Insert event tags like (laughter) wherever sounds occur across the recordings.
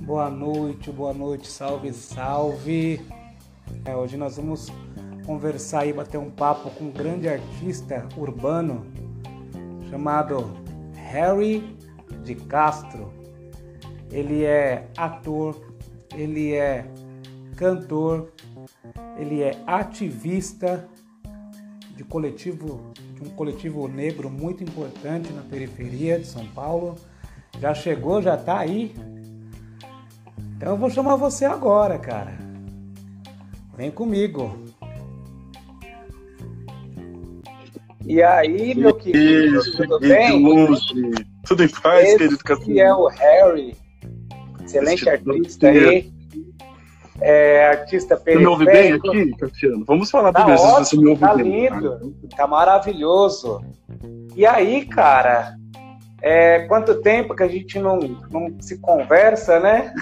Boa noite, boa noite, salve, salve. É, hoje nós vamos conversar e bater um papo com um grande artista urbano chamado Harry de Castro. Ele é ator, ele é cantor, ele é ativista de coletivo de um coletivo negro muito importante na periferia de São Paulo. Já chegou, já tá aí. Então eu vou chamar você agora, cara. Vem comigo. E aí, meu querido, tudo bem? Tudo em paz, Esse querido que é o Harry, excelente artista aí. É, artista Você me ouve bem periférico. aqui, Cassiano? Vamos falar Tá primeiro se você ótimo, me ouve tá bem. lindo, tá maravilhoso. E aí, cara, é, quanto tempo que a gente não, não se conversa, né?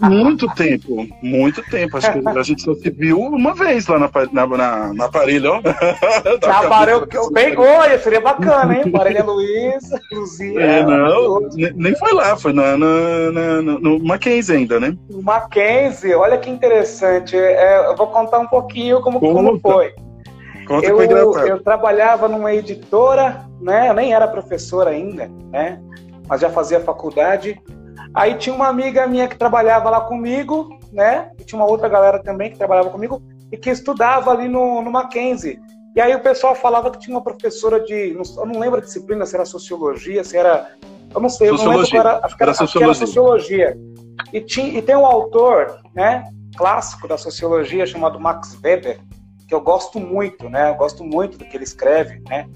Muito tempo, muito tempo. Acho que a gente só se viu uma vez lá na, na, na, na aparelho, ó. (laughs) Na Parelha, cabeça. bem, olha, seria bacana, hein? Parelha Luiz, Luzia. É, não, ne- nem foi lá, foi na, na, na, no Mackenzie ainda, né? O Mackenzie, olha que interessante. É, eu vou contar um pouquinho como, como Conta. foi. Conta Eu, eu trabalhava numa editora, né? Eu nem era professor ainda, né? Mas já fazia faculdade. Aí tinha uma amiga minha que trabalhava lá comigo, né? E tinha uma outra galera também que trabalhava comigo e que estudava ali no, no Mackenzie. E aí o pessoal falava que tinha uma professora de. Eu não lembro a disciplina, se era sociologia, se era. Eu não sei, eu não lembro Sociologia. qual era. Acho que era, Era acho que era sociologia. E, tinha, e tem um autor, né? Clássico da sociologia chamado Max Weber, que eu gosto muito, né? Eu gosto muito do que ele escreve, né?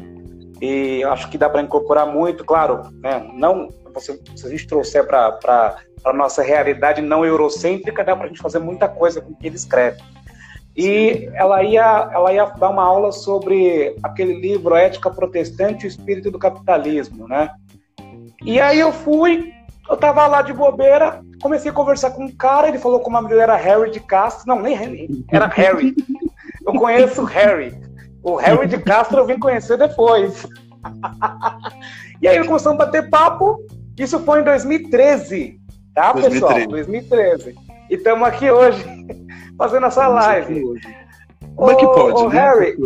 E acho que dá para incorporar muito, claro, né? Não, se, se a gente trouxer para a nossa realidade não eurocêntrica, dá para a gente fazer muita coisa com o que ele escreve. E ela ia, ela ia dar uma aula sobre aquele livro Ética Protestante e o Espírito do Capitalismo, né? E aí eu fui, eu tava lá de bobeira, comecei a conversar com um cara, ele falou que o nome dele era Harry de Castro. Não, nem Harry, era Harry. Conheço o Harry. O Harry de Castro eu vim conhecer depois. (laughs) e aí começamos a bater papo. Isso foi em 2013, tá, pessoal? 2013. 2013. E estamos aqui hoje (laughs) fazendo essa live. Como é que pode, ô, né? Harry?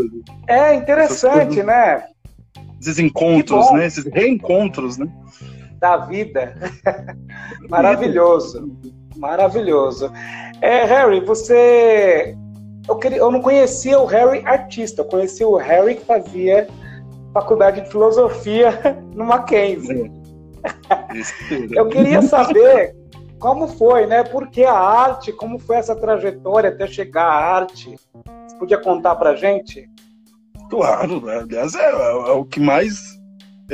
É interessante, né? Esses encontros, né? Esses reencontros, né? Da vida. (laughs) Maravilhoso. Maravilhoso. É, Harry, você. Eu, queria... eu não conhecia o Harry artista, eu conhecia o Harry que fazia faculdade de filosofia (laughs) no Mackenzie. Tudo. Eu queria saber como foi, né? Por que a arte, como foi essa trajetória até chegar à arte? Você podia contar pra gente? Claro, né? aliás, é, é- é o que mais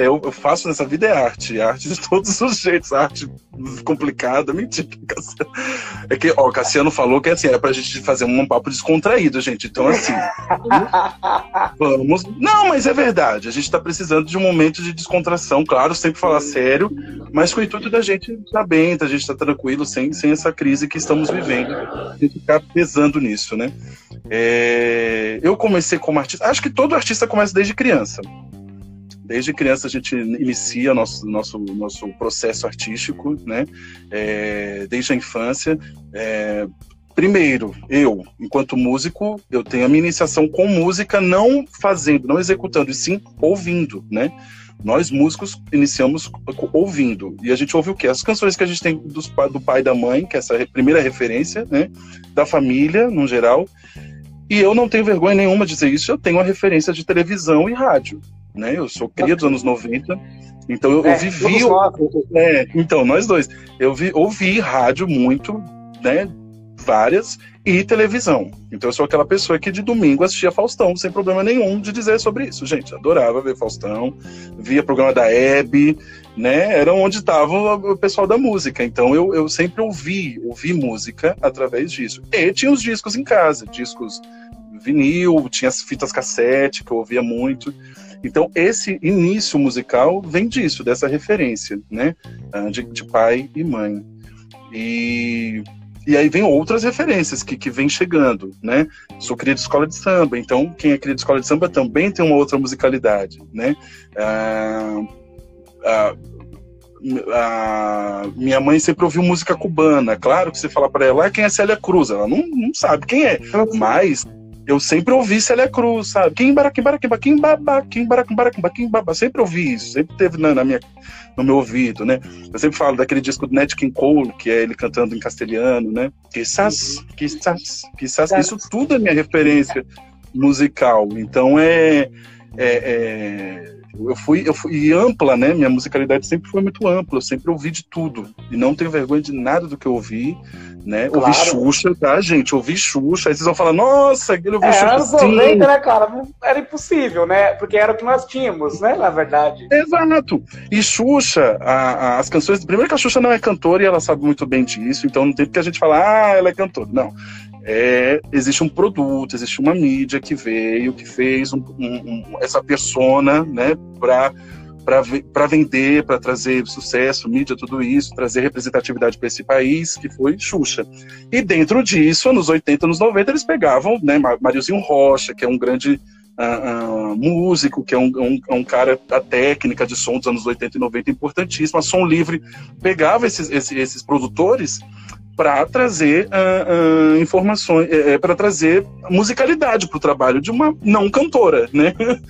eu, eu faço nessa vida é arte, arte de (laughs) todos os jeitos, arte complicada, mentira. Cassiano. É que, ó, o Cassiano falou que assim, é pra gente fazer um papo descontraído, gente. Então, assim, vamos. Não, mas é verdade, a gente tá precisando de um momento de descontração, claro, sempre falar sério, mas com o intuito da gente estar bem, da gente estar tranquilo, sem, sem essa crise que estamos vivendo, gente ficar pesando nisso, né? É, eu comecei como artista. Acho que todo artista começa desde criança. Desde criança a gente inicia nosso nosso nosso processo artístico, né? É, desde a infância. É, primeiro, eu, enquanto músico, eu tenho a minha iniciação com música, não fazendo, não executando, e sim ouvindo, né? Nós músicos iniciamos ouvindo e a gente ouve o quê? As canções que a gente tem do pai e da mãe, que é essa primeira referência, né? Da família, no geral. E eu não tenho vergonha nenhuma de dizer isso, eu tenho a referência de televisão e rádio. Né? Eu sou cria dos anos 90, então eu, eu É, vivi. todos nós. É, então, nós dois. Eu vi, ouvi rádio muito, né? Várias, e televisão. Então eu sou aquela pessoa que de domingo assistia Faustão, sem problema nenhum de dizer sobre isso. Gente, adorava ver Faustão, via programa da Hebe, né? Era onde estava o pessoal da música. Então eu, eu sempre ouvi, ouvi música através disso. E tinha os discos em casa, discos vinil, tinha as fitas cassete que eu ouvia muito. Então, esse início musical vem disso, dessa referência, né? Ah, De, de pai e mãe. E, E aí vem outras referências que, que vem chegando, né? Sou cria de escola de samba, então quem é cria de escola de samba também tem uma outra musicalidade, né? Ah, ah, a minha mãe sempre ouviu música cubana. Claro que você fala para ela, ah, quem é Célia Cruz? Ela não, não sabe quem é. Mas eu sempre ouvi Célia Cruz, sabe? Quem baraquim, baraquim, quem baba, quem baraquim, baraquim, quem baba. Sempre ouvi isso, sempre teve na, na, minha, no meu ouvido, né? Eu sempre falo daquele disco do Nat King Cole, que é ele cantando em castelhano, né? Quizás, quizás, quizás. Isso tudo é minha referência musical. Então é, é, é eu fui, eu fui ampla, né? Minha musicalidade sempre foi muito ampla, eu sempre ouvi de tudo. E não tenho vergonha de nada do que eu ouvi, né? Claro. Ouvi Xuxa, tá, gente? Ouvi Xuxa. Aí vocês vão falar, nossa, ele ouviu é, Xuxa. Anos 90, né, cara? Era impossível, né? Porque era o que nós tínhamos, né? Na verdade. Exato. E Xuxa, a, a, as canções. Primeiro que a Xuxa não é cantora e ela sabe muito bem disso, então não tem porque a gente falar, ah, ela é cantora. Não é, existe um produto, existe uma mídia que veio, que fez um, um, um, essa persona, né, para vender, para trazer sucesso, mídia, tudo isso, trazer representatividade para esse país, que foi Xuxa. E dentro disso, nos 80, nos 90, eles pegavam, né, Mariozinho Rocha, que é um grande uh, uh, músico, que é um, um, um, cara, a técnica de som dos anos 80 e 90 importantíssima, Som Livre pegava esses, esses, esses produtores para trazer uh, uh, informações, uh, para trazer musicalidade para o trabalho de uma não cantora, né? (laughs)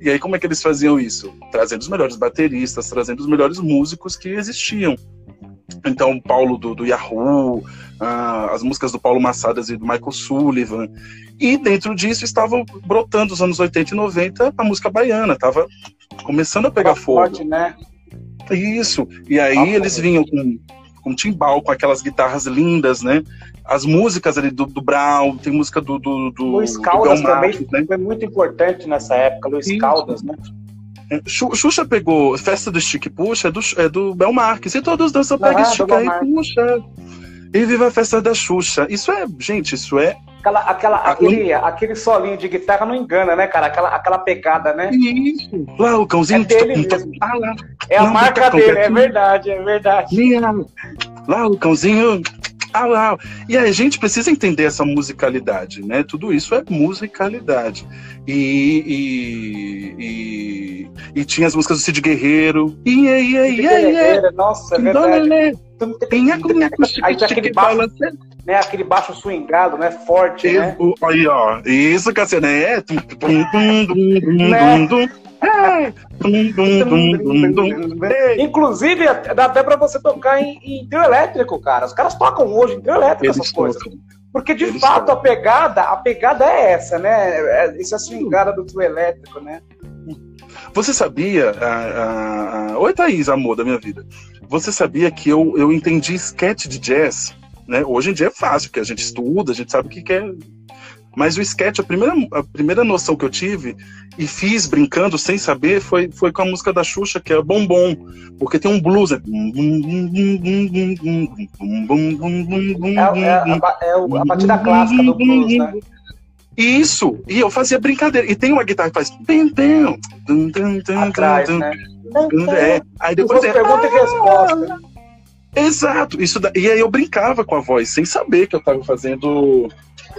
E aí como é que eles faziam isso? Trazendo os melhores bateristas, trazendo os melhores músicos que existiam. Então, o Paulo do, do Yahoo, as músicas do Paulo Massadas e do Michael Sullivan. E dentro disso estavam brotando os anos 80 e 90 a música baiana, estava começando a pegar fogo. Forte, né? Isso. E aí eles vinham com com timbal, com aquelas guitarras lindas, né? As músicas ali do, do Brown, tem música do, do, do Luiz Caldas do também né? foi muito importante nessa época, Luiz Isso. Caldas, né? É, Xuxa pegou Festa do Stick Puxa, é do, é do Bel Marques, e todos dançam, ah, pega, estica e puxa. E viva a festa da Xuxa. Isso é, gente, isso é Aquela, aquela, aquele, aquele solinho de guitarra não engana, né, cara? Aquela, aquela pegada, né? Isso. Lá, o cãozinho. É dele mesmo. Ah, lá. É a marca dele, é verdade, é verdade. Lá, o cãozinho. Ah, lá. E a gente precisa entender essa musicalidade, né? Tudo isso é musicalidade. E, e, e, e tinha as músicas do Cid Guerreiro. Ia, ia, ia, ia. Nossa, é verdade. Aí tinha aquele baixo, né, aquele baixo swingado, né, forte, né? Aí, ó, isso, Cassiano, é... Inclusive, dá até pra você tocar em, em trio elétrico, cara. Os caras tocam hoje em trio elétrico Eles essas coisas. Porque de Eles fato a pegada, a pegada é essa, né? É, isso é a swingada do trio elétrico, né? Você sabia, a, a, a... oi Thaís, amor da minha vida, você sabia que eu, eu entendi sketch de jazz, né? Hoje em dia é fácil, porque a gente estuda, a gente sabe o que, quer. é. Mas o sketch, a primeira, a primeira noção que eu tive e fiz brincando sem saber foi, foi com a música da Xuxa, que é Bombom, porque tem um blues. É, é, é, a, é a batida clássica do blues, né? Isso, e eu fazia brincadeira. E tem uma guitarra que faz. Atrás, né? É. Aí depois é. Pergunta e resposta. Exato. Isso da... E aí eu brincava com a voz, sem saber que eu tava fazendo.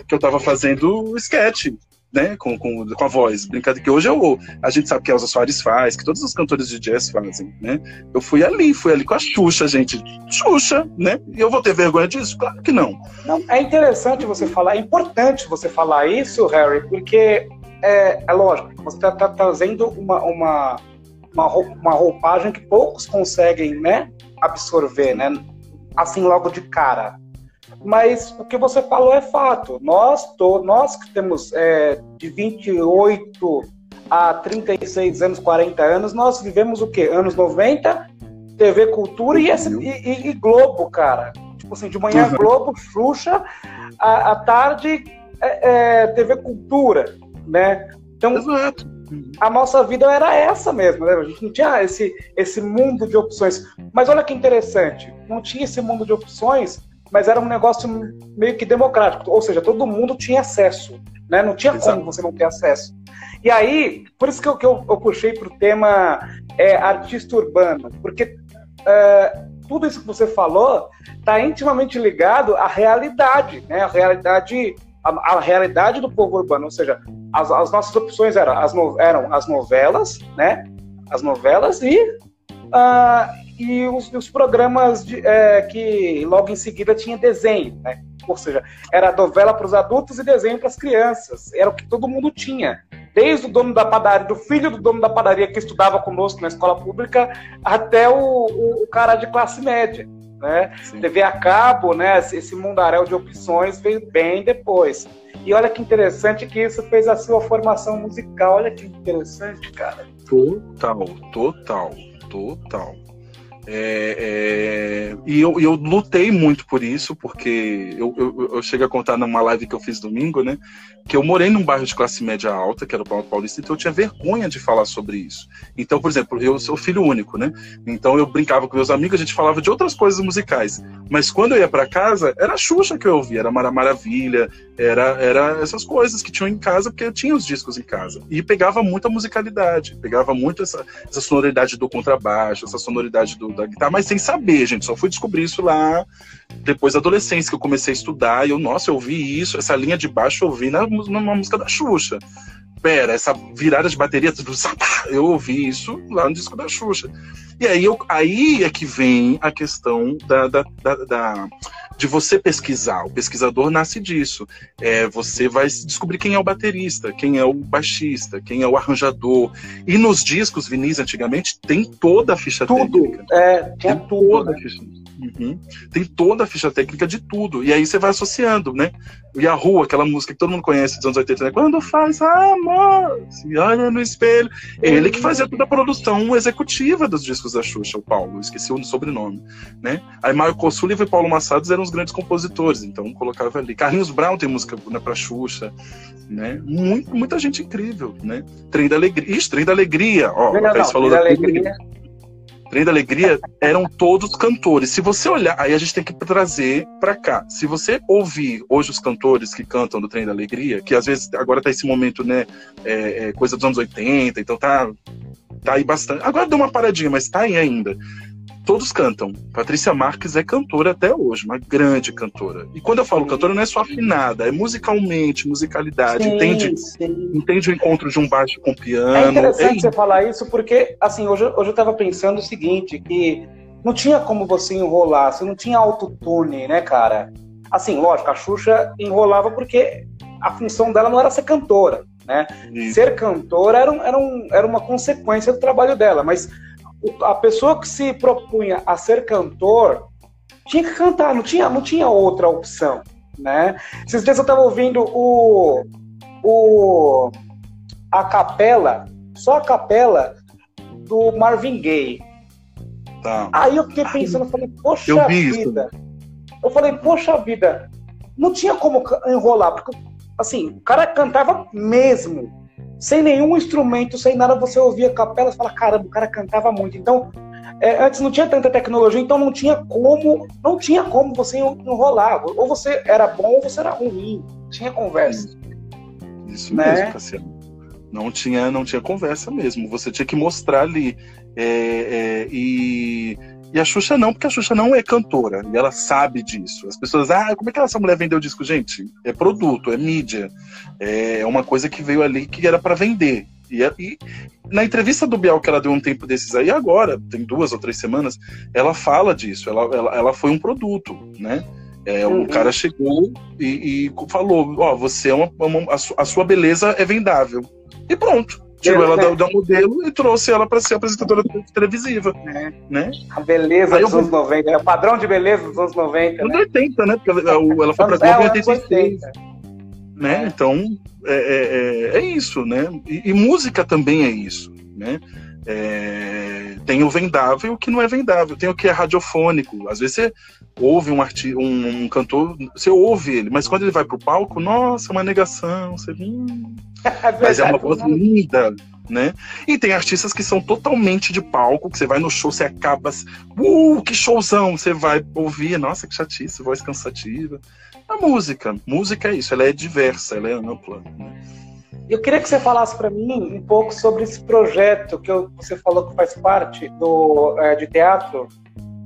Que eu tava fazendo sketch, né? Com, com, com a voz. Brincadeira que hoje eu, a gente sabe que a Elza Soares faz, que todos os cantores de jazz fazem, né? Eu fui ali, fui ali com a Xuxa, gente. Xuxa, né? E eu vou ter vergonha disso? Claro que não. não é interessante você falar, é importante você falar isso, Harry, porque é, é lógico, você está tá trazendo uma, uma uma roupagem que poucos conseguem, né, absorver, né, assim logo de cara. Mas o que você falou é fato. Nós, to, nós que temos é, de 28 a 36 anos, 40 anos, nós vivemos o quê? Anos 90, TV Cultura e, e, e, Globo, cara. Tipo assim, de manhã uhum. Globo, Xuxa, à, à tarde é, é, TV Cultura, né? Então, Exato a nossa vida era essa mesmo, né? A gente não tinha esse, esse mundo de opções. Mas olha que interessante, não tinha esse mundo de opções, mas era um negócio meio que democrático, ou seja, todo mundo tinha acesso, né? Não tinha Exato. como você não ter acesso. E aí, por isso que eu, que eu, eu puxei para o tema é, artista urbano, porque é, tudo isso que você falou está intimamente ligado à realidade, né? A realidade, a, a realidade do povo urbano, ou seja, as, as nossas opções eram as, no, eram as novelas, né? As novelas e, uh, e os, os programas de, é, que logo em seguida tinha desenho, né? Ou seja, era novela para os adultos e desenho para as crianças. Era o que todo mundo tinha desde o dono da padaria, do filho do dono da padaria que estudava conosco na escola pública, até o, o, o cara de classe média. Né? TV a cabo, né? Esse mundaréu de opções veio bem depois. E olha que interessante que isso fez a sua formação musical. Olha que interessante, cara. Total, total, total. É, é, e eu, eu, lutei muito por isso, porque eu, eu, eu chego a contar numa live que eu fiz domingo, né? Que eu morei num bairro de classe média alta, que era o Paulo Paulista, então eu tinha vergonha de falar sobre isso. Então, por exemplo, eu sou filho único, né? Então eu brincava com meus amigos, a gente falava de outras coisas musicais. Mas quando eu ia para casa, era a Xuxa que eu ouvia, era Mara Maravilha, era, era essas coisas que tinham em casa, porque eu tinha os discos em casa. E pegava muita musicalidade, pegava muito essa, essa sonoridade do contrabaixo, essa sonoridade do, da guitarra, mas sem saber, gente. Só fui descobrir isso lá depois da adolescência, que eu comecei a estudar. E eu, nossa, eu ouvi isso, essa linha de baixo eu ouvi na, numa música da Xuxa. Pera, essa virada de bateria, eu ouvi isso lá no disco da Xuxa. E aí, eu, aí é que vem a questão da, da, da, da de você pesquisar. O pesquisador nasce disso. É, você vai descobrir quem é o baterista, quem é o baixista, quem é o arranjador. E nos discos vinis antigamente tem toda a ficha tudo. técnica. É, tem tudo. Toda né? a ficha. Uhum. Tem toda a ficha técnica de tudo. E aí você vai associando, né? E a rua, aquela música que todo mundo conhece dos anos 80, né? Quando faz amor, se olha no espelho. Ele que fazia toda a produção executiva dos discos da Xuxa, o Paulo, esqueci o sobrenome, né? Aí Marco Sullivan e Paulo Massados eram os grandes compositores, então colocava ali. Carlinhos Brown tem música né, pra Xuxa, né? Muito, muita gente incrível, né? Trem da Alegria. Ixi, Trem da Alegria, ó. Não, não, falou da Alegria. Trem da Alegria eram todos cantores. Se você olhar, aí a gente tem que trazer para cá. Se você ouvir hoje os cantores que cantam do Trem da Alegria, que às vezes agora tá esse momento, né, é, é coisa dos anos 80, então tá, tá aí bastante. Agora deu uma paradinha, mas tá aí ainda todos cantam. Patrícia Marques é cantora até hoje, uma grande cantora. E quando eu falo cantora, não é só afinada, é musicalmente, musicalidade, sim, entende, sim. entende o encontro de um baixo com piano. É interessante é... você falar isso, porque assim, hoje, hoje eu estava pensando o seguinte, que não tinha como você enrolar, você não tinha autotune, né, cara? Assim, lógico, a Xuxa enrolava porque a função dela não era ser cantora, né? Isso. Ser cantora era, um, era, um, era uma consequência do trabalho dela, mas a pessoa que se propunha a ser cantor tinha que cantar, não tinha, não tinha outra opção, né? Esses dias eu estava ouvindo o, o a capela, só a capela do Marvin Gaye. Tá. Aí eu fiquei pensando, eu falei, poxa eu vida. Eu falei, poxa vida, não tinha como enrolar, porque assim, o cara cantava mesmo, sem nenhum instrumento, sem nada, você ouvia a capela e fala, caramba, o cara cantava muito. Então, é, antes não tinha tanta tecnologia, então não tinha como, não tinha como você enrolar. Ou você era bom ou você era ruim. Tinha conversa. Isso né? mesmo, Cassiano. Não tinha, não tinha conversa mesmo. Você tinha que mostrar ali. É, é, e e a Xuxa não, porque a Xuxa não é cantora. E ela sabe disso. As pessoas, ah, como é que essa mulher vendeu o disco? Gente, é produto, é mídia. É uma coisa que veio ali que era para vender. E, e, na entrevista do Bial que ela deu um tempo desses aí, agora, tem duas ou três semanas, ela fala disso. Ela, ela, ela foi um produto, né? É, uhum. O cara chegou e, e falou: Ó, oh, você é uma, uma, a sua beleza é vendável. E pronto. Tirou ela da, da, modelo e trouxe ela para ser apresentadora televisiva. É. Né? A beleza dos anos 90, é o padrão de beleza dos anos 90. Anos né? 80, né? Porque ela, ela foi para Globo em 86. Né? Então, é, é, é, é, isso, né? E, e, música também é isso, né? É, tem o vendável e o que não é vendável, tem o que é radiofônico. Às vezes você ouve um, arti um, um cantor, você ouve ele, mas quando ele vai pro palco, nossa, uma negação, você. Hum, (laughs) é mas é uma voz linda, né? E tem artistas que são totalmente de palco, que você vai no show, você acaba, uh, que showzão, você vai ouvir, nossa, que chatice, voz cansativa. A música, música é isso, ela é diversa, ela é ampla. Né? Eu queria que você falasse para mim um pouco sobre esse projeto que eu, você falou que faz parte do é, de teatro,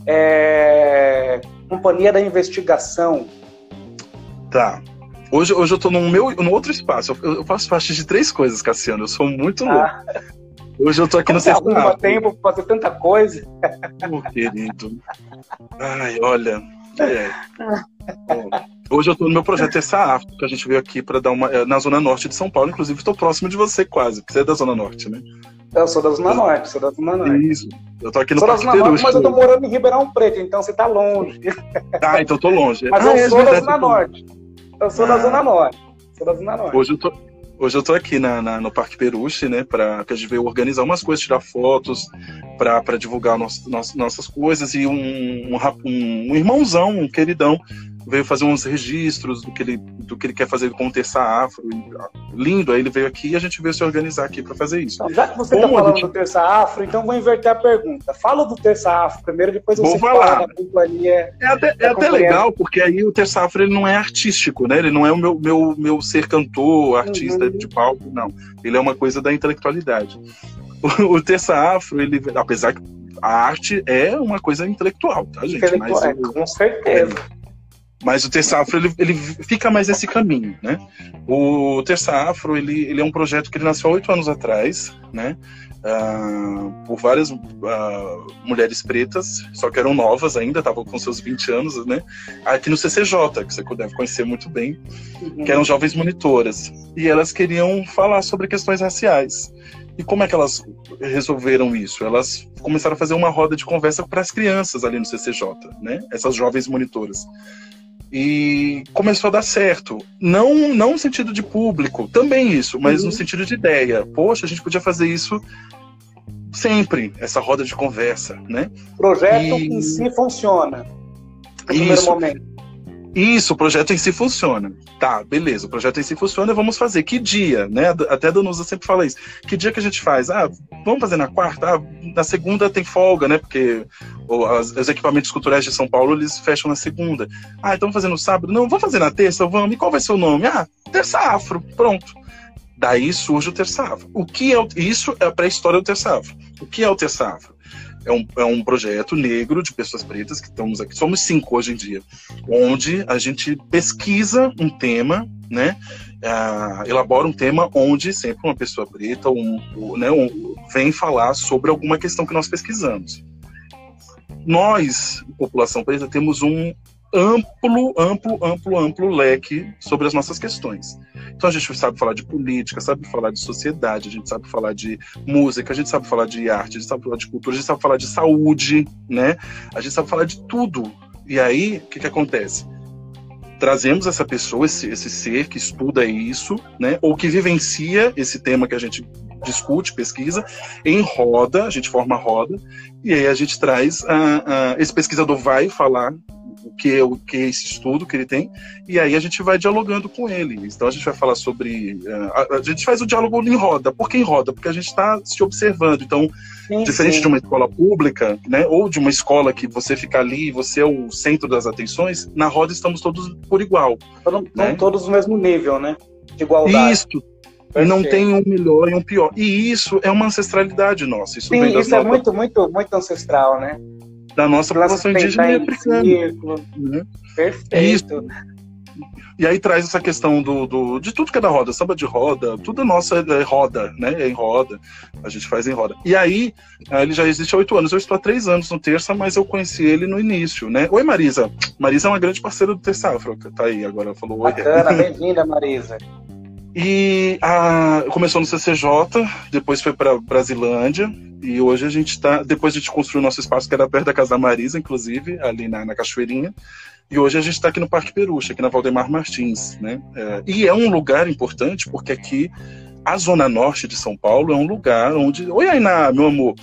é, Companhia da Investigação. Tá. Hoje, hoje eu tô no meu, no outro espaço. Eu, eu faço parte de três coisas, Cassiano. Eu sou muito louco. Ah. Hoje eu tô aqui Como no sexto. Não tempo pra fazer tanta coisa. Meu querido. Ai, olha. É. (laughs) Hoje eu estou no meu projeto Essa Afro, que a gente veio aqui para dar uma. É, na Zona Norte de São Paulo, inclusive estou próximo de você quase, porque você é da Zona Norte, né? Eu sou da Zona Norte, sou da Zona Norte. Isso. Eu tô aqui no sou Parque da Zona Norte, mas eu tô morando em Ribeirão Preto, então você tá longe. Ah, então eu tô longe. Mas ah, eu é, sou da Zona Norte. Eu sou ah. da Zona Norte. Sou da Zona Norte. Hoje eu tô, Hoje eu estou aqui na, na, no Parque Peruche, né, para que a gente veio organizar umas coisas, tirar fotos, para divulgar nosso, nosso, nossas coisas. E um, um, um, irmãozão, um queridão, veio fazer uns registros do que ele, do que ele quer fazer com o Terça Afro. Lindo, aí ele veio aqui e a gente veio se organizar aqui para fazer isso. Então, já que você está falando gente... do Terça Afro, então vou inverter a pergunta. Fala do Terça Afro primeiro, depois você falar. fala da companhia. É até, é até legal, porque aí o Terça Afro ele não é artístico, né? Ele não é o meu, meu, meu ser cantor, artista uhum. de palco, não. Ele é uma coisa da intelectualidade. O, o Terça Afro, ele, apesar que a arte é uma coisa intelectual, tá, gente? Intelectual, Mas, é, com certeza. Mas o Terça Afro ele, ele fica mais nesse caminho, né? O Terça Afro ele, ele é um projeto que ele nasceu há oito anos atrás, né? Uh, por várias uh, mulheres pretas, só que eram novas ainda, estavam com seus 20 anos, né? Aqui no CCJ, que você deve conhecer muito bem, que eram jovens monitoras. E elas queriam falar sobre questões raciais. E como é que elas resolveram isso? Elas começaram a fazer uma roda de conversa para as crianças ali no CCJ, né? Essas jovens monitoras e começou a dar certo. Não, não no sentido de público, também isso, mas uhum. no sentido de ideia. Poxa, a gente podia fazer isso sempre, essa roda de conversa, né? O projeto e... em si funciona. No isso. primeiro momento. Isso, o projeto em si funciona. Tá, beleza, o projeto em si funciona, vamos fazer. Que dia, né? Até a Danusa sempre fala isso. Que dia que a gente faz? Ah, vamos fazer na quarta? Ah, na segunda tem folga, né? Porque os equipamentos culturais de São Paulo, eles fecham na segunda. Ah, então vamos fazer no sábado? Não, vamos fazer na terça? Vamos. E qual vai ser o nome? Ah, Terça Afro. Pronto. Daí surge o Terça Afro. O que é o... Isso é a pré-história do Terça Afro. O que é o Terça Afro? É um, é um projeto negro de pessoas pretas que estamos aqui, somos cinco hoje em dia, onde a gente pesquisa um tema, né? Uh, elabora um tema onde sempre uma pessoa preta um, um, né, um, vem falar sobre alguma questão que nós pesquisamos. Nós, população preta, temos um amplo, amplo, amplo, amplo leque sobre as nossas questões. Então a gente sabe falar de política, sabe falar de sociedade, a gente sabe falar de música, a gente sabe falar de arte, a gente sabe falar de cultura, a gente sabe falar de saúde, né? A gente sabe falar de tudo. E aí, o que, que acontece? Trazemos essa pessoa, esse, esse ser que estuda isso, né? Ou que vivencia esse tema que a gente discute, pesquisa, em roda, a gente forma roda, e aí a gente traz, uh, uh, esse pesquisador vai falar o que, o que é esse estudo que ele tem, e aí a gente vai dialogando com ele. Então a gente vai falar sobre. Uh, a, a, gente faz o diálogo em roda. Por que em roda? Porque a gente está se observando. Então, sim, diferente sim. de uma escola pública, né, ou de uma escola que você fica ali e você é o centro das atenções, na roda estamos todos por igual. Não, né? todos no mesmo nível, né? De igualdade. Isso. Perfeito. Não tem um melhor e um pior. E isso é uma ancestralidade nossa. Isso, Sim, isso é muito, muito, muito ancestral, né? Da nossa população indígena e africana. Né? Perfeito. Isso. E aí traz essa questão do, do, de tudo que é da roda, samba de roda, tudo é nossa é roda, né? É em roda, a gente faz em roda. E aí, eh, ele já existe há oito anos, eu estou há três anos no Terça, mas eu conheci ele no início, né? Oi, Marisa. Marisa é uma grande parceira do Terça Afro, tá aí, agora falou oi. Bacana, bem-vinda, Marisa. E a, começou no CCJ, depois foi para Brasilândia, e hoje a gente está. Depois a gente construiu nosso espaço, que era perto da Casa da Marisa, inclusive, ali na, na Cachoeirinha. E hoje a gente está aqui no Parque Perucha, aqui na Valdemar Martins. Né? É, e é um lugar importante, porque aqui, a Zona Norte de São Paulo é um lugar onde. Oi, Ainá, meu amor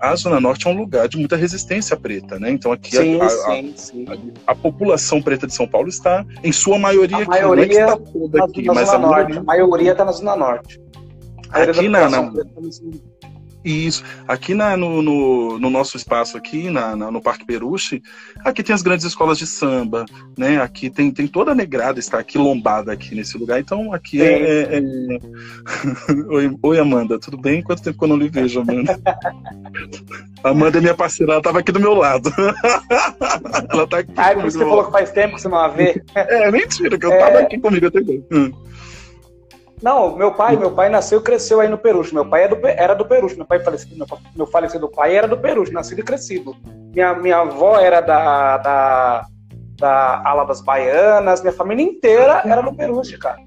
a Zona Norte é um lugar de muita resistência preta, né? Então aqui sim, a, sim, a, sim. A, a, população preta de São Paulo está, em sua maioria, a aqui, maioria não é que está toda aqui, mas a maioria... a maioria está na Zona Norte. Aqui na, na... Isso. Aqui na, no, no, no, nosso espaço aqui, na, na, no Parque Peruche, aqui tem as grandes escolas de samba, né? Aqui tem, tem toda a negrada, está aqui lombada aqui nesse lugar. Então aqui é. é, é... (laughs) Oi, oi, Amanda, tudo bem? Quanto tempo que eu não lhe vejo, Amanda? (laughs) Amanda é minha parceira, ela estava aqui do meu lado. (laughs) ela tá aqui. Ah, é por isso que você falou que faz tempo que você não a vê. É, mentira, que eu é... tava aqui comigo até agora. Não, meu pai, meu pai nasceu e cresceu aí no Peruche. Meu pai é do, era do Peruche. Meu pai falecido, meu, meu falecido pai era do Peruche, nascido e crescido. Minha, minha avó era da, da, da ala das baianas. Minha família inteira era do Peruche, cara.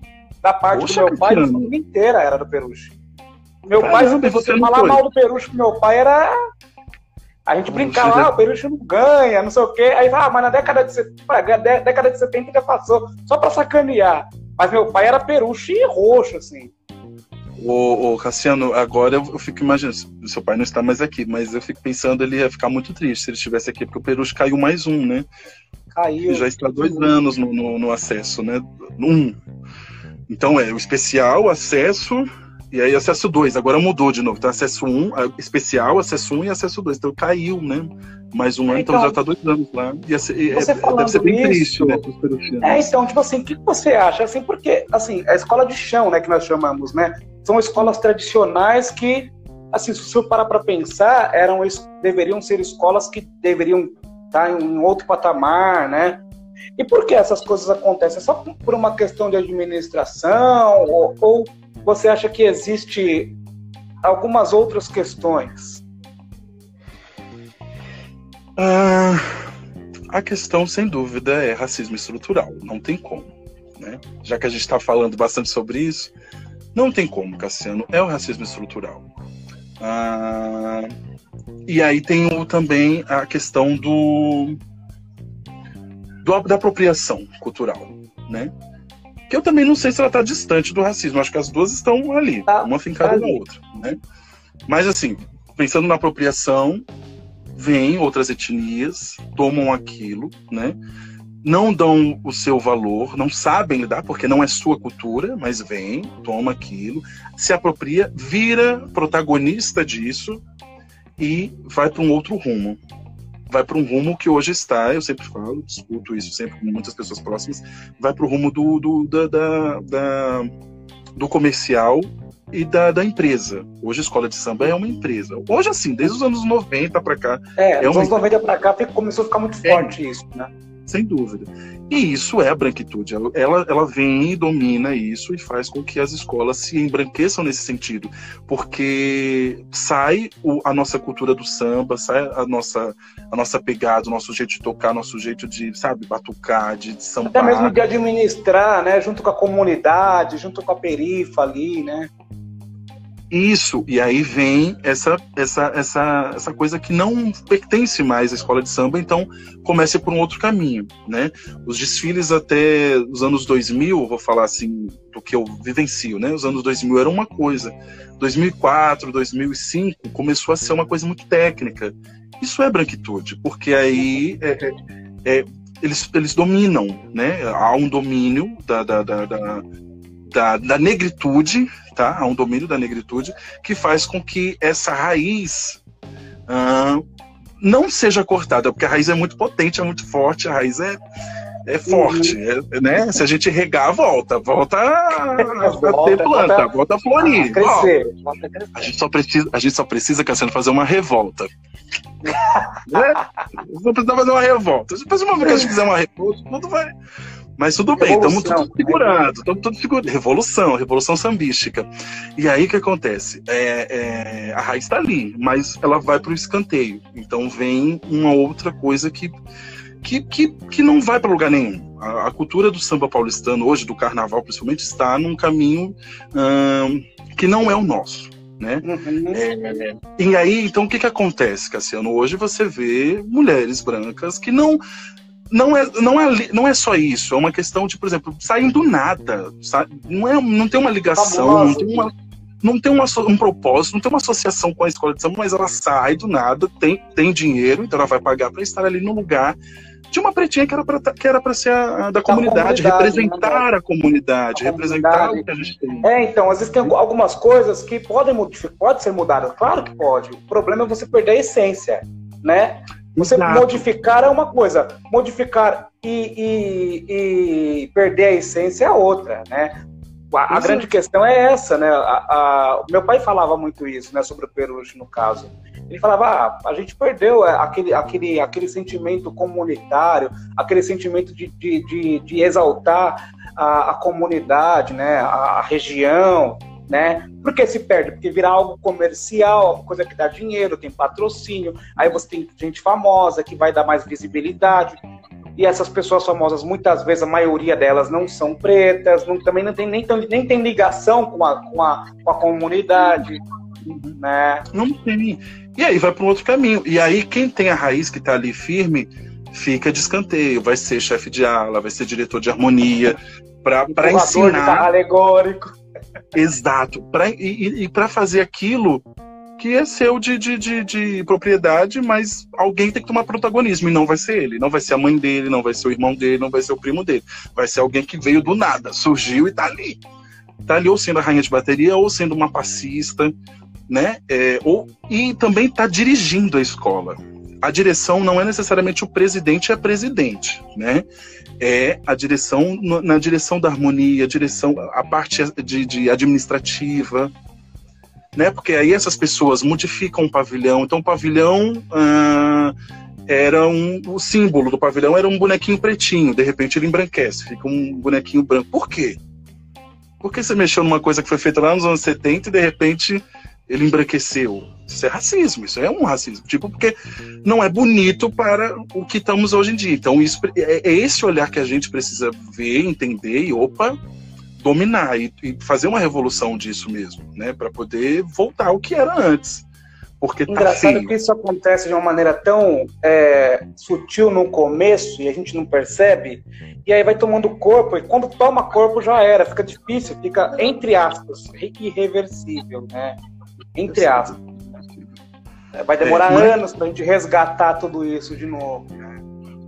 Da parte Poxa, do meu pai, a família inteira era do Peruche. Meu pai, se você falar mal do Peruche meu pai, era a gente brincava, ah, o Peruche não ganha, não sei o quê. Aí, ah, mas na década de 70, década de 70 já passou, só pra sacanear. Mas meu pai era peruche e roxo, assim. Ô, ô, Cassiano, agora eu, fico imaginando, seu pai não está mais aqui, mas eu fico pensando, ele ia ficar muito triste se ele estivesse aqui, porque o Peruche caiu mais um, né? Caiu. Ele já está dois anos no, no, no acesso, né? Um. Então é o especial, acesso, e aí acesso 2, agora mudou de novo. Então acesso 1, um, especial, acesso 1 um e acesso 2. Então caiu, né? Mais um ano, então, então já está dois anos lá. E, assim, você é, deve ser bem isso, triste, né? É, então, tipo assim, o que você acha? Assim, porque, assim, a escola de chão, né, que nós chamamos, né? São escolas tradicionais que, assim, se você parar para pensar, eram, deveriam ser escolas que deveriam estar em outro patamar, né? E por que essas coisas acontecem? É só por uma questão de administração ou, ou você acha que existe algumas outras questões? Ah, a questão, sem dúvida, é racismo estrutural. Não tem como. Né? Já que a gente está falando bastante sobre isso, não tem como, Cassiano. É o racismo estrutural. Ah, e aí tem o, também a questão do, do, da apropriação cultural, né? Que eu também não sei se ela está distante do racismo. Acho que as duas estão ali, tá, uma fincada na outra. Né? Mas, assim, pensando na apropriação, vêm outras etnias, tomam aquilo, né? não dão o seu valor, não sabem lidar, porque não é sua cultura, mas vem, toma aquilo, se apropria, vira protagonista disso e vai para um outro rumo vai para um rumo que hoje está, eu sempre falo, discuto isso sempre com muitas pessoas próximas, vai para o rumo do, do, da, da, da, do comercial e da, da empresa. Hoje a escola de samba é uma empresa. Hoje, assim, desde os anos 90 para cá. É, é dos anos 90 para cá começou a ficar muito é. forte é, isso, né? Sem dúvida. E isso é a branquitude. Ela, ela vem e domina isso e faz com que as escolas se embranqueçam nesse sentido. Porque sai o, a nossa cultura do samba, sai a nossa, a nossa pegada, o nosso jeito de tocar, nosso jeito de, sabe, batucar, de, de sambar. Até mesmo de administrar, né? Junto com a comunidade, junto com a perifa ali, né? Isso, e aí vem essa, essa, essa, essa coisa que não pertence mais à escola de samba, então comece por um outro caminho, né? Os desfiles até os anos 2000, vou falar assim, do que eu vivencio, né? Os anos 2000 era uma coisa, 2004, 2005 começou a ser uma coisa muito técnica. Isso é branquitude, porque aí é, é, é, eles, eles dominam, né? Há um domínio da, da, da, da da, da negritude, tá? Há um domínio da negritude que faz com que essa raiz uh, não seja cortada, porque a raiz é muito potente, é muito forte, a raiz é, é forte, uhum. é, né? Se a gente regar, volta, volta a, volta, (laughs) ter planta, volta, volta a florir. A, crescer, volta a, crescer. a gente só precisa, a gente só precisa, Cassiano, fazer uma revolta. (laughs) né? Não precisa fazer uma revolta. Depois uma vez que a gente fizer uma revolta, tudo vai mas tudo bem, estamos tudo segurando, estamos tudo segurando. Revolução, revolução sambística. E aí o que acontece? É, é, a raiz está ali, mas ela vai para o escanteio. Então vem uma outra coisa que, que, que, que não vai para lugar nenhum. A, a, cultura do samba paulistano, hoje, do carnaval principalmente, está num caminho hum, que não é o nosso. Né? Uhum. É, e aí, então, o que, que acontece, Cassiano? Hoje você vê mulheres brancas que não não é, não, é, não é só isso, é uma questão de, por exemplo, saem do nada, sabe? Não, é, não tem uma ligação, não tem uma, não tem uma, um propósito, não tem uma associação com a escola de samba, mas ela sai do nada, tem, tem dinheiro, então ela vai pagar para estar ali no lugar de uma pretinha que era para que era para ser a, a da, comunidade, comunidade, representar né? a, comunidade, a representar comunidade. o que a gente tem. É, então, às vezes tem algumas coisas que podem modificar, pode ser mudadas, claro que pode. O problema é você perder a essência, né? Você Exato. modificar é uma coisa, modificar e, e, e, perder a essência é outra, né? A, a grande questão é essa, né? A, meu pai falava muito isso, né? Sobre o Peruche, no caso. Ele falava, ah, a gente perdeu é, aquele, aquele, aquele sentimento comunitário, aquele sentimento de, de, de, de exaltar a, a, comunidade, né? A, a região, né? Por que se perde? Porque vira algo comercial, coisa que dá dinheiro, tem patrocínio, aí você tem gente famosa que vai dar mais visibilidade. E essas pessoas famosas, muitas vezes, a maioria delas não são pretas, não, também não tem, nem, nem tem ligação com a, com a, com a comunidade. Né? Não tem. E aí vai para um outro caminho. E aí, quem tem a raiz que está ali firme, fica de escanteio. Vai ser chefe de ala, vai ser diretor de harmonia, para ensinar. alegórico. Exato. Pra, e e para fazer aquilo que é seu de, de, de, de, propriedade, mas alguém tem que tomar protagonismo, e não vai ser ele, não vai ser a mãe dele, não vai ser o irmão dele, não vai ser o primo dele. Vai ser alguém que veio do nada, surgiu e tá ali. Tá ali ou sendo a rainha de bateria, ou sendo uma passista, né? É, ou, e também tá dirigindo a escola. A direção não é necessariamente o presidente é presidente, né? É a direção na direção da harmonia, a direção a parte de, de, administrativa, né? Porque aí essas pessoas modificam o pavilhão. Então o pavilhão ah, era um o símbolo do pavilhão era um bonequinho pretinho. De repente ele embranquece, fica um bonequinho branco. Por quê? Por que você mexeu numa coisa que foi feita lá nos anos 70 e de repente ele embranqueceu. Isso é racismo, isso é um racismo. Tipo, porque não é bonito para o que estamos hoje em dia. Então, isso, é, é esse olhar que a gente precisa ver, entender e, opa, dominar e, e fazer uma revolução disso mesmo, né? Para poder voltar ao que era antes. Porque tá Engraçado feio. que isso acontece de uma maneira tão é, sutil no começo e a gente não percebe, e aí vai tomando corpo, e quando toma corpo já era, fica difícil, fica, entre aspas, irreversível, né? entre aspas. É, vai demorar é, mas... anos para a gente resgatar tudo isso de novo.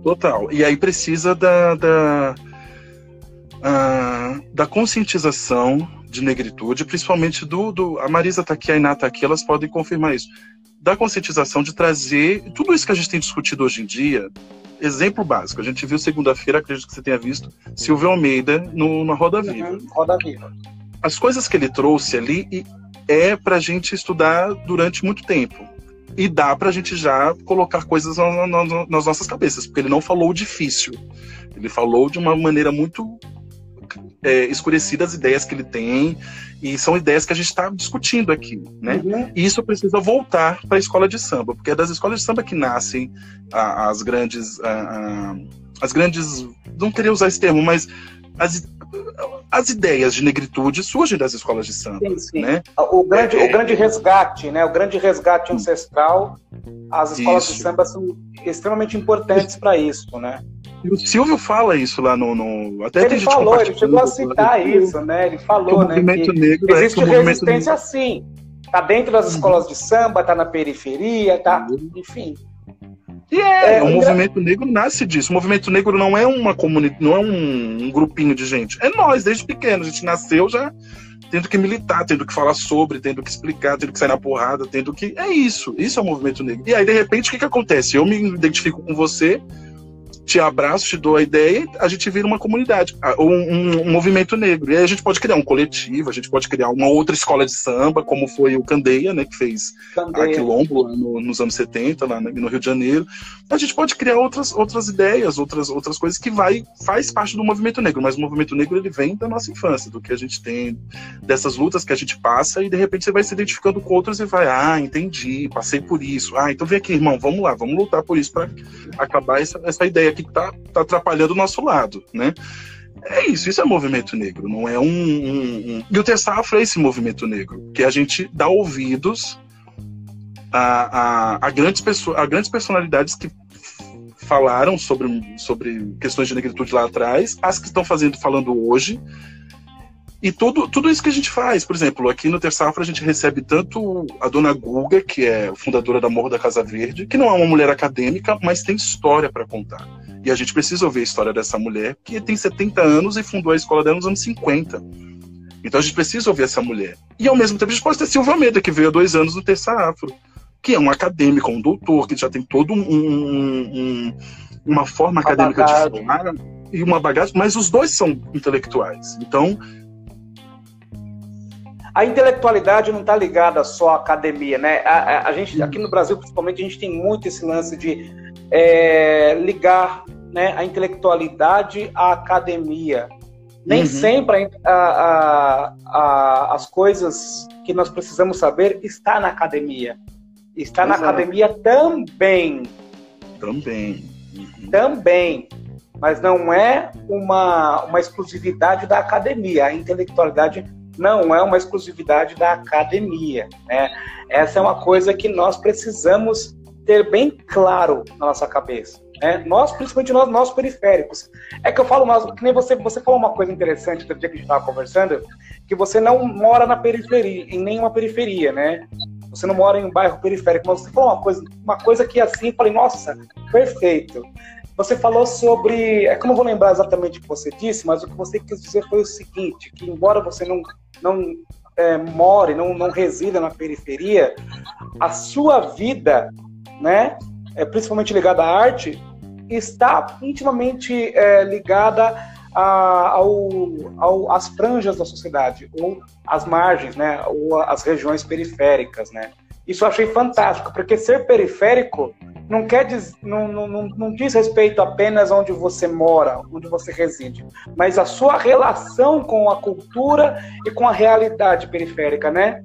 Total. E aí precisa da, da, uh, da conscientização de negritude, principalmente do, do. A Marisa está aqui, a Iná está aqui, elas podem confirmar isso. Da conscientização de trazer tudo isso que a gente tem discutido hoje em dia. Exemplo básico, a gente viu segunda-feira, acredito que você tenha visto, Silvio Almeida no, na Roda Viva. Uhum, Roda Viva. As coisas que ele trouxe ali, é para a gente estudar durante muito tempo. E dá para a gente já colocar coisas na, na, nas nossas cabeças, porque ele não falou difícil. Ele falou de uma maneira muito é, escurecida as ideias que ele tem, e são ideias que a gente está discutindo aqui, né? Uhum. E isso precisa voltar para a escola de samba, porque é das escolas de samba que nascem as grandes. as grandes. Não queria usar esse termo, mas as, as ideias de negritude surgem das escolas de samba. Sim, sim. Né? O, grande, é, o grande resgate, né? o grande resgate ancestral, as escolas isso. de samba são extremamente importantes para isso. Né? E o Silvio fala isso lá no. no até ele falou, ele chegou a citar isso, né? Ele falou, né? Que negro, é existe resistência sim. Tá dentro das uhum. escolas de samba, tá na periferia, tá. Uhum. Enfim. É, é o movimento negro nasce disso. O movimento negro não é uma comunidade, não é um, um, grupinho de gente. É nós, desde pequeno. A gente nasceu já tendo que militar, tendo que falar sobre, tendo que explicar, tendo que sair na porrada, tendo que. É isso. Isso é o movimento negro. E aí, de repente, o que, que acontece? Eu me identifico com você, te abraço, te dou a ideia, a gente vira uma comunidade, um, um, movimento negro. E aí a gente pode criar um coletivo, a gente pode criar uma outra escola de samba, como foi o Candeia, né, que fez Candeia. a Quilombo no, nos anos 70, lá no Rio de Janeiro. A gente pode criar outras, outras ideias, outras, outras coisas que vai, faz parte do movimento negro, mas o movimento negro ele vem da nossa infância, do que a gente tem, dessas lutas que a gente passa, e de repente você vai se identificando com outros e vai, ah, entendi, passei por isso. Ah, então vem aqui, irmão, vamos lá, vamos lutar por isso para acabar essa, essa ideia que está tá atrapalhando o nosso lado, né? É isso, isso é movimento negro, não é um. um, um... E o Tessafra é esse movimento negro, que a gente dá ouvidos a, a, a, grandes, a grandes personalidades que falaram sobre, sobre questões de negritude lá atrás, as que estão fazendo falando hoje, E tudo, tudo isso que a gente faz, por exemplo, aqui no Terçafra a gente recebe tanto a dona Guga, que é fundadora da Morro da Casa Verde, que não é uma mulher acadêmica, mas tem história para contar. E a gente precisa ouvir a história dessa mulher, que tem 70 anos e fundou a escola dela nos anos 50. Então a gente precisa ouvir essa mulher. E ao mesmo tempo a gente pode ter Silvia Almeida, que veio há dois anos no Terça Afro, que é um acadêmico, um doutor, que já tem todo um, um, uma forma uma acadêmica bagagem. de falar e uma bagagem, mas os dois são intelectuais. Então a intelectualidade não está ligada só à academia, né? A, a, a, gente aqui no Brasil, principalmente, a gente tem muito esse lance de é, ligar né, a intelectualidade à academia. Nem uhum. sempre a, as coisas que nós precisamos saber está na academia. Está Exato. na academia também. Também. Uhum. Também. Mas não é uma, uma exclusividade da academia. A intelectualidade não é uma exclusividade da academia. Né? Essa é uma coisa que nós precisamos ter bem claro na nossa cabeça. Né? Nós, principalmente nós, nós periféricos. É que eu falo, nós, que nem você, você falou uma coisa interessante do dia que a gente estava conversando, que você não mora na periferia, em nenhuma periferia, né? Você não mora em um bairro periférico, mas você falou uma coisa, uma coisa que assim, eu falei, nossa, perfeito. Você falou sobre. É que eu não vou lembrar exatamente o que você disse, mas o que você quis dizer foi o seguinte: que embora você não, não é, more, não, não resida na periferia, a sua vida, né, é, principalmente ligada à arte, está intimamente é, ligada a, ao, ao, às franjas da sociedade, ou às margens, né, ou às regiões periféricas. Né. Isso eu achei fantástico, porque ser periférico não quer diz, não, não, não, não diz respeito apenas onde você mora, onde você reside, mas a sua relação com a cultura e com a realidade periférica, né?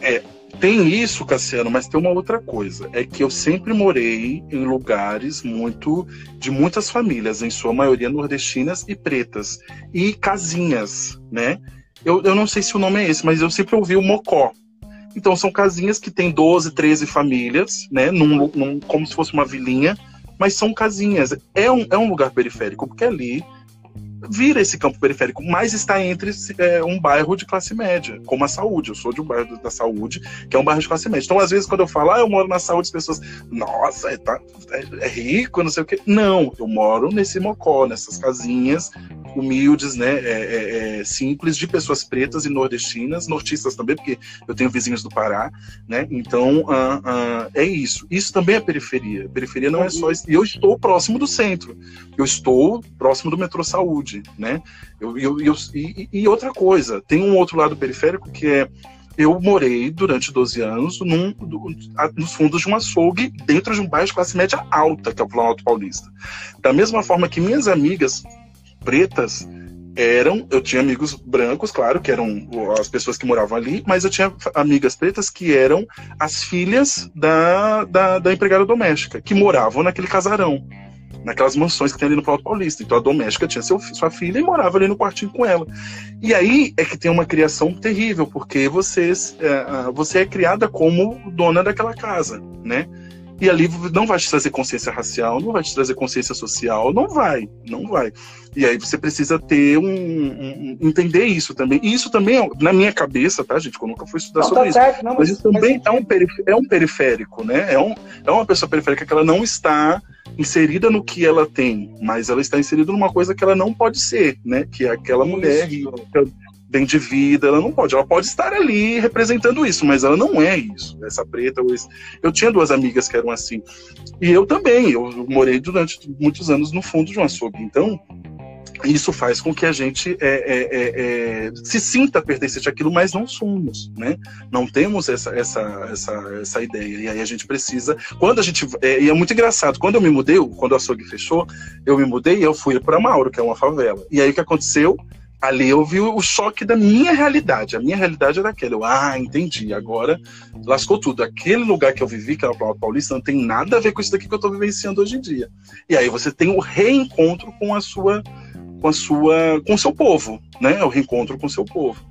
É, tem isso, Cassiano, mas tem uma outra coisa. É que eu sempre morei em lugares muito de muitas famílias, em sua maioria nordestinas e pretas, e casinhas, né? Eu, eu não sei se o nome é esse, mas eu sempre ouvi o mocó. Então são casinhas que tem 12, 13 famílias, né? Num, num, como se fosse uma vilinha, mas são casinhas. É um, é um lugar periférico, porque ali vira esse campo periférico, mas está entre é, um bairro de classe média, como a saúde. Eu sou de um bairro da saúde, que é um bairro de classe média. Então, às vezes, quando eu falo, ah, eu moro na saúde, as pessoas, nossa, é, tá, é, é rico, não sei o quê. Não, eu moro nesse mocó, nessas casinhas humildes, né, é, é, é, simples, de pessoas pretas e nordestinas, nortistas também, porque eu tenho vizinhos do Pará, né? Então, uh, uh, é isso. Isso também é periferia. Periferia não é só isso. E eu estou próximo do centro. Eu estou próximo do metrô Saúde, né? Eu, eu, eu e, e, outra coisa, tem um outro lado periférico que é eu morei durante 12 anos num, nos fundos de um açougue dentro de um bairro de classe média alta, que é o Planalto Paulista. Da mesma forma que minhas amigas pretas eram, eu tinha amigos brancos, claro, que eram as pessoas que moravam ali, mas eu tinha amigas pretas que eram as filhas da, da, da empregada doméstica, que moravam naquele casarão, naquelas mansões que tem ali no Paulo Paulista. Então a doméstica tinha seu, sua filha e morava ali no quartinho com ela. E aí é que tem uma criação terrível, porque você é, você é criada como dona daquela casa, né? E ali não vai te trazer consciência racial, não vai te trazer consciência social, não vai, não vai. E aí você precisa ter um, um entender isso também. E isso também, é, na minha cabeça, tá, gente? Eu nunca fui estudar não, sobre tá isso. Certo, não, mas, isso também é, um é um periférico, né? É, um, é uma pessoa periférica que ela não está inserida no que ela tem, mas ela está inserida numa coisa que ela não pode ser, né? Que é aquela isso. mulher rica, bem de vida, ela não pode. Ela pode estar ali representando isso, mas ela não é isso. Essa preta ou esse... Eu tinha duas amigas que eram assim. E eu também. Eu morei durante muitos anos no fundo de um açougue. Então, isso faz com que a gente é, é, é, é, se sinta pertencente àquilo, mas não somos, né? Não temos essa, essa, essa, essa ideia. E aí a gente precisa. Quando a gente. É, e é muito engraçado, quando eu me mudei, quando o açougue fechou, eu me mudei e eu fui para Mauro, que é uma favela. E aí o que aconteceu? Ali eu vi o choque da minha realidade. A minha realidade era aquela. Eu, ah, entendi. Agora lascou tudo. Aquele lugar que eu vivi, que era o Paulista, não tem nada a ver com isso daqui que eu estou vivenciando hoje em dia. E aí você tem o reencontro com a sua, com a sua, com o seu povo, né? O reencontro com o seu povo.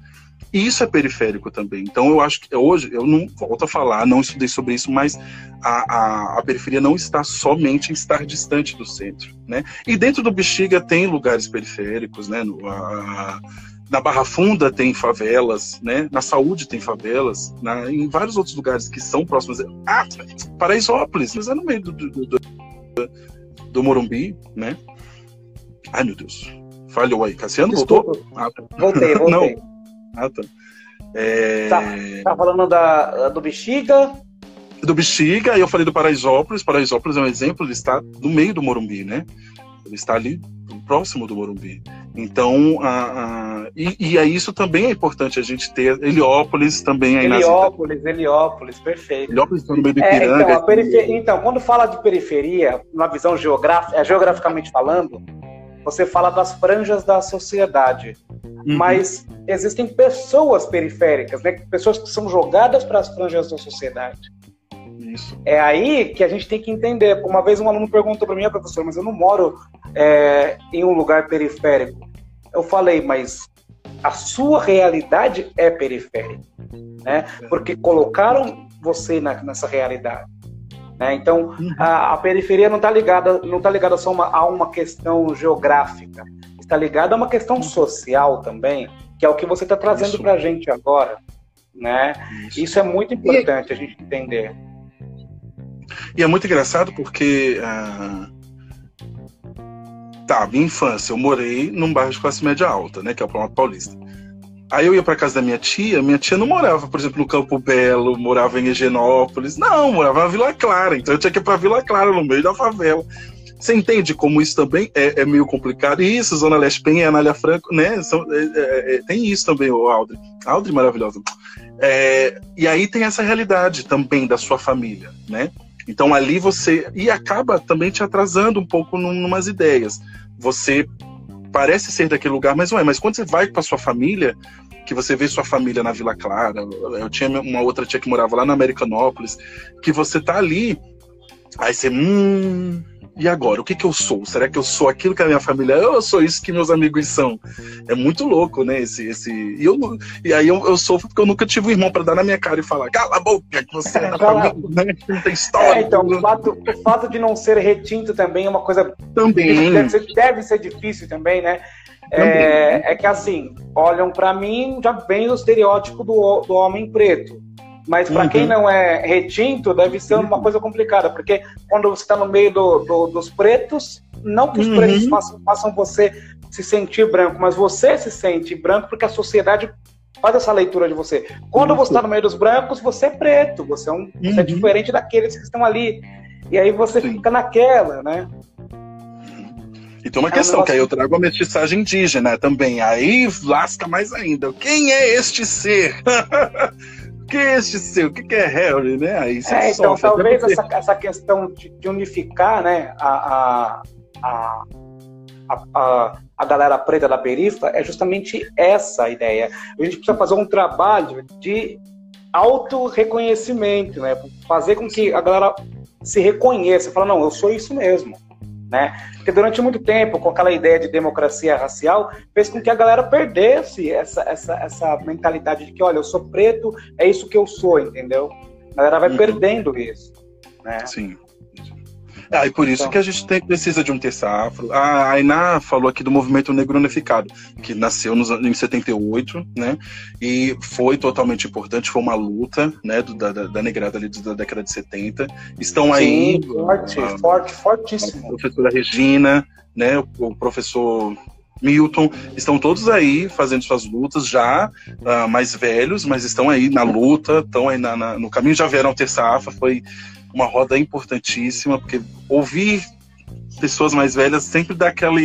E isso é periférico também. Então eu acho que hoje, eu não volto a falar, não estudei sobre isso, mas a, a, a, periferia não está somente em estar distante do centro. Né? E dentro do Bexiga tem lugares periféricos, né? No, a, na Barra Funda tem favelas, né? Na Saúde tem favelas, na, em vários outros lugares que são próximos. Ah, Paraisópolis, mas é no meio do, do, do, do Morumbi, né? Ai, meu Deus. Falhou aí. Cassiano, Desculpa. voltou? Ah. Voltei, voltei. (laughs) Não. Ah, tá. É... Tá, tá falando da, do Bexiga. Do Bexiga, e eu falei do Paraisópolis. Paraisópolis é um exemplo, ele está no meio do Morumbi, né? Ele está ali próximo do Morumbi. Então, a, a, e, e é isso também é importante a gente ter. Heliópolis também aí Heliópolis, Heliópolis, perfeito. Heliópolis está no meio do é, Ipiranga. então, periferia, então, quando fala de periferia, na visão geográfica, é, geograficamente falando, você fala das franjas da sociedade. Uhum. Mas existem pessoas periféricas, né? pessoas que são jogadas para as franjas da sociedade. Isso. É aí que a gente tem que entender. Uma vez um aluno perguntou para mim, ah, professor, mas eu não moro é, em um lugar periférico. Eu falei, mas a sua realidade é periférica, né? Porque colocaram você na, nessa realidade. Né? Então, a, a periferia não está ligada, não tá ligada só uma, a uma questão geográfica, está ligada a uma questão social também, que é o que você está trazendo para a gente agora, né? Isso. Isso é muito importante a gente entender. E é muito engraçado porque. ah, Tá, minha infância, eu morei num bairro de classe média alta, né? Que é o Planalto Paulista. Aí eu ia pra casa da minha tia, minha tia não morava, por exemplo, no Campo Belo, morava em Higienópolis. Não, morava na Vila Clara. Então eu tinha que ir pra Vila Clara, no meio da favela. Você entende como isso também é, é meio complicado? Isso, Zona Leste Penha, Anália Franco, né? São, é, é, é, tem isso também, o Aldri. Aldri maravilhosa. É, e aí tem essa realidade também da sua família, né? Então ali você. E acaba também te atrasando um pouco num, numas ideias. Você parece ser daquele lugar, mas não é. Mas quando você vai com a sua família, que você vê sua família na Vila Clara, eu tinha uma outra tia que morava lá na Americanópolis, que você tá ali, aí você. Hum, e agora? O que, que eu sou? Será que eu sou aquilo que a minha família é? Ou eu sou isso que meus amigos são? É muito louco, né? Esse, esse... E, eu, e aí eu, eu sofro porque eu nunca tive um irmão pra dar na minha cara e falar: cala a boca, que você é da a família, né? Não tem história. É, então, o fato, o fato de não ser retinto também é uma coisa Também. deve ser, deve ser difícil também, né? É, é que assim, olham pra mim, já vem o estereótipo do, do homem preto. Mas pra Uhum. quem não é retinto, deve ser uma coisa complicada, porque quando você está no meio do- do- dos pretos, não que os Uhum. pretos façam, façam você se sentir branco, mas você se sente branco porque a sociedade faz essa leitura de você. Quando você está no meio dos brancos, você é preto, você é, um, você é Uhum. diferente daqueles que estão ali. E aí você Sim. fica naquela, né? E tem uma É um questão, negócio- que aí eu trago a mestiçagem indígena também. Aí lasca mais ainda. Quem é este ser? (laughs) Quem é este ser? O que que é Harry, né? Aí você É, então sofre, até talvez essa, essa questão de, de unificar né, a, a, a, a, a, a galera preta da perifa é justamente essa a ideia. A gente precisa fazer um trabalho de auto-reconhecimento, né? Fazer com que a galera se reconheça, fala, não, eu sou isso mesmo. Né? Porque durante muito tempo, com aquela ideia de democracia racial, fez com que a galera perdesse essa, essa, essa mentalidade de que, olha, eu sou preto, é isso que eu sou, entendeu? A galera vai Uhum. perdendo isso. Né? Sim. Ah, e por isso Então. que a gente tem, precisa de um terça afro. A Ainá falou aqui do movimento negro unificado, que nasceu nos, an- em 78, né? E foi totalmente importante, foi uma luta, né? do- da, da, da negrada ali da década de 70. Estão aí. Sim, forte, a- forte, a fortíssimo. professora Regina, né, o, o professor Milton, estão todos aí fazendo suas lutas, já ah, mais velhos, mas estão aí na luta, estão aí na- na- no caminho, já vieram ter safra, foi uma roda importantíssima, porque ouvir pessoas mais velhas sempre dá aquela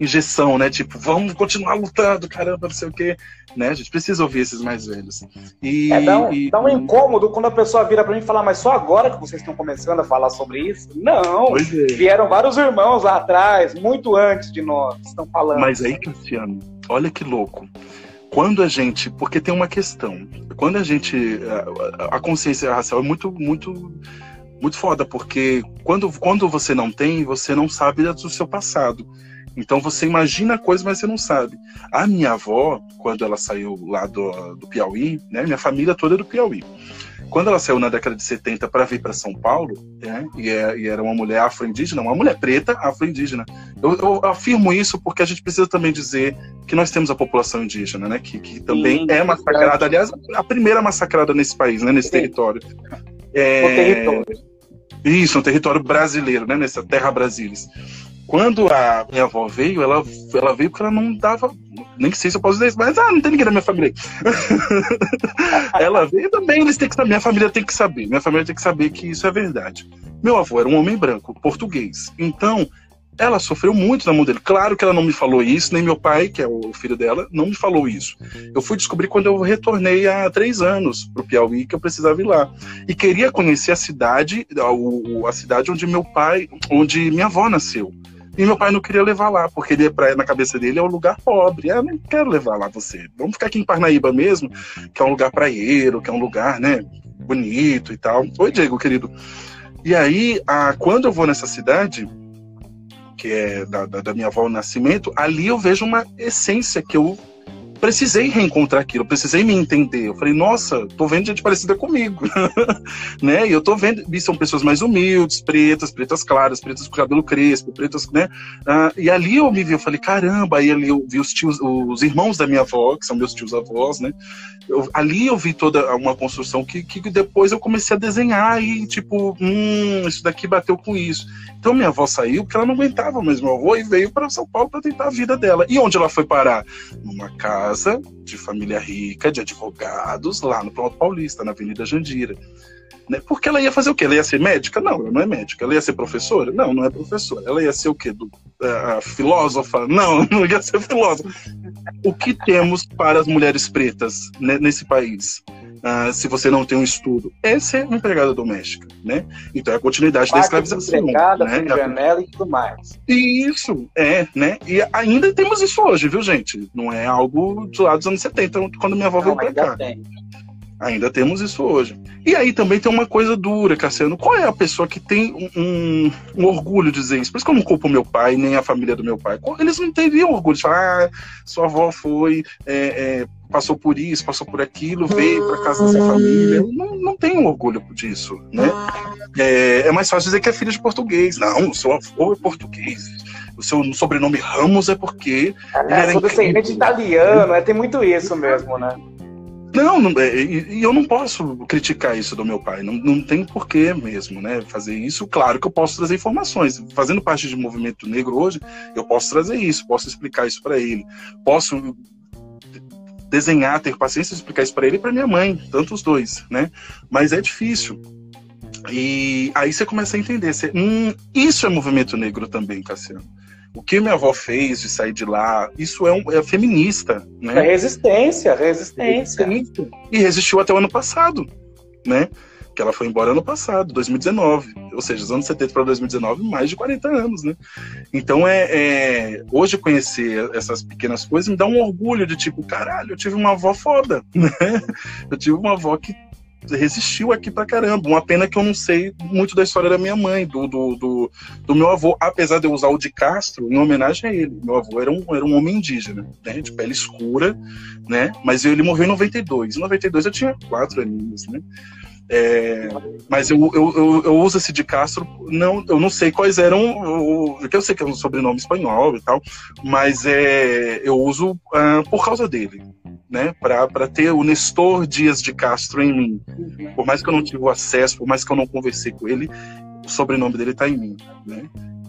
injeção, né, tipo, vamos continuar lutando, caramba, não sei o quê, né, a gente precisa ouvir esses mais velhos. E, É, dá, um, e- dá um incômodo quando a pessoa vira pra mim e fala, mas só agora que vocês estão começando a falar sobre isso? Não, é. vieram vários irmãos lá atrás, muito antes de nós, que estão falando. Mas aí, Cassiano, olha que louco. Quando a gente. Porque tem uma questão. Quando a gente. A, a consciência racial é muito, muito. Muito foda, porque quando, quando você não tem, você não sabe do seu passado. Então você imagina a coisa, mas você não sabe. A minha avó, quando ela saiu lá do, do Piauí, né? Minha família toda é do Piauí. Quando ela saiu na década de 70 para vir para São Paulo, né, e, é, e, era uma mulher afro-indígena, uma mulher preta afro-indígena. Eu, eu, afirmo isso porque a gente precisa também dizer que nós temos a população indígena, né, que, que também Sim, é massacrada, aliás, a primeira massacrada nesse país, né, nesse Sim. território. É, território. Isso, um território brasileiro, né, nessa terra brasilis. Quando a minha avó veio, ela, ela veio porque ela não dava. Nem sei se eu posso dizer isso, mas ah, não tem ninguém da minha família aí. (laughs) ela veio também, eles têm que saber, minha família tem que saber. Minha família tem que saber que isso é verdade. Meu avô era um homem branco, português. Então, ela sofreu muito na mão dele. Claro que ela não me falou isso, nem meu pai, que é o filho dela, não me falou isso. Eu fui descobrir quando eu retornei há três anos para o Piauí que eu precisava ir lá e queria conhecer a cidade, a, cidade onde meu pai, onde minha avó nasceu. E meu pai não queria levar lá, porque ele, pra, na cabeça dele é um lugar pobre. Eu não quero levar lá você. Vamos ficar aqui em Parnaíba mesmo, que é um lugar praieiro, que é um lugar, né, bonito e tal. Oi, Diego, querido. E aí, a, quando eu vou nessa cidade, que é da, da, da minha avó o Nascimento, ali eu vejo uma essência que eu precisei reencontrar aquilo, precisei me entender. Eu falei, nossa, tô vendo gente parecida comigo, (laughs) né? E eu tô vendo, e são pessoas mais humildes, pretas, pretas claras, pretas com cabelo crespo, pretas, né? Ah, e ali eu me vi, eu falei, caramba, aí ali eu vi os tios, os irmãos da minha avó, que são meus tios avós, né? Eu, ali eu vi toda uma construção que, que depois eu comecei a desenhar e, tipo, hum, isso daqui bateu com isso. Então minha avó saiu porque ela não aguentava mais meu avô e veio para São Paulo para tentar a vida dela. E onde ela foi parar? Numa casa de família rica, de advogados, lá no Planalto Paulista, na Avenida Jandira. Né? Porque ela ia fazer o quê? Ela ia ser médica? Não, ela não é médica. Ela ia ser professora? Não, não é professora. Ela ia ser o quê? Do, uh, filósofa? Não, (laughs) não ia ser filósofa. O que temos para as mulheres pretas né, nesse país? Uh, se você não tem um estudo, é ser uma empregada doméstica, né? Então é a continuidade da escravização. Empregada, né? janela e tudo mais. Isso, é, né? E ainda temos isso hoje, viu, gente? Não é algo de lá dos anos 70, quando minha avó não, veio pra cá. Tem. Ainda temos isso hoje. E aí também tem uma coisa dura, Cassiano. Qual é a pessoa que tem um, um, orgulho de dizer isso? Por isso que eu não culpo meu pai, nem a família do meu pai. Eles não teriam orgulho de falar, ah, sua avó foi, é, é, passou por isso, passou por aquilo, veio para casa dessa família. Não, não tenho orgulho disso, né? É, é, mais fácil dizer que é filho de português. Não, seu avô é português. O seu sobrenome Ramos é porque. É, ele era sou descendente italiano, é, tem muito isso mesmo, né? Não, não é, e, eu não posso criticar isso do meu pai, não, não tem porquê mesmo, né? Fazer isso, claro que eu posso trazer informações. Fazendo parte de movimento negro hoje, eu posso trazer isso, posso explicar isso para ele, posso desenhar, ter paciência de explicar isso para ele e para minha mãe, tanto os dois, né? Mas é difícil. E aí você começa a entender, você, hum, isso é movimento negro também, Cassiano. O que minha avó fez de sair de lá, isso é, um, é feminista, né? É resistência, resistência. E resistiu até o ano passado, né? Que ela foi embora ano passado, 2019. Ou seja, os anos 70 para 2019, mais de 40 anos, né? Então, é, é, hoje conhecer essas pequenas coisas me dá um orgulho de tipo, caralho, eu tive uma avó foda, (laughs) né? Eu tive uma avó que resistiu aqui pra caramba. Uma pena que eu não sei muito da história da minha mãe, do, do, do, do, meu avô, apesar de eu usar o de Castro em homenagem a ele. Meu avô era um, era um homem indígena, né, de pele escura, né, mas ele morreu em 92. Em 92 eu tinha quatro aninhos, né. É, mas eu, eu, eu, eu, uso esse de Castro, não, eu não sei quais eram, porque eu sei que é um sobrenome espanhol e tal, mas é, eu uso uh, por causa dele, né, para ter o Nestor Dias de Castro em mim. Por mais que eu não tive o acesso, por mais que eu não conversei com ele, o sobrenome dele está em mim, né.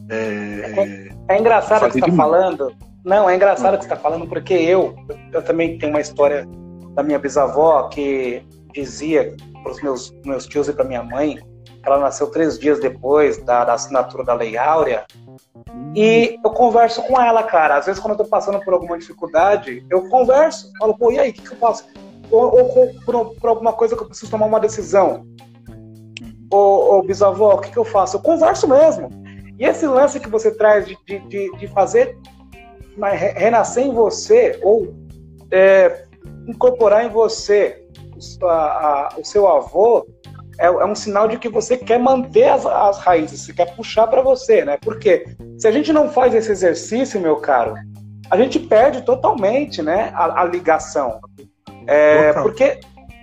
É, é, é engraçado o que você está falando. Não, é engraçado o que você está falando, porque eu, eu também tenho uma história da minha bisavó que dizia para os meus, meus tios e para minha mãe, ela nasceu três dias depois da, da, assinatura da Lei Áurea. E eu converso com ela, cara. Às vezes, quando eu tô passando por alguma dificuldade, eu converso. Falo, pô, e aí, o que, que, eu faço? Ou, ou por, por, alguma coisa que eu preciso tomar uma decisão. Ô, ô bisavó, o que, que eu faço? Eu converso mesmo. E esse lance que você traz de, de, de fazer renascer em você, ou é, incorporar em você a, a, o seu avô é, é, um sinal de que você quer manter as, as raízes, você quer puxar para você, né? Porque se a gente não faz esse exercício, meu caro, a gente perde totalmente, né, a, a ligação. É, porque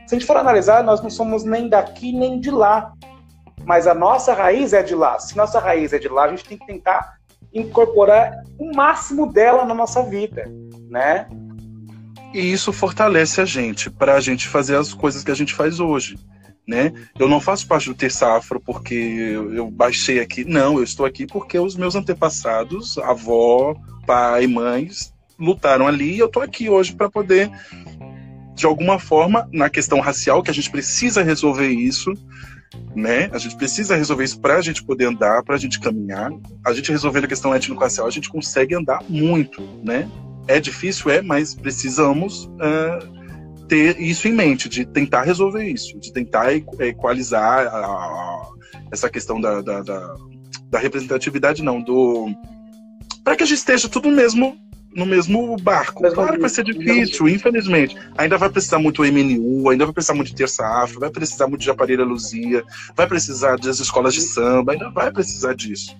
Se a gente for analisar, nós não somos nem daqui nem de lá. Mas a nossa raiz é de lá. Se nossa raiz é de lá, a gente tem que tentar incorporar o máximo dela na nossa vida, né? E isso fortalece a gente para a gente fazer as coisas que a gente faz hoje. Né? Eu não faço parte do Terça Afro porque eu baixei aqui. Não, eu estou aqui porque os meus antepassados, avó, pai, mães, lutaram ali e eu estou aqui hoje para poder, de alguma forma, na questão racial, que a gente precisa resolver isso, né? A gente precisa resolver isso para a gente poder andar, para a gente caminhar. A gente resolvendo a questão étnico-racial, a gente consegue andar muito, né? É difícil, é, mas precisamos uh, ter isso em mente, de tentar resolver isso, de tentar equalizar a, a, essa questão da, da, da, da representatividade, não, do para que a gente esteja tudo mesmo no mesmo barco. Mesmo claro que vai ser difícil, infelizmente. Ainda vai precisar muito MNU, ainda vai precisar muito de Terça Afro, vai precisar muito de Aparelha Luzia, vai precisar das escolas de samba, ainda vai precisar disso.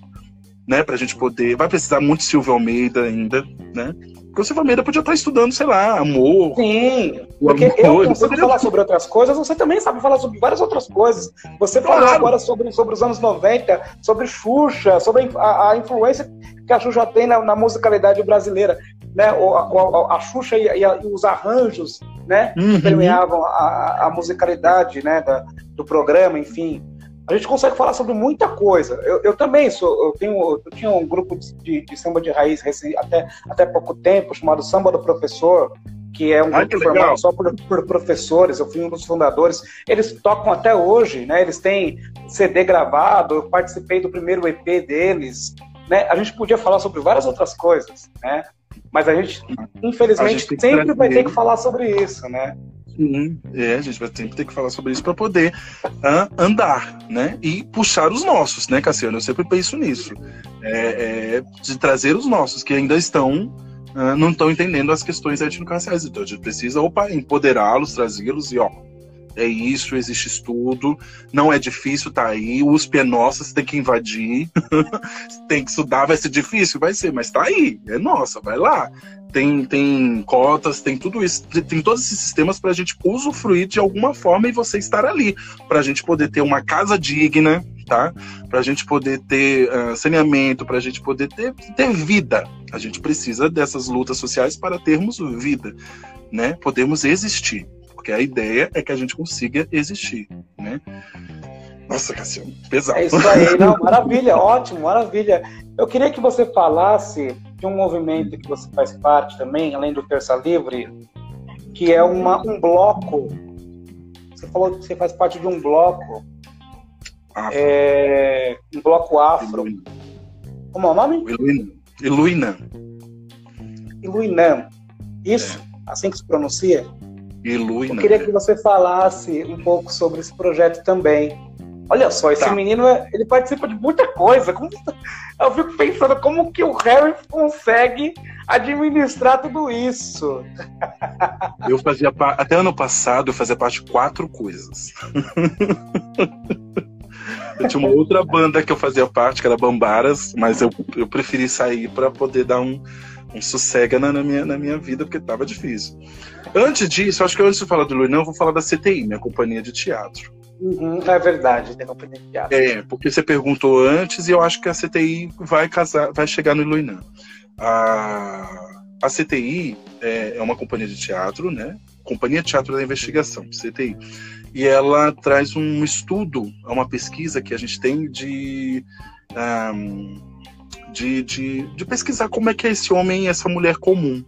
Né, pra gente poder. Vai precisar muito de Silvio Almeida ainda, né? Porque o Silvio Almeida podia estar estudando, sei lá, amor. Sim, porque amor, eu consigo falar sobre outras coisas, você também sabe falar sobre várias outras coisas. Você claro. falou agora sobre, sobre os anos 90, sobre Xuxa, sobre a, a influência que a Xuxa tem na, na musicalidade brasileira. Né? O, a, a Xuxa e, a, e, os arranjos né? Uhum. que permeavam a, a musicalidade né? Da, do programa, enfim a gente consegue falar sobre muita coisa. Eu, eu também sou, eu tenho, eu tinha um grupo de, de samba de raiz até, até pouco tempo chamado Samba do Professor, que é um grupo formado só por, por, professores. Eu fui um dos fundadores. Eles tocam até hoje, né? Eles têm CD gravado. Eu participei do primeiro EP deles. Né? A gente podia falar sobre várias outras coisas, né? Mas a gente, infelizmente, a gente sempre vai ter que falar sobre isso, né? Sim, é, a gente vai sempre ter que falar sobre isso para poder uh, andar, né? E puxar os nossos, né, Cassiano? Eu sempre penso nisso. É, é, de trazer os nossos que ainda estão, uh, não estão entendendo as questões étnico-raciais. Então a gente precisa, opa, empoderá-los, trazê-los e, ó, é isso, existe estudo, não é difícil, tá aí, o USP é nossa, você tem que invadir, (laughs) tem que estudar, vai ser difícil? Vai ser, mas tá aí, é nossa, vai lá. Tem, tem cotas, tem tudo isso, tem todos esses sistemas para a gente usufruir de alguma forma e você estar ali, para a gente poder ter uma casa digna, tá? Para a gente poder ter uh, saneamento, para a gente poder ter, ter vida. A gente precisa dessas lutas sociais para termos vida, né? Podemos existir porque a ideia é que a gente consiga existir, né? Nossa, Cassiano, pesado. É isso aí, (laughs) não, maravilha, ótimo, maravilha. Eu queria que você falasse de um movimento que você faz parte também, além do Terça Livre, que é uma, um bloco. Você falou que você faz parte de um bloco. É, um bloco afro. Iluina. Como é o nome? Iluina. Iluina. Iluinã. Isso? É. Assim que se pronuncia? Eu queria que você falasse um pouco sobre esse projeto também. Olha só, esse tá. menino ele participa de muita coisa. Eu fico pensando como que o Harry consegue administrar tudo isso. (laughs) Eu fazia até ano passado eu fazia parte de quatro coisas. (laughs) Eu tinha uma outra banda que eu fazia parte, que era Bambaras, mas eu, eu preferi sair para poder dar um, um sossega na, na, minha, na minha vida, porque tava difícil. Antes disso, acho que antes de falar do Luinão, eu vou falar da CTI, minha companhia de teatro. Uhum, é verdade, tem companhia de teatro. É, porque você perguntou antes e eu acho que a CTI vai casar, vai chegar no Luinão. A, a CTI é, é uma companhia de teatro, né? Companhia de Teatro da Investigação, CTI. E ela traz um estudo, uma pesquisa que a gente tem de. Um, de, de, de pesquisar como é que é esse homem e essa mulher comum.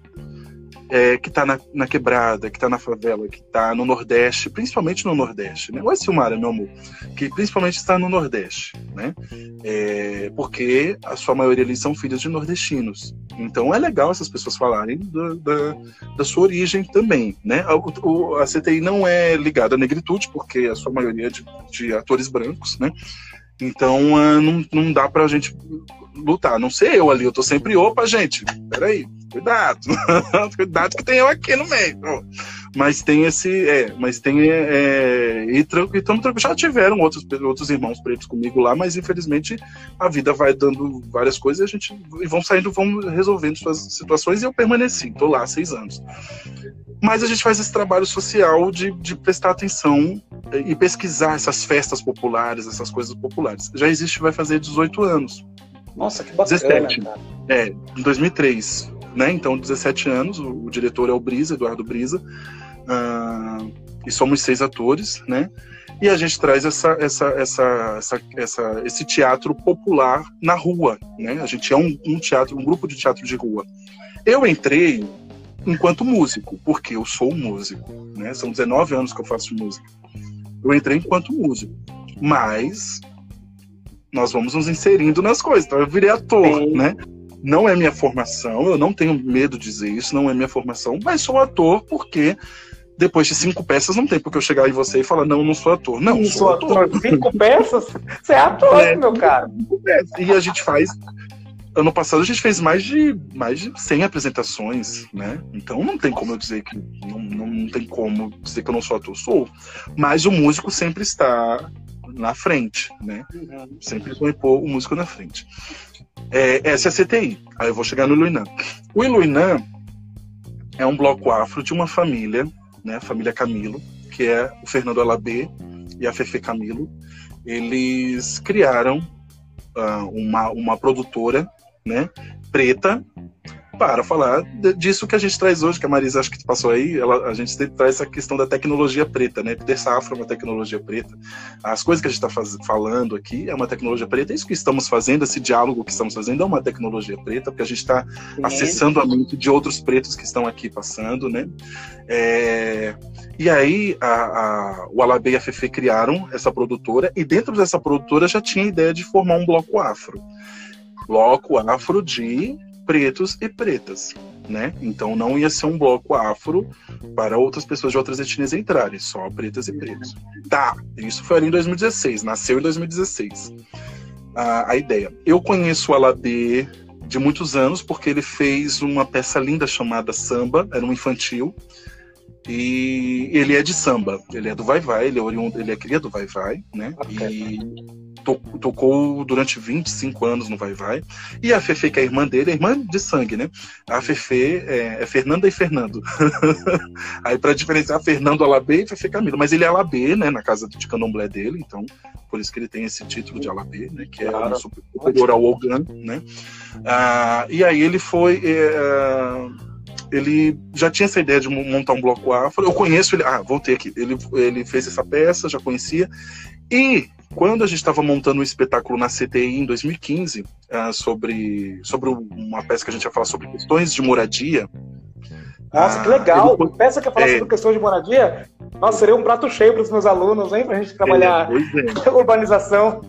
É, que está na, na, quebrada, que está na favela, que está no Nordeste, principalmente no Nordeste, né? Oi, Silmara, meu amor, que principalmente está no Nordeste, né? É, porque a sua maioria ali são filhos de nordestinos. Então é legal essas pessoas falarem da, da, sua origem também, né? A, o, a, CTI não é ligada à negritude, porque a sua maioria é de, de atores brancos, né? Então uh, não, não dá pra gente lutar. Não sei eu ali, eu tô sempre, opa, gente, peraí, cuidado. (laughs) cuidado que tem eu aqui no meio. Mas tem esse. É, mas tem. É, e estamos Já tiveram outros, outros irmãos pretos comigo lá, mas infelizmente a vida vai dando várias coisas e a gente. E vão saindo, vão resolvendo suas situações e eu permaneci. Estou lá há seis anos. Mas a gente faz esse trabalho social de, de prestar atenção e pesquisar essas festas populares, essas coisas populares. Já existe, vai fazer 18 anos. Nossa, que bacana, 17. Cara. É, em 2003. Né? Então, 17 anos, o, o diretor é o Brisa, Eduardo Brisa, uh, e somos seis atores, né? E a gente traz essa, essa, essa, essa, essa, esse teatro popular na rua, né? A gente é um, um teatro, um grupo de teatro de rua. Eu entrei enquanto músico, porque eu sou músico, né? São 19 anos que eu faço música. Eu entrei enquanto músico, mas nós vamos nos inserindo nas coisas. Então eu virei ator, Sim. né? Não é minha formação, eu não tenho medo de dizer isso, não é minha formação, mas sou ator porque depois de cinco peças não tem porque eu chegar em você e falar, não, não sou ator. Não, sou, sou ator. ator. Cinco peças? Você é ator, é, meu cara. E a gente faz ano passado a gente fez mais de mais de 100 apresentações, né? Então não tem como eu dizer que não, não, não tem como dizer que eu não sou ator, sou. Mas o músico sempre está na frente, né? Sempre vou pôr o músico na frente. É, essa é a CTI. Aí eu vou chegar no Iluinã. O Iluinã é um bloco afro de uma família, né? Família Camilo, que é o Fernando Alabê e a Fefe Camilo. Eles criaram uh, uma, uma produtora né, preta para falar disso que a gente traz hoje, que a Marisa acho que passou aí, ela, a gente traz essa questão da tecnologia preta, né? Peter Safra é uma tecnologia preta. As coisas que a gente está falando aqui é uma tecnologia preta. Isso que estamos fazendo, esse diálogo que estamos fazendo é uma tecnologia preta, porque a gente está acessando a mente de outros pretos que estão aqui passando, né? É... E aí a, a, o Alabê e a Fefe criaram essa produtora, e dentro dessa produtora já tinha a ideia de formar um bloco afro bloco afro de pretos e pretas, né? Então não ia ser um bloco afro para outras pessoas de outras etnias entrarem, só pretas e pretos. Tá, isso foi ali em 2016, nasceu em 2016. A, a ideia. Eu conheço o Alabê de muitos anos porque ele fez uma peça linda chamada Samba, era um infantil. E ele é de samba, ele é do Vai Vai, ele é oriundo, ele é cria do Vai Vai, né? E to, tocou durante 25 anos no Vai Vai. E a Fefe, que é a irmã dele, é irmã de sangue, né? A Fefe é, é Fernanda e Fernando. (laughs) Aí, para diferenciar, Fernando Alabê e Fefe Camilo. Mas ele é Alabê, né? Na casa de candomblé dele, então por isso que ele tem esse título de Alabê, né? Que é claro. superior ao Ogan, né? Ah, e aí ele foi. É, ele já tinha essa ideia de montar um bloco afro. Eu conheço ele. Ah, voltei aqui. Ele, ele fez essa peça, já conhecia. E quando a gente estava montando um espetáculo na CTI em 2015, uh, ah, sobre, sobre uma peça que a gente ia falar sobre questões de moradia. Nossa, que legal! Ele... Peça que ia falar é... sobre questões de moradia? Nossa, seria um prato cheio para os meus alunos, hein? Para a gente trabalhar é, é. (laughs) urbanização.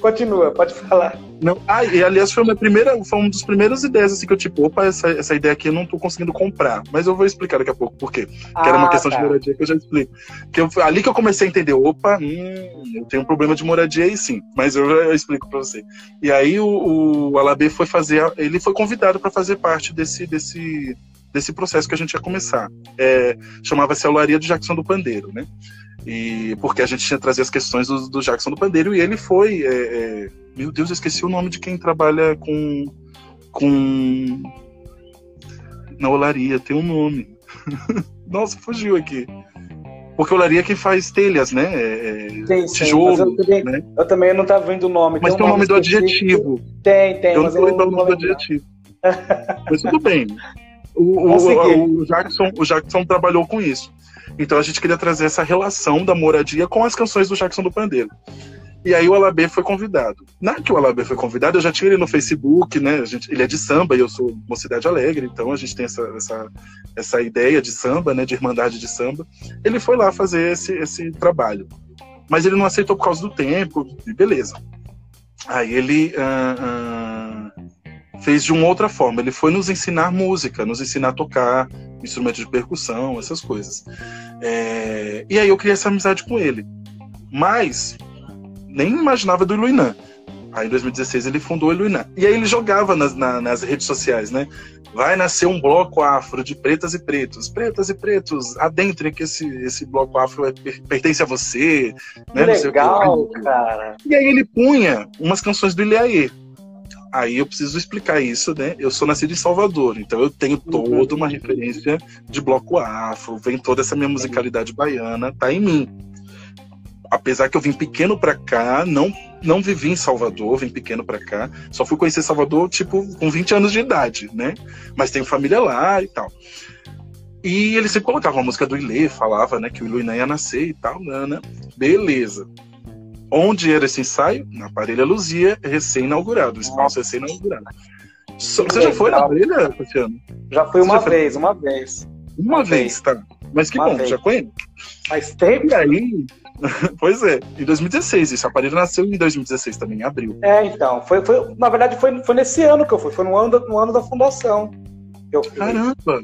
Continua, pode falar. Não, ah, e aliás, foi, uma primeira, foi uma das primeiras ideias assim, que eu, tipo, opa, essa, essa ideia aqui eu não estou conseguindo comprar. Mas eu vou explicar daqui a pouco por quê. Ah, que era uma ah, questão tá. de moradia que eu já explico. Que eu, ali que eu comecei a entender, opa, hum, eu tenho um problema de moradia aí sim, mas eu, eu explico para você. E aí o, o Alabê foi fazer, ele foi convidado para fazer parte desse, desse desse processo que a gente ia começar. É, Chamava-se a Olaria do Jackson do Pandeiro, né? E porque a gente tinha trazido as questões do, do Jackson do Pandeiro e ele foi. É, é, meu Deus, eu esqueci o nome de quem trabalha com. com. Na olaria, tem um nome. (laughs) Nossa, fugiu aqui. Porque olaria é quem faz telhas, né? É, é tijolo. Eu também, né? eu também não estava vendo o nome. Mas tem o nome, nome do adjetivo. Tem, tem. Eu não lembro o nome do adjetivo. mas tudo bem. (laughs) O, o, o, Jackson, o Jackson trabalhou com isso. Então a gente queria trazer essa relação da moradia com as canções do Jackson do Pandeiro. E aí o Alabê foi convidado. Na que o Alabê foi convidado, eu já tinha ele no Facebook, né? A gente, ele é de samba e eu sou Mocidade Alegre, então a gente tem essa, essa, essa ideia de samba, né? De irmandade de samba. Ele foi lá fazer esse, esse trabalho. Mas ele não aceitou por causa do tempo, e beleza. Aí ele. Uh, uh, fez de uma outra forma. Ele foi nos ensinar música, nos ensinar a tocar instrumentos de percussão, essas coisas. É... E aí eu criei essa amizade com ele. Mas nem imaginava do Iluinã. Aí em 2016 ele fundou o Iluiná. E aí ele jogava nas, na, nas redes sociais, né? Vai nascer um bloco afro de pretas e pretos. Pretas e pretos, adentre que esse, esse bloco afro é, pertence a você. Né? Legal, cara. E aí ele punha umas canções do Ilhaê. Aí eu preciso explicar isso, né? Eu sou nascido em Salvador, então eu tenho uhum. toda uma referência de bloco afro, vem toda essa minha musicalidade baiana, tá em mim apesar que eu vim pequeno para cá, não não vivi em Salvador, vim pequeno para cá, só fui conhecer Salvador tipo com 20 anos de idade, né? Mas tenho família lá e tal. E ele sempre colocava uma música do Ilê, falava, né, que o Iluiná ia nascer e tal, né, né? Beleza. Onde era esse ensaio? Na Parelha Luzia, recém-inaugurado, espaço recém-inaugurado. Você já foi na Parelha, Luciano? Já fui uma já vez, foi? uma vez. Uma, uma vez, vez, tá. Mas que uma bom, vez. já conhece? Faz tempo. E aí, (laughs) pois é, em 2016, isso. A aparelho nasceu em 2016 também, em abril. É, então. Foi, foi, na verdade, foi, foi nesse ano que eu fui, foi no ano, no ano da fundação. Eu fui. Caramba!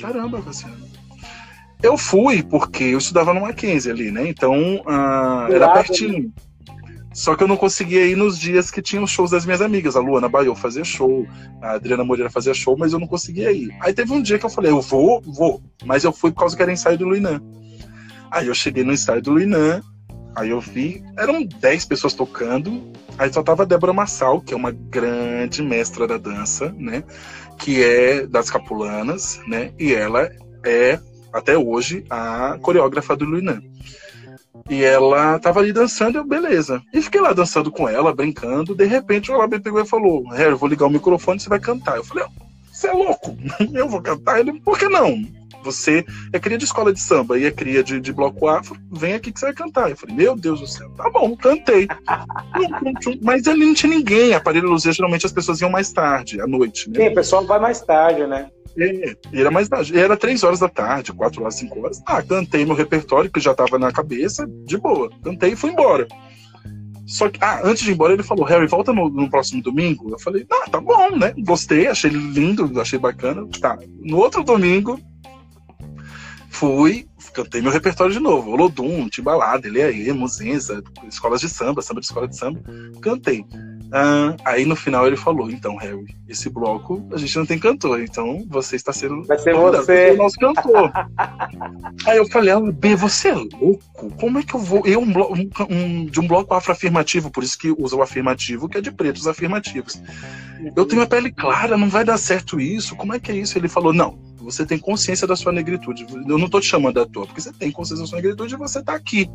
Caramba, Luciano. Eu fui porque eu estudava no Mackenzie ali, né? Então uh, era pertinho. Só que eu não conseguia ir nos dias que tinham shows das minhas amigas. A Luana Baiô fazia show, a Adriana Moreira fazia show, mas eu não conseguia ir. Aí teve um dia que eu falei, eu vou, vou. Mas eu fui por causa que era ensaio do Luinan. Aí eu cheguei no estádio do Luinan, aí eu vi, eram 10 pessoas tocando, aí só tava a Débora Massal, que é uma grande mestra da dança, né? Que é das Capulanas, né? E ela é, até hoje, a coreógrafa do Luinan. E ela tava ali dançando, eu, beleza. E fiquei lá dançando com ela, brincando. De repente, o Alabe pegou e falou: Harry, vou ligar o microfone, você vai cantar. Eu falei: Você é louco? (laughs) Eu vou cantar? Ele, por que não? Você é cria de escola de samba e é cria de, de bloco afro, vem aqui que você vai cantar. Eu falei, meu Deus do céu, tá bom, cantei. Mas ali não tinha ninguém. Aparelho Luzia, geralmente as pessoas iam mais tarde, à noite. Né? Sim, o pessoal vai mais tarde, né? É, era mais tarde. Era três horas da tarde, quatro horas, cinco horas. Ah, cantei meu repertório, que já estava na cabeça, de boa. Cantei e fui embora. Só que, ah, antes de ir embora, ele falou, Harry, volta no, no, próximo domingo. Eu falei, ah, tá bom, né? Gostei, achei lindo, achei bacana. Tá. No outro domingo, fui, cantei meu repertório de novo. Olodum, Timbalada, Eliaê, Muzenza, escolas de samba, samba de escola de samba. Cantei. Ah, aí no final ele falou: então, Harry, esse bloco a gente não tem cantor, então você está sendo. Vai ser você. o nosso cantor. (laughs) aí eu falei: ah, B, você é louco? Como é que eu vou. Eu, um, bloco, um, um de um bloco afro-afirmativo, por isso que usa o afirmativo, que é de pretos afirmativos. Eu tenho a pele clara, não vai dar certo isso, como é que é isso? Ele falou: não, você tem consciência da sua negritude. Eu não estou te chamando à toa, porque você tem consciência da sua negritude e você está aqui.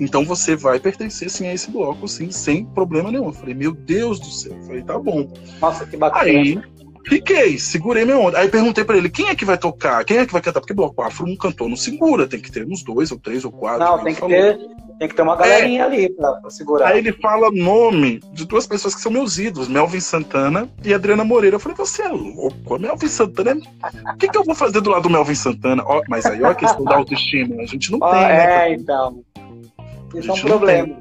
Então você vai pertencer sim a esse bloco, sim, sem problema nenhum. Eu falei, meu Deus do céu. Eu falei, tá bom. Nossa, que bacana. Aí fiquei, segurei minha onda. Aí perguntei para ele, quem é que vai tocar? Quem é que vai cantar? Porque bloco afro um cantor não segura, tem que ter uns dois, ou três, ou quatro. Não, tem que falou. ter tem que ter uma galerinha é. ali pra, pra, segurar. Aí ele fala nome de duas pessoas que são meus ídolos, Melvin Santana e Adriana Moreira. Eu falei, você é louco? Melvin Santana é... O que, que eu vou fazer do lado do Melvin Santana? Ó, mas aí, ó a questão da autoestima. A gente não tem, né? É, então. Isso é um problema.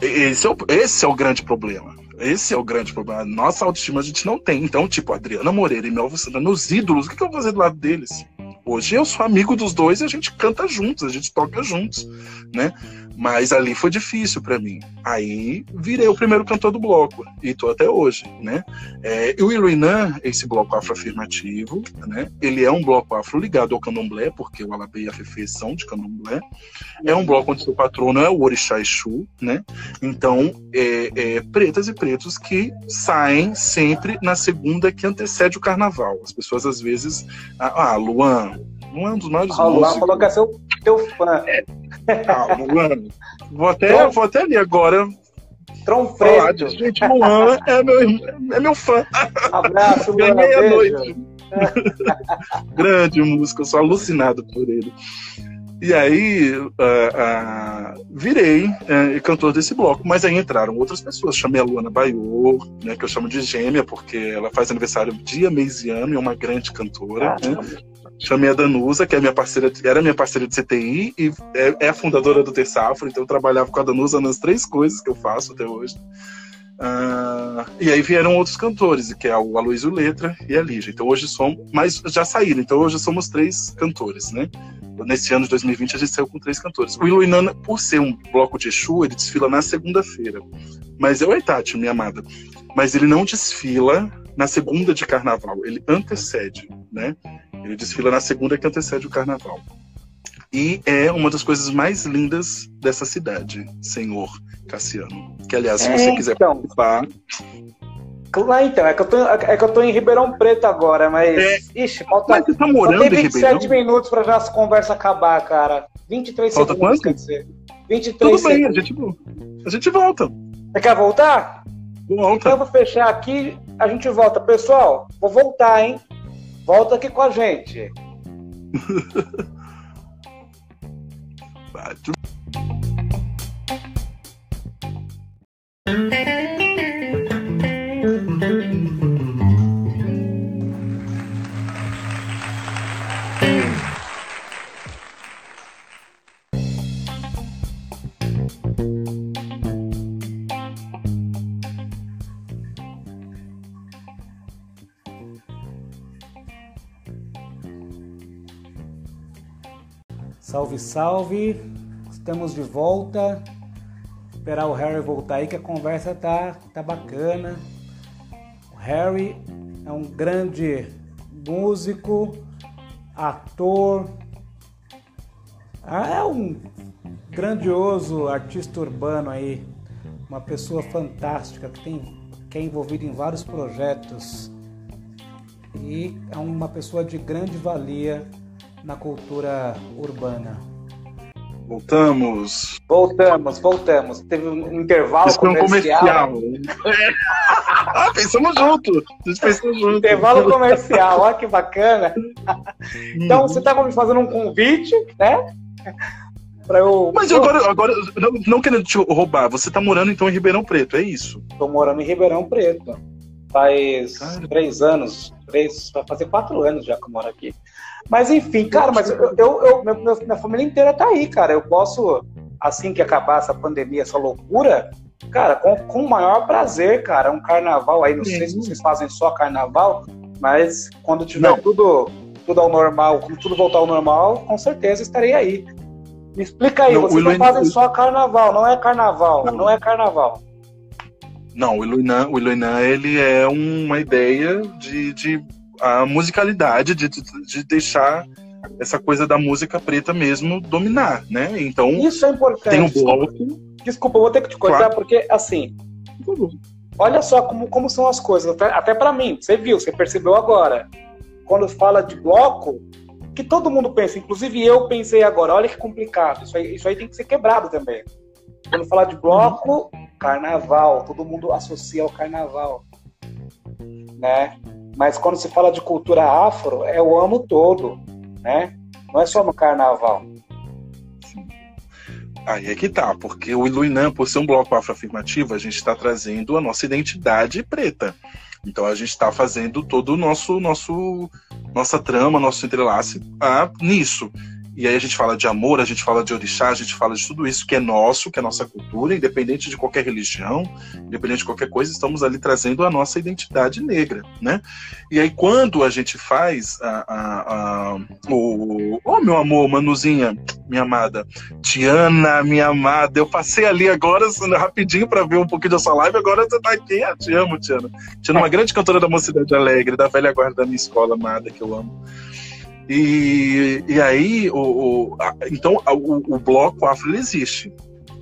Esse é, o, esse é o grande problema. Esse é o grande problema. Nossa autoestima a gente não tem. Então, tipo, Adriana Moreira e Melvin Santana, meus ídolos, o que eu vou fazer do lado deles? Hoje eu sou amigo dos dois e a gente canta juntos, a gente toca juntos, né? Mas ali foi difícil para mim. Aí virei o primeiro cantor do bloco e tô até hoje, né? É, o Iruinã, esse bloco afroafirmativo, né? Ele é um bloco afro ligado ao candomblé, porque o Alabê e a Fefe são de candomblé. É um bloco onde seu patrono é o Orixá Exu, né? Então, é, é, pretas e pretos que saem sempre na segunda que antecede o carnaval. As pessoas às vezes, ah, ah Luan, não é um dos maiores ah, Luan falou que é seu, teu fã. É, Luan. Vou até, vou até ali agora. Tron Preto. Gente, Luan é meu, é meu fã. Abraço, Luan. Meia-noite. (laughs) Grande música, eu sou alucinado por ele. E aí uh, uh, virei uh, cantor desse bloco, mas aí entraram outras pessoas. Chamei a Luana Baiô, né, que eu chamo de gêmea, porque ela faz aniversário dia, mês e ano, é uma grande cantora. Ah, né? Chamei a Danusa, que é minha parceira, era minha parceira de CTI e é, é a fundadora do Tersafro, então eu trabalhava com a Danusa nas três coisas que eu faço até hoje. Uh, e aí vieram outros cantores, que é o Aloysio Letra e a Lígia. Então hoje somos, mas já saíram, então hoje somos três cantores, né? Nesse ano de 2020 a gente saiu com três cantores. O Iluinana, por ser um bloco de Exu, ele desfila na segunda-feira. Mas é o Tati, minha amada. Mas ele não desfila na segunda de carnaval, ele antecede, né? Ele desfila na segunda que antecede o carnaval. E é uma das coisas mais lindas dessa cidade, senhor Cassiano. Que, aliás, se você é, quiser então. participar. Lá então, é que, eu tô, é que eu tô em Ribeirão Preto agora, mas. É. Ixi, falta. Mas você tá morando em Ribeirão? 27 minutos pra já essa conversa acabar, cara. 23 falta segundos, quanto? quer dizer. 23 Tudo bem, a gente, a gente volta. Você quer voltar? Volta. Então eu vou fechar aqui, a gente volta. Pessoal, vou voltar, hein? Volta aqui com a gente. (laughs) Bate. Salve, salve! Estamos de volta. Esperar o Harry voltar aí que a conversa tá, tá bacana. O Harry é um grande músico, ator, é um grandioso artista urbano aí, uma pessoa fantástica que tem que é envolvido em vários projetos e é uma pessoa de grande valia na cultura urbana. Voltamos. Voltamos, voltamos. Teve um intervalo Isso comercial. Um comercial. (laughs) ah, pensamos junto. A gente pensou junto. Intervalo comercial, olha que bacana. então, você estava me fazendo um convite, né? Pra eu... Mas agora, agora não, não, querendo te roubar, você está morando então em Ribeirão Preto, é isso? Estou morando em Ribeirão Preto. Faz Cara. três anos, três, vai fazer quatro anos já que eu moro aqui. Mas enfim, cara, mas eu, eu, eu minha, minha família inteira tá aí, cara. Eu posso, assim que acabar essa pandemia, essa loucura, cara, com, com o maior prazer, cara. Um carnaval aí, não Sim. sei se vocês fazem só carnaval, mas quando tiver não. tudo, tudo ao normal, quando tudo voltar ao normal, com certeza estarei aí. Me explica aí, não, vocês não fazem só carnaval, não é carnaval, não, não é carnaval. Não, o Iluinan, o Iluinan ele é uma ideia de, de a musicalidade, de, de deixar essa coisa da música preta mesmo dominar, né? Então isso é importante. Tem um bloco. Desculpa, vou ter que te cortar claro. porque assim, olha só como, como são as coisas. Até, até para mim, você viu, você percebeu agora. Quando fala de bloco, que todo mundo pensa, inclusive eu pensei agora. Olha que complicado. Isso aí, isso aí tem que ser quebrado também. Quando falar de bloco, carnaval, todo mundo associa ao carnaval, né? Mas quando se fala de cultura afro, é o ano todo, né? Não é só no carnaval. Aí é que tá, porque o Iluinã, por ser um bloco afroafirmativo, a gente está trazendo a nossa identidade preta. Então a gente está fazendo todo o nosso, nosso nossa trama, nosso entrelace ah, nisso. E aí a gente fala de amor, a gente fala de orixá, a gente fala de tudo isso que é nosso, que é nossa cultura, independente de qualquer religião, independente de qualquer coisa, estamos ali trazendo a nossa identidade negra, né? E aí quando a gente faz a, a, a o, oh meu amor, Manuzinha, minha amada, Tiana, minha amada, eu passei ali agora rapidinho para ver um pouquinho da sua live, agora você tá aqui, eu te amo, Tiana. Tiana é uma grande cantora da Mocidade Alegre, da velha guarda da minha escola amada, que eu amo. E, e aí, o, o a, então, o, o, bloco afro existe.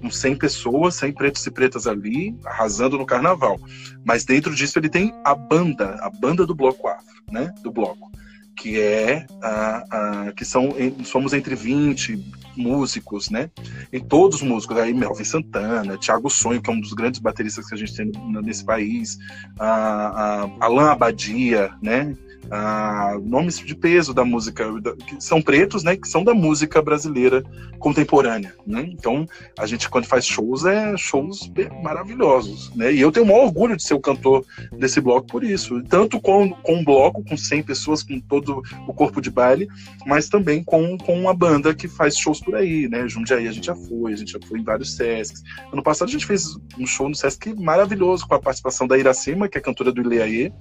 Com 100 pessoas, 100 pretos e pretas ali, arrasando no carnaval. Mas dentro disso ele tem a banda, a banda do bloco afro, né? Do bloco. Que é a, a que são, somos entre 20 músicos, né? E todos os músicos, aí Melvin Santana, Thiago Sonho, que é um dos grandes bateristas que a gente tem nesse país, a, a Alan Abadia, né? Ah, nomes de peso da música, que são pretos, né, que são da música brasileira contemporânea, né? Então, a gente quando faz shows é shows maravilhosos, né? E eu tenho o maior orgulho de ser o cantor desse bloco por isso, tanto com, com um bloco com 100 pessoas, com todo o corpo de baile, mas também com, com uma banda que faz shows por aí, né? Jundiaí a gente já foi, a gente já foi em vários Sescs. Ano passado a gente fez um show no Sesc maravilhoso com a participação da Iracema, que é cantora do Ileaê,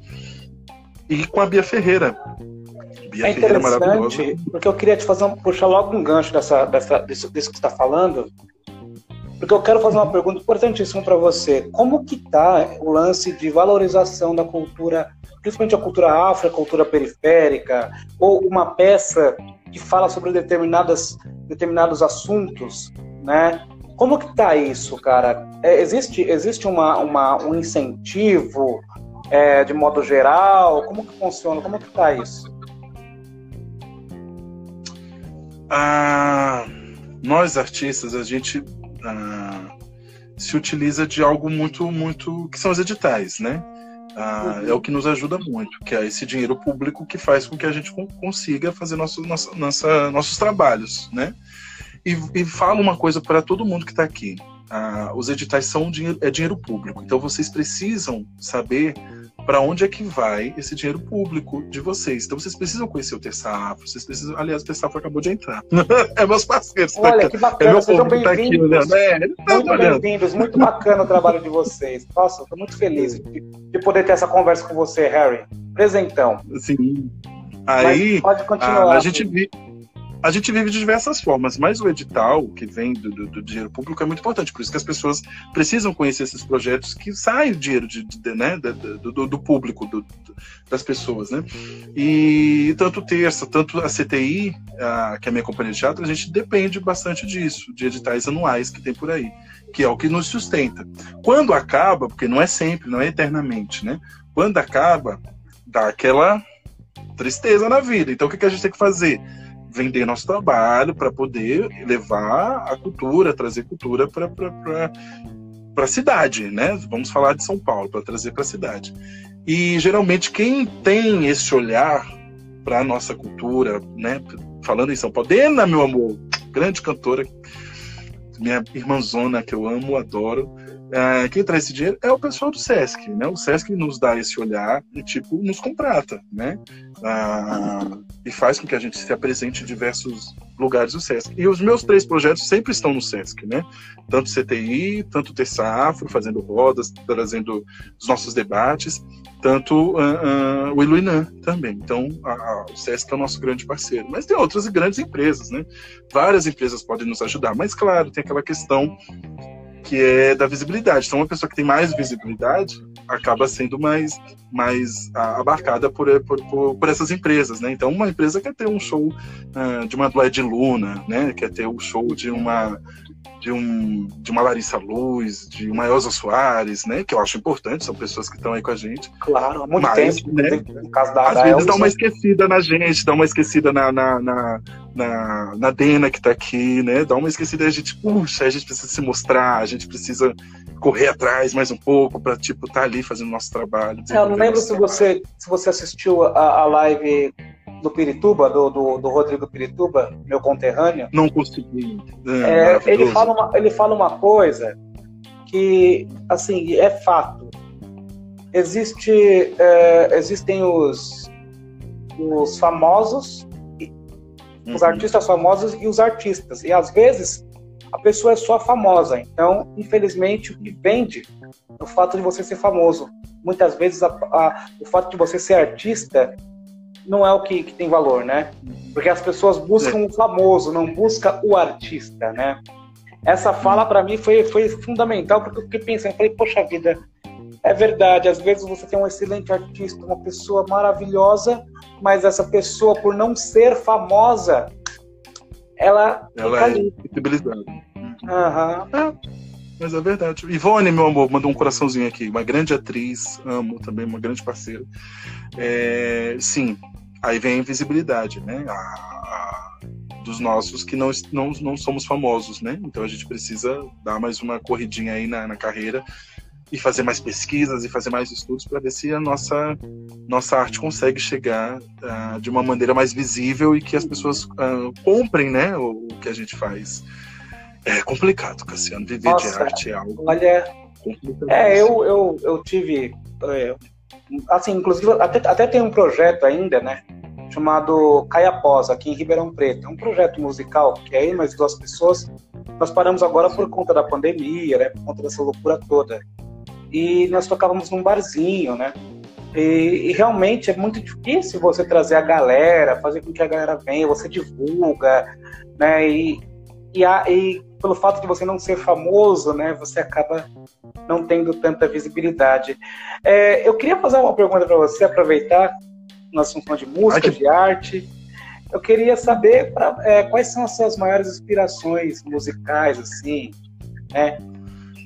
e com a Bia Ferreira. Bia é Ferreira interessante, porque eu queria te fazer um, puxar logo um gancho dessa, dessa, disso, disso que você está falando, porque eu quero fazer uma pergunta importantíssima para você. Como que está o lance de valorização da cultura, principalmente a cultura afro, a cultura periférica, ou uma peça que fala sobre determinadas, determinados assuntos, né? Como que está isso, cara? É, existe existe uma, uma, um incentivo é, de modo geral? Como que funciona? Como que está isso? Ah, nós artistas, a gente ah, se utiliza de algo muito, muito que são os editais, né? Ah, uhum. É o que nos ajuda muito, que é esse dinheiro público que faz com que a gente consiga fazer nosso, nossa, nossa, nossos trabalhos, né? E, e falo uma coisa para todo mundo que está aqui. Ah, os editais são dinheiro, é dinheiro público, então vocês precisam saber para onde é que vai esse dinheiro público de vocês. Então vocês precisam conhecer o Terçafo, vocês precisam. Aliás, o Terçafo acabou de entrar. (laughs) é meus parceiros. Tá Olha, tá que bacana, é sejam bem-vindos. Tá é, tá muito bem-vindos, muito bacana o trabalho de vocês. Nossa, estou muito feliz de, de, poder ter essa conversa com você, Harry. Presentão. Sim. Aí, Mas pode continuar. A, a gente viu a gente vive de diversas formas, mas o edital que vem do, do, do, dinheiro público é muito importante, por isso que as pessoas precisam conhecer esses projetos que saem o dinheiro de, de né, do, do, público, das pessoas. Né? E tanto Terça, tanto a CTI, a, que é a minha companhia de teatro, a gente depende bastante disso, de editais anuais que tem por aí, que é o que nos sustenta. Quando acaba, porque não é sempre, não é eternamente, né? quando acaba, dá aquela tristeza na vida. Então o que, que a gente tem que fazer? Vender nosso trabalho para poder levar a cultura, trazer cultura para para a cidade, né? Vamos falar de São Paulo, para trazer para a cidade. E geralmente quem tem esse olhar para a nossa cultura, né? Falando em São Paulo, Dena, meu amor, grande cantora, minha irmãzona que eu amo, adoro. É, quem traz esse dinheiro é o pessoal do Sesc, né? O Sesc nos dá esse olhar e tipo nos contrata, né? Ah, e faz com que a gente se apresente em diversos lugares do Sesc. E os meus três projetos sempre estão no Sesc, né? Tanto CTI, tanto Terça Afro, fazendo rodas, trazendo os nossos debates, tanto uh, uh, o Iluinã também. Então, a, o Sesc é o nosso grande parceiro. Mas tem outras grandes empresas, né? Várias empresas podem nos ajudar, mas claro, tem aquela questão que é da visibilidade. Então, uma pessoa que tem mais visibilidade acaba sendo mais, mais abarcada por, por, por, por essas empresas, né? Então, uma empresa quer ter um show uh, de uma Duet Luna, né? Quer ter um show de uma de, um, de uma Larissa Luz, de uma Elza Soares, né? Que eu acho importante, são pessoas que estão aí com a gente. Claro, há muito Mas, tempo. Né, no caso da, às da vezes Elza. dá uma esquecida na gente, dá uma esquecida na, na, na, na, na Dena que está aqui, né? Dá uma esquecida e a gente, puxa, a gente precisa se mostrar, a gente precisa correr atrás mais um pouco para tipo estar tá ali fazendo nosso trabalho. É, eu não lembro se você se você assistiu a, a live do Pirituba, do, do, do, Rodrigo Pirituba, meu conterrâneo. Não consegui. É, é, ele, fala uma, ele fala uma coisa que, assim, é fato. Existe, é, existem os, os famosos, os uhum. artistas famosos e os artistas. E às vezes a pessoa é só famosa. Então, infelizmente, o que vende é o fato de você ser famoso. Muitas vezes a, a, o fato de você ser artista não é o que, que tem valor, né? Porque as pessoas buscam é. o famoso, não busca o artista, né? Essa fala para mim foi, foi fundamental porque eu fiquei pensando, falei, poxa vida, é verdade, às vezes você tem um excelente artista, uma pessoa maravilhosa, mas essa pessoa, por não ser famosa, ela, ela é visibilizada. Uhum. É, mas é verdade. Ivone, meu amor, mandou um coraçãozinho aqui. Uma grande atriz, amo também, uma grande parceira. É, sim, aí vem a invisibilidade, né? A, a, dos nossos que não, não, não somos famosos, né? Então a gente precisa dar mais uma corridinha aí na, na carreira e fazer mais pesquisas e fazer mais estudos para ver se a nossa, nossa arte consegue chegar uh, de uma maneira mais visível e que as pessoas uh, comprem né, o, o, que a gente faz. É complicado, Cassiano. Viver nossa, de arte é algo. Olha, é, eu, eu, eu tive. É, assim, inclusive, até, até tem um projeto ainda, né? Chamado Caiapós, aqui em Ribeirão Preto. É um projeto musical que aí mais duas pessoas. Nós paramos agora por conta da pandemia, né? Por conta dessa loucura toda e nós tocávamos num barzinho, né? E, e, realmente é muito difícil você trazer a galera, fazer com que a galera venha, você divulga, né? E, e, a, e pelo fato de você não ser famoso, né? Você acaba não tendo tanta visibilidade. É, eu queria fazer uma pergunta para você, aproveitar, estamos falando de música, de arte. Eu queria saber pra, é, quais são as suas maiores inspirações musicais, assim, né?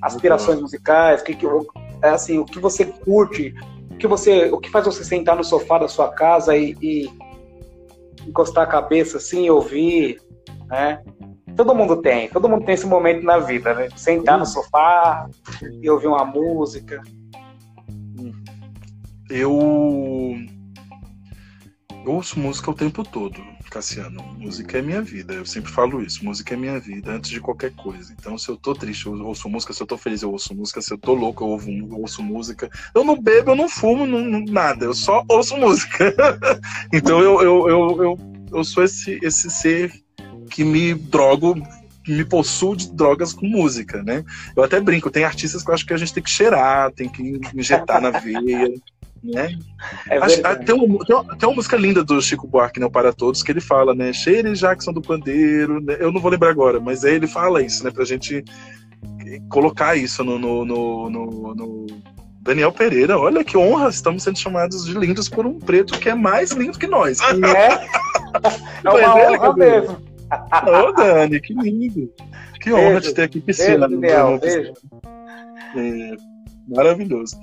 aspirações musicais, que, que é assim, o que você curte, o que você, o que faz você sentar no sofá da sua casa e, e encostar a cabeça assim, e ouvir, né? Todo mundo tem, todo mundo tem esse momento na vida, né? Sentar no sofá e ouvir uma música. Eu eu ouço música o tempo todo. Cassiano, música é minha vida. Eu sempre falo isso. Música é minha vida antes de qualquer coisa. Então, se eu tô triste, eu ouço música. Se eu tô feliz, eu ouço música. Se eu tô louco, eu ouço, eu ouço música. Eu não bebo, eu não fumo, não, não, nada. Eu só ouço música. (laughs) então, eu, eu, eu, eu, eu sou esse, esse ser que me drogo me possuo de drogas com música, né? Eu até brinco, tem artistas que eu acho que a gente tem que cheirar, tem que injetar na veia. Né? É Acho, ah, tem, uma, tem, uma, tem, uma, música linda do Chico Buarque, né, Para Todos, que ele fala, né? Cheire Jackson do Pandeiro. Né? Eu não vou lembrar agora, mas aí ele fala isso, né? Pra gente colocar isso no, no, no, no, no Daniel Pereira, olha que honra, estamos sendo chamados de lindos por um preto que é mais lindo que nós. É, (laughs) é uma é, honra mesmo. Ô, Dani, que lindo. Que beijo, honra de ter aqui piscina. Beijo, Daniel, beijo. É, maravilhoso.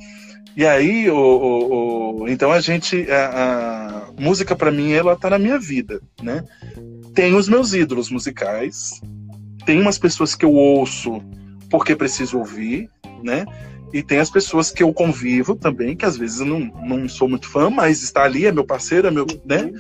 E aí, o, o, o, então a gente, a, a música para mim ela tá na minha vida, né? Tem os meus ídolos musicais, tem umas pessoas que eu ouço porque preciso ouvir, né? E tem as pessoas que eu convivo também, que às vezes eu não, não sou muito fã, mas está ali, é meu parceiro, é meu, né?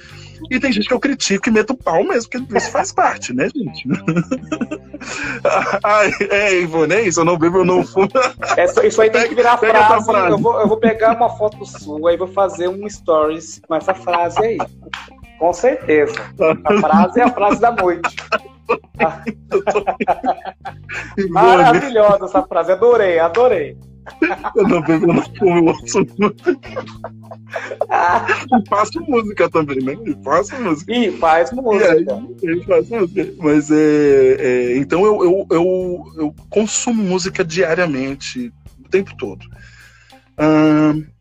E tem gente que eu critico e meto pau mesmo, porque isso faz parte, né, gente? (laughs) Ai, é, Ivone, é isso, eu não bebo, eu não fumo. Essa, isso aí tem que virar frase. frase. Eu, vou, eu vou pegar uma foto sua e vou fazer um stories com essa frase aí. Com certeza. A frase é a frase da noite. (laughs) (laughs) Maravilhosa essa frase, adorei, adorei. Eu bebo, eu não fumo, eu ouço música. E faço música também, né? E faço música. E faz música. E aí, faz música. Mas é, é. então eu, eu, eu, eu, consumo música diariamente, o tempo todo.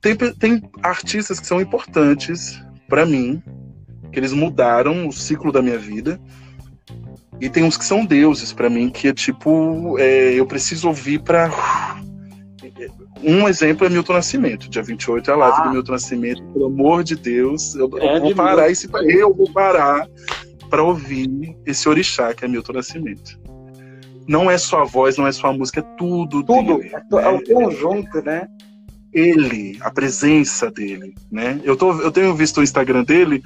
tem, tem artistas que são importantes para mim, que eles mudaram o ciclo da minha vida. E tem uns que são deuses para mim, que é tipo, é, eu preciso ouvir para um exemplo é Milton Nascimento. Dia 28 é a live ah. do Milton Nascimento. Pelo amor de Deus, eu, é eu vou parar esse eu vou parar para ouvir esse orixá que é Milton Nascimento. Não é só a voz, não é só a música, é tudo, tudo dele. É, é o conjunto, né? Ele, a presença dele, né? Eu, tô, eu tenho visto o Instagram dele,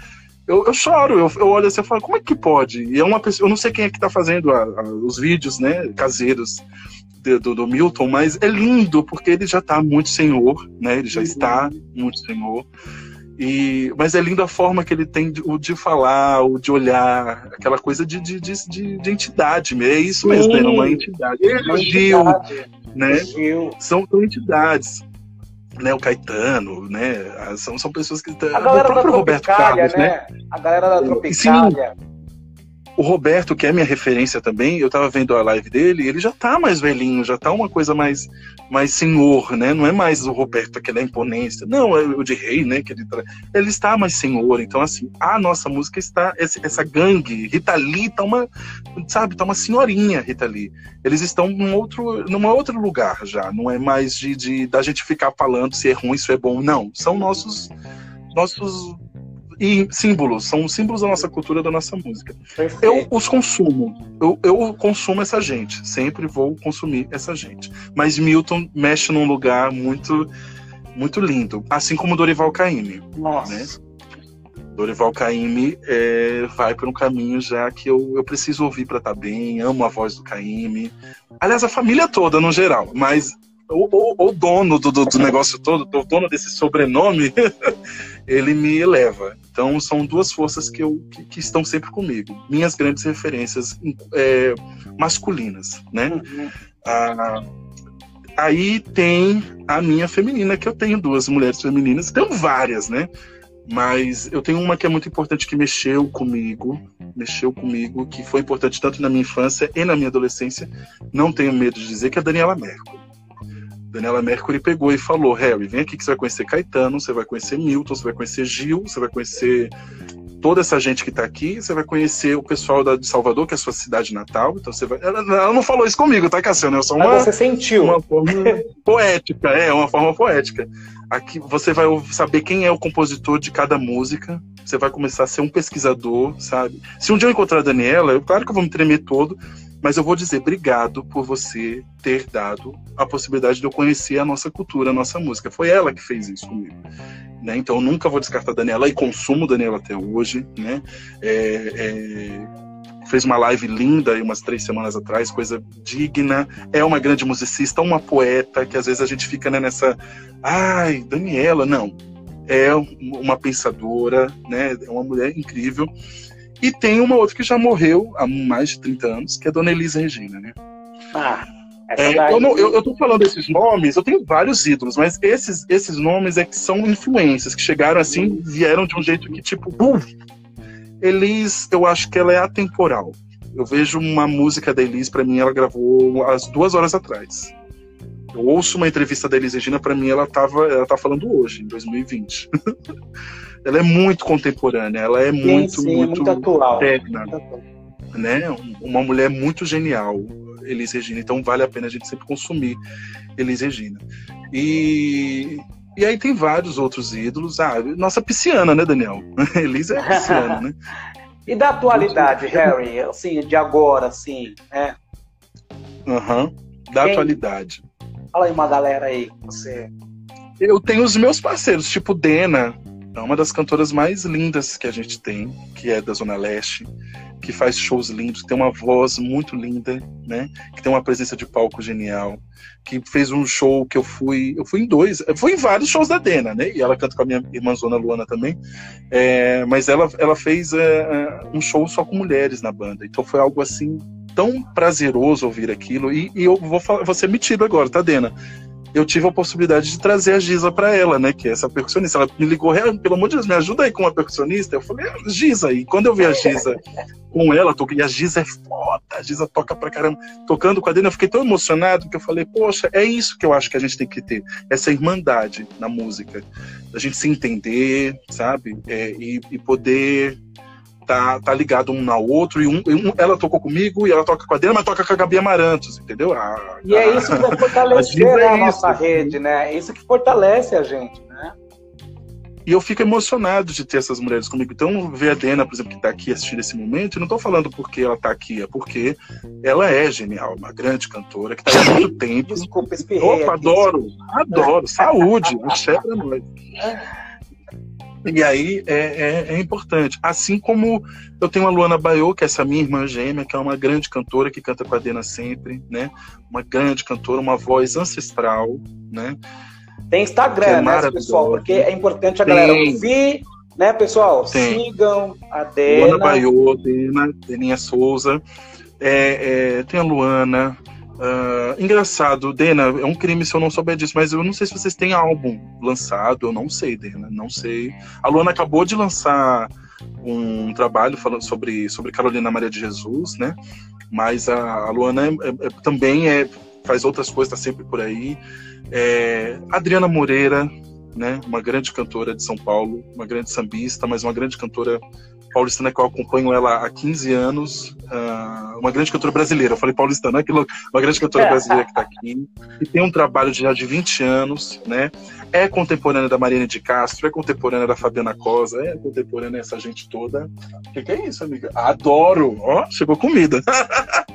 eu, eu choro, eu, eu, olho assim e falo, como é que pode? E é uma pessoa, eu não sei quem é que tá fazendo a, a, os vídeos, né, caseiros do, do, Milton, mas é lindo porque ele já está muito senhor, né? Ele já uhum. está muito senhor. E, mas é lindo a forma que ele tem de, o de falar, o de olhar, aquela coisa de, de, de, de entidade. É isso Sim. mesmo, é uma entidade. Ele, o Gil, né? Gil. São entidades. Né, o Caetano, né? São, são pessoas que. A galera da Roberto Carlos, né? né? A galera da Tropicália. Sim o Roberto, que é minha referência também, eu tava vendo a live dele, ele já tá mais velhinho, já tá uma coisa mais, mais senhor, né? Não é mais o Roberto, aquela imponência. Não, é o de rei, né? Que ele, tra... ele está mais senhor. Então, assim, a nossa música está. Essa gangue, Rita Lee tá uma. Sabe, tá uma senhorinha, Rita Lee. Eles estão num outro, num outro lugar já. Não é mais de, de da gente ficar falando se é ruim, se é bom. Não. São nossos. Nossos e símbolos, são símbolos da nossa cultura, da nossa música. Perfeito. Eu os consumo, eu, eu consumo essa gente, sempre vou consumir essa gente. Mas Milton mexe num lugar muito muito lindo, assim como Dorival Caymmi. Nossa. Né? Dorival Caymmi é, vai por um caminho já que eu, eu preciso ouvir para estar tá bem, amo a voz do Caymmi. Aliás, a família toda no geral, mas o, dono do, do, do, negócio todo, o dono desse sobrenome, (laughs) ele me eleva. Então são duas forças que, eu, que, que estão sempre comigo. Minhas grandes referências é, masculinas, né? Uhum. Ah, aí tem a minha feminina, que eu tenho duas mulheres femininas, tenho várias, né? Mas eu tenho uma que é muito importante que mexeu comigo, mexeu comigo, que foi importante tanto na minha infância e na minha adolescência. Não tenho medo de dizer que é a Daniela Mercury. Daniela Mercury pegou e falou: Harry, vem aqui que você vai conhecer Caetano, você vai conhecer Milton, você vai conhecer Gil, você vai conhecer toda essa gente que está aqui, você vai conhecer o pessoal da, de Salvador, que é a sua cidade natal. Então você vai. Ela, ela não falou isso comigo, tá, Cassiano? Eu sou uma, Mas você sentiu. Uma forma (laughs) poética, é, uma forma poética. Aqui você vai saber quem é o compositor de cada música. Você vai começar a ser um pesquisador, sabe? Se um dia eu encontrar a Daniela, eu, claro que eu vou me tremer todo, mas eu vou dizer obrigado por você ter dado a possibilidade de eu conhecer a nossa cultura, a nossa música. Foi ela que fez isso comigo. Né? Então eu nunca vou descartar a Daniela e consumo Daniela até hoje. Né? É, é, fez uma live linda aí umas três semanas atrás, coisa digna. É uma grande musicista, uma poeta, que às vezes a gente fica né, nessa. Ai, Daniela, não. É uma pensadora, né? é uma mulher incrível. E tem uma outra que já morreu há mais de 30 anos, que é a Dona Elisa Regina, né? Ah, é, eu, não, eu, eu tô falando desses nomes, eu tenho vários ídolos, mas esses, esses nomes é que são influências, que chegaram assim, vieram de um jeito que, tipo, bum! Elis, eu acho que ela é atemporal. Eu vejo uma música da Elis, para mim, ela gravou às duas horas atrás. Eu ouço uma entrevista da Elis Regina, para mim, ela, tava, ela tá falando hoje, em 2020. (laughs) ela é muito contemporânea, ela é sim, muito, sim, muito, muito atual. Eterna, né? Uma mulher muito genial, Elis Regina. Então vale a pena a gente sempre consumir Elis Regina. E e aí tem vários outros ídolos. Ah, nossa pisciana, né, Daniel? (laughs) Elis é pisciana, né? (laughs) e da atualidade, Harry, assim, de agora, assim, né? Aham. Uhum. Da Quem... atualidade. Fala aí uma galera aí, você. Eu tenho os meus parceiros, tipo Dena, é uma das cantoras mais lindas que a gente tem, que é da Zona Leste, que faz shows lindos, tem uma voz muito linda, né? Que tem uma presença de palco genial, que fez um show que eu fui, eu fui em dois, eu fui em vários shows da Dena, né? E ela canta com a minha irmã Zona Luana também, é, mas ela, ela fez é, é, um show só com mulheres na banda, então foi algo assim tão prazeroso ouvir aquilo e, e eu vou, falar, vou ser metido agora, tá, Dena? Eu tive a possibilidade de trazer a Giza para ela, né? Que é essa percussionista. Ela me ligou, pelo amor de Deus, me ajuda aí com uma percussionista. Eu falei, ah, Giza. E quando eu vi a Giza com ela, e a Giza é foda, a Giza toca pra caramba. Tocando com a Dena, eu fiquei tão emocionado que eu falei, poxa, é isso que eu acho que a gente tem que ter. Essa irmandade na música. A gente se entender, sabe? É, e, e poder tá, tá ligado um ao outro, e um, um, ela tocou comigo, e ela toca com a Dena, mas toca com a Gabi Amarantos, entendeu? A, e é isso que vai (laughs) fortalecer a, a é nossa isso. rede, né? É isso que fortalece a gente, né? E eu fico emocionado de ter essas mulheres comigo. Então, ver a Dena, por exemplo, que está aqui assistindo esse momento, eu não estou falando porque ela está aqui, é porque ela é genial, uma grande cantora, que está há muito tempo. Desculpa, espirrei. Opa, adoro, adoro. Saúde, (laughs) axé pra nós. (laughs) E aí é, é, é, importante. Assim como eu tenho a Luana Baiô, que é essa minha irmã gêmea, que é uma grande cantora que canta com a Dena sempre, né? Uma grande cantora, uma voz ancestral, né? Tem Instagram, é né, pessoal? Porque é importante a Tem. galera ouvir, né, pessoal? Tem. Sigam a Dena. Luana Baiô, Dena, Deninha Souza. É, é, tem a Luana, Uh, engraçado, Dena, é um crime se eu não souber disso, mas eu não sei se vocês têm álbum lançado, eu não sei, Dena, não sei. A Luana acabou de lançar um trabalho falando sobre, sobre Carolina Maria de Jesus, né? Mas a, a Luana é, é, é também é, faz outras coisas, tá sempre por aí. É, Adriana Moreira, né? Uma grande cantora de São Paulo, uma grande sambista, mas uma grande cantora paulistana que eu acompanho ela há 15 anos, uh, uma grande cantora brasileira, eu falei paulistana, aquilo, uma grande cantora (laughs) brasileira que está aqui, e tem um trabalho de, já de 20 anos, né? É contemporânea da Mariana de Castro, é contemporânea da Fabiana Cosa, é contemporânea dessa gente toda. O que, que, é isso, amiga? Adoro! Ó, oh, chegou comida.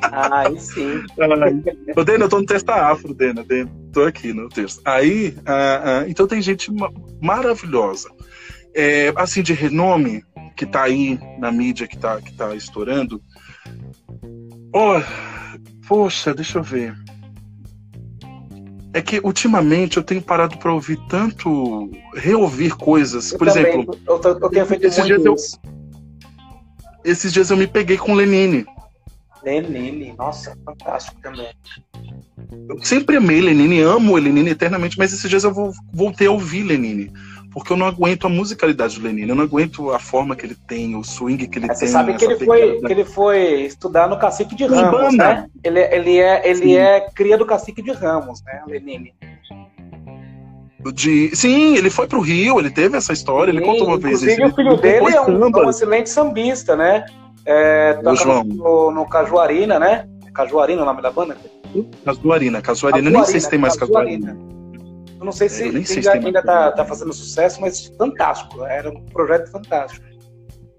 Ai, sim. Ô, Dena, eu tô no texto afro, Dena, Dena. Tô aqui no texto. Aí, uh, então tem gente maravilhosa. É, assim, de renome, que tá aí na mídia, que tá, que tá estourando. Oh, poxa, deixa eu ver. É que ultimamente eu tenho parado para ouvir tanto, reouvir coisas. Eu Por também, exemplo, eu, tô- eu tenho feito esses dias eu- esses dias eu me peguei com Lenine. Lenine, nossa, fantástico também. Eu sempre amei Lenine, amo Lenine eternamente, mas esses dias eu vou- voltei a ouvir Lenine. Porque eu não aguento a musicalidade do Lenine, eu não aguento a forma que ele tem, o swing que ele Mas tem. você sabe que ele, foi, que ele foi estudar no Cacique de Ramos, banda. né? Ele, ele, é, ele Sim. é cria do Cacique de Ramos, né, Lenine? De... Sim, ele foi pro Rio, ele teve essa história, ele Sim, contou uma vez. Inclusive, ele- o filho ele dele é um, é um excelente sambista, né? É, no, no Cajuarina, né? Cajuarina é o nome da banda? Casuarina, eu nem sei se tem mais Casuarina. Eu não sei se sei ainda, ainda tá, tá fazendo sucesso, mas fantástico. Era um projeto fantástico.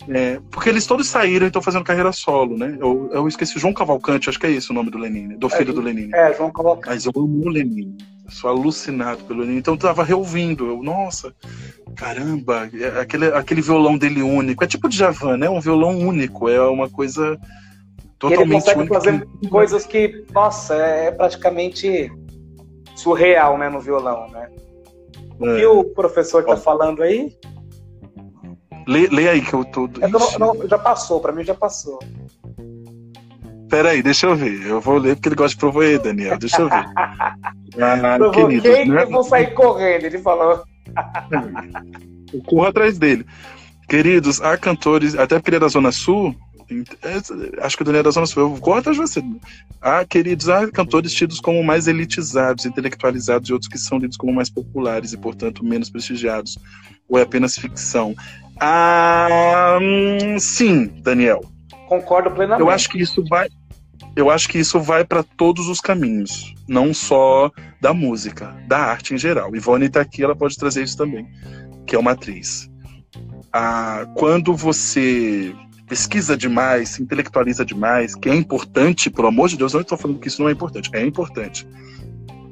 É, porque eles todos saíram e estão fazendo carreira solo, né? Eu, eu esqueci João Cavalcante, acho que é esse o nome do Lenine, do É, filho do Lenine. É, João Cavalcante. Mas eu amo o Lenine. Eu sou alucinado pelo Lenine. Então eu tava reouvindo. Eu, nossa, caramba, é aquele, aquele violão dele único. É tipo de Javan, né? Um violão único. É uma coisa E ele totalmente consegue única. fazer coisas que, nossa, é praticamente surreal, né, no violão, né? É. E o professor tá Ó. falando aí? Lê, lê aí que eu tô. É que eu não- não- já passou, pra mim já passou. Pera aí, deixa eu ver. Eu vou ler porque ele gosta de provoer, Daniel. Deixa eu ver. (laughs) Ah, Provoquei queridos, né? e vou sair correndo, ele falou. (laughs) Eu corro atrás dele. Queridos, há cantores, até porque ele é da Zona Sul, acho que o Daniel da Zona Sul, eu atrás de você. Há, queridos, há cantores tidos como mais elitizados, intelectualizados e outros que são lidos como mais populares e, portanto, menos prestigiados. Ou é apenas ficção? Ah, hum, sim, Daniel. Concordo plenamente. Eu acho que isso vai. Eu acho que isso vai para todos os caminhos, não só da música, da arte em geral. Ivone está aqui, ela pode trazer isso também, que é uma atriz. Ah, quando você pesquisa demais, se intelectualiza demais, que é importante, pelo amor de Deus, não estou falando que isso não é importante, é importante.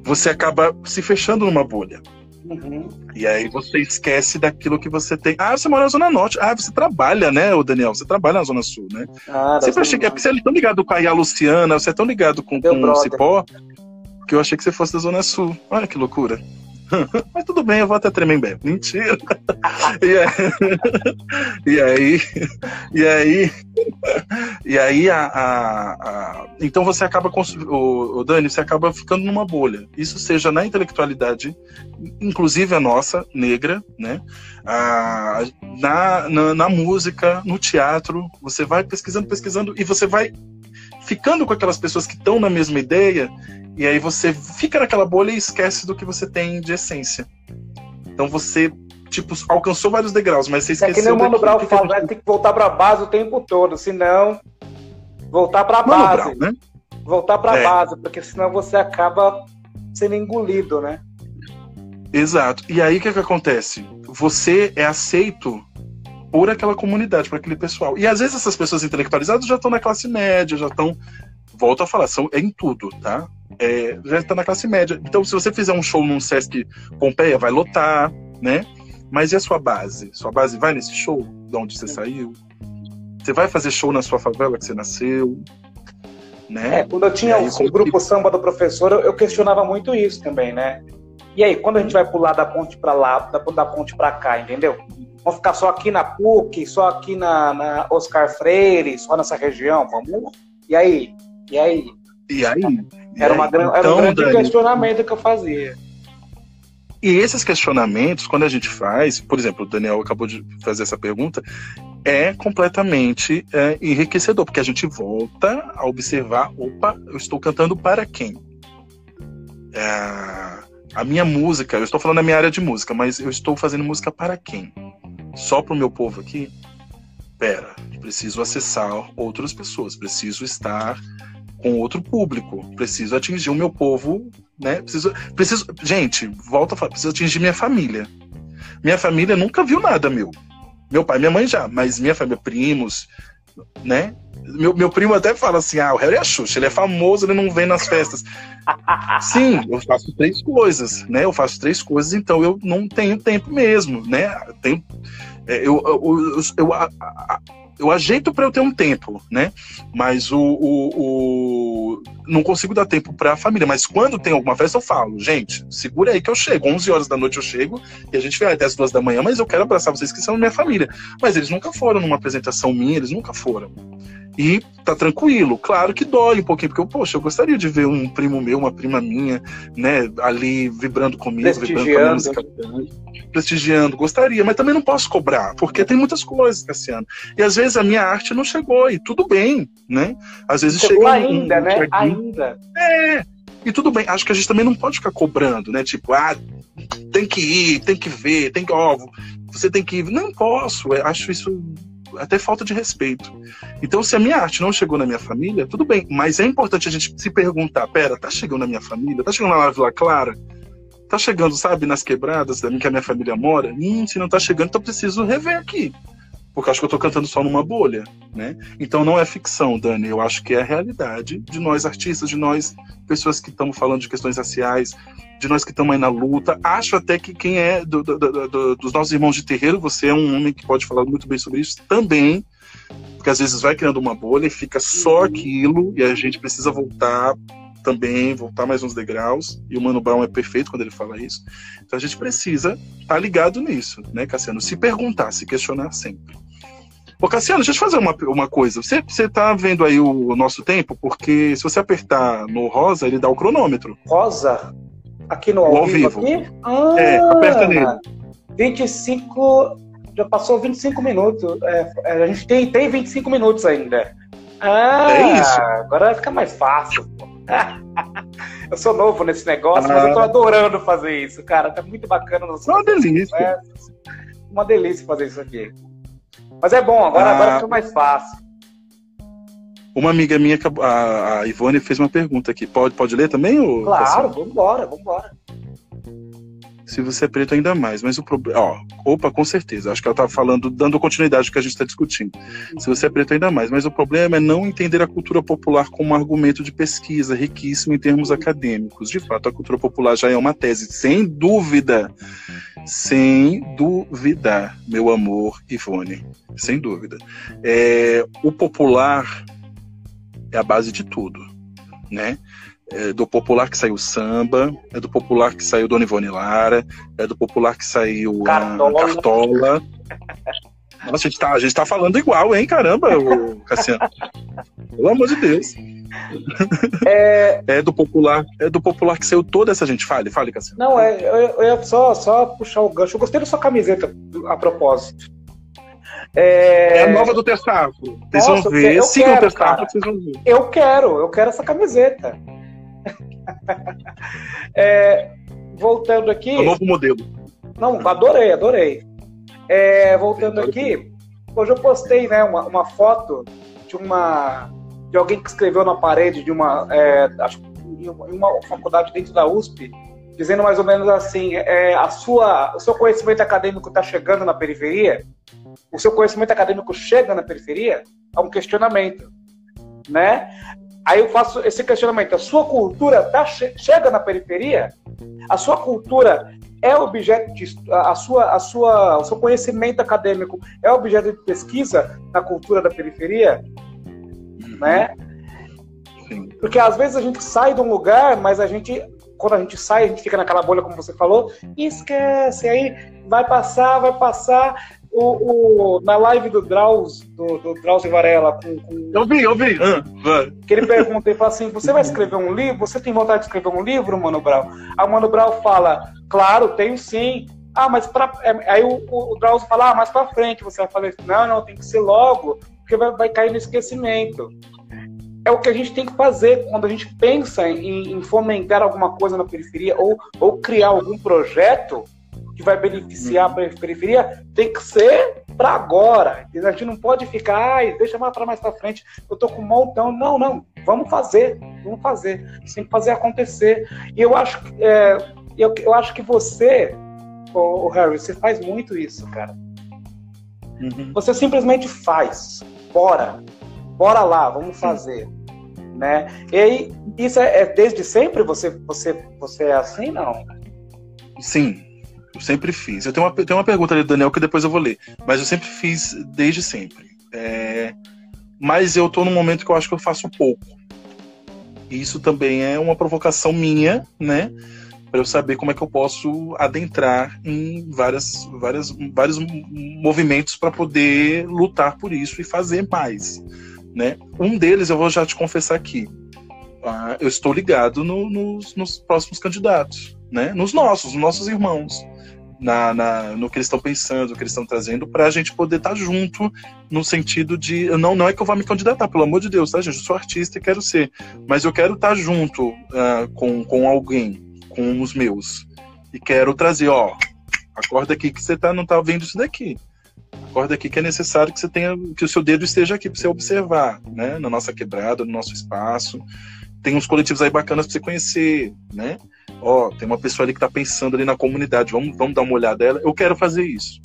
Você acaba se fechando numa bolha. Uhum. E aí você esquece daquilo que você tem. Ah, você mora na Zona Norte. Ah, você trabalha, né, o Daniel? Você trabalha na Zona Sul, né? Ah, Sempre achei que você é tão ligado com a Ia Luciana, você é tão ligado com, Meu com o. Cipó, que eu achei que você fosse da Zona Sul. Olha que loucura. (laughs) Mas tudo bem, eu vou até Tremembé. Mentira. (laughs) E aí, e aí, e aí, a, a- a- então você acaba, o, o Dani, você acaba ficando numa bolha. Isso seja na intelectualidade, inclusive a nossa, negra, né? Ah, na, na, na música, no teatro, você vai pesquisando, pesquisando, e você vai ficando com aquelas pessoas que estão na mesma ideia, e aí você fica naquela bolha e esquece do que você tem de essência. Então você, tipo, alcançou vários degraus, mas você É esqueceu que nem o Mano Brown que fala, gente- ter que voltar pra base o tempo todo, senão voltar pra Mano base. Brown, né? Voltar pra É. base, porque senão você acaba sendo engolido, né? Exato. E aí o que, que acontece? Você é aceito por aquela comunidade, por aquele pessoal. E às vezes essas pessoas intelectualizadas já estão na classe média, já estão. Volto a falar, são, é em tudo, tá? É, já está na classe média. Então, se você fizer um show num Sesc Pompeia, vai lotar, né? Mas e a sua base? Sua base vai nesse show de onde você saiu? Você vai fazer show na sua favela que você nasceu? Né? É, quando eu tinha aí, o como grupo samba do professor, eu, questionava muito isso também, né? E aí, quando a gente vai pular da ponte pra lá, da, da ponte pra cá, entendeu? Vamos ficar só aqui na PUC, só aqui na, na Oscar Freire, só nessa região, vamos? E aí? E aí? E aí? Era, uma, gran- era um Então, grande Dani, questionamento que eu fazia. E esses questionamentos, quando a gente faz, por exemplo, o Daniel acabou de fazer essa pergunta, é completamente é, enriquecedor, porque a gente volta a observar: opa, eu estou cantando para quem? É, a minha música, eu estou falando da minha área de música, mas eu estou fazendo música para quem? Só para o meu povo aqui? pera, preciso acessar outras pessoas, preciso estar com outro público, preciso atingir o meu povo, né? Preciso, preciso, gente, volta a falar, preciso atingir minha família. Minha família nunca viu nada meu. Meu pai, minha mãe já, mas minha família, primos, né? Meu, meu primo até fala assim: ah, o Harry é Xuxa, ele é famoso, ele não vem nas festas. (laughs) Sim, eu faço três coisas, né? Eu faço três coisas, então eu não tenho tempo mesmo, né? Tenho, é, eu, eu, eu, eu a, eu ajeito para eu ter um tempo, né? Mas o, o, o... não consigo dar tempo para a família. Mas quando tem alguma festa, eu falo, gente, segura aí que eu chego. 11 horas da noite eu chego e a gente vai até as duas da manhã, mas eu quero abraçar vocês que são minha família. Mas eles nunca foram numa apresentação minha, eles nunca foram. E tá tranquilo. Claro que dói um pouquinho, porque eu, poxa, eu gostaria de ver um primo meu, uma prima minha, né, ali vibrando comigo, vibrando com a música, prestigiando. Gostaria, mas também não posso cobrar, porque tem muitas coisas, Cassiano. E às vezes a minha arte não chegou, e tudo bem, né? Às vezes chegou ainda, um, né? Ainda. É. E tudo bem, acho que a gente também não pode ficar cobrando, né? Tipo, ah, tem que ir, tem que ver, tem que, ó, você tem que ir. Não posso, acho isso até falta de respeito. Então, se a minha arte não chegou na minha família, tudo bem, mas é importante a gente se perguntar: pera, tá chegando na minha família? Tá chegando na Vila Clara? Tá chegando, sabe, nas quebradas da que a minha família mora? Hum, se não tá chegando, então eu preciso rever aqui. Porque eu acho que eu tô cantando só numa bolha, né? Então não é ficção, Dani. Eu acho que é a realidade de nós artistas, de nós pessoas que estamos falando de questões raciais, de nós que estamos aí na luta. Acho até que quem é do, do, do, dos nossos irmãos de terreiro, você é um homem que pode falar muito bem sobre isso também, porque às vezes vai criando uma bolha e fica só uhum. aquilo e a gente precisa voltar também, voltar mais uns degraus. E o Mano Brown é perfeito quando ele fala isso. Então a gente precisa estar tá ligado nisso, né, Cassiano? Se perguntar, se questionar sempre. Ô, Cassiano, deixa eu te fazer uma, uma coisa. Você, você tá vendo aí o, nosso tempo? Porque se você apertar no rosa, ele dá o cronômetro. Rosa? Aqui no ao, ao vivo? vivo. Ah, é, aperta nele. 25. Já passou 25 minutos. É, é, a gente tem, tem 25 minutos ainda. Ah, é isso. Agora vai ficar mais fácil. (laughs) eu sou novo nesse negócio, ah. mas eu tô ah. adorando fazer isso, cara. Tá muito bacana. Uma delícia. Uma delícia fazer isso aqui. Mas é bom, agora, ah. agora fica mais fácil. Uma amiga minha, a, Ivone, fez uma pergunta aqui. Pode, pode ler também? Ou claro, vamos embora, vamos embora. Se você é preto, ainda mais. Mas o problema. Opa, com certeza. Acho que ela estava falando, dando continuidade ao que a gente está discutindo. Se você é preto, ainda mais. Mas o problema é não entender a cultura popular como um argumento de pesquisa riquíssimo em termos acadêmicos. De fato, a cultura popular já é uma tese, sem dúvida. Sem dúvida, meu amor, Ivone. Sem dúvida. É, o popular é a base de tudo, né? É do popular que saiu samba, é do popular que saiu Dona Ivone Lara, é do popular que saiu Cartola. a Cartola. Nossa, a gente, tá, a gente tá falando igual, hein? Caramba, Cassiano. Pelo amor de Deus. É... é... do popular, é do popular que saiu toda essa gente. Fale, fale, Cassiano. Não, é, eu, ia só, só puxar o gancho. Eu gostei da sua camiseta a propósito. É... é a nova do Testafo. Vocês vão ver. Eu Sigam quero, o Testafo, vocês vão ver. Eu quero, eu quero essa camiseta. É, voltando aqui. É o novo modelo. Não, adorei, adorei. É, voltando aqui, hoje eu postei né, uma, uma, foto de uma de alguém que escreveu na parede de uma, é, acho, uma faculdade dentro da USP, dizendo mais ou menos assim: é, a sua, o seu conhecimento acadêmico está chegando na periferia? o seu conhecimento acadêmico chega na periferia? É um questionamento, né? Aí eu faço esse questionamento: a sua cultura tá, chega na periferia? A sua cultura é objeto de a sua a sua o seu conhecimento acadêmico é objeto de pesquisa na cultura da periferia, né? Porque às vezes a gente sai de um lugar, mas a gente quando a gente sai, a gente fica naquela bolha, como você falou, e esquece, aí vai passar, vai passar, o, o, na live do Drauz, do, do Drauz Varela, com, com, Eu vi, eu vi. Ah, que ele pergunta e fala assim: Você vai escrever um livro? Você tem vontade de escrever um livro, Mano Brau? Aí o Mano Brau fala: Claro, tenho sim. Ah, mas pra. É, aí o, o, o Drauz fala: Ah, mais pra frente. Você vai falar: Não, não, tem que ser logo, porque vai, vai cair no esquecimento. É o que a gente tem que fazer quando a gente pensa em, em fomentar alguma coisa na periferia ou, ou criar algum projeto que vai beneficiar a periferia, tem que ser para agora. A gente não pode ficar, ai, deixa mais para mais para frente. Eu tô com um montão. Não, não. Vamos fazer, vamos fazer. Tem que fazer acontecer. E eu acho, é, eu, eu acho que você, o Harry, você faz muito isso, cara. Uhum. Você simplesmente faz. Bora. Bora lá, vamos fazer. Né? E aí, isso é, é, desde sempre? Você, você, você é assim, não? Sim, eu sempre fiz. Eu tenho uma, tenho uma pergunta ali do Daniel que depois eu vou ler. Mas eu sempre fiz desde sempre. É, mas eu tô num momento que eu acho que eu faço pouco. E isso também é uma provocação minha, né? Para eu saber como é que eu posso adentrar em várias, várias, vários movimentos para poder lutar por isso e fazer mais. Né? Um deles eu vou já te confessar aqui. Uh, eu estou ligado no, nos, nos, próximos candidatos, né? nos nossos, nos nossos irmãos, na, na, no que eles estão pensando, o que eles estão trazendo, para a gente poder estar tá junto no sentido de. Não, não é que eu vá me candidatar, pelo amor de Deus, tá, gente? Eu sou artista e quero ser, mas eu quero estar tá junto uh, com, com alguém, com os meus, e quero trazer, ó, acorda aqui que você tá, não tá vendo isso daqui acorda aqui que é necessário que você tenha que o seu dedo esteja aqui para você observar, né, na nossa quebrada, no nosso espaço. Tem uns coletivos aí bacanas para você conhecer, né? Ó, tem uma pessoa ali que está pensando ali na comunidade, vamos, vamos dar uma olhada dela. Eu quero fazer isso.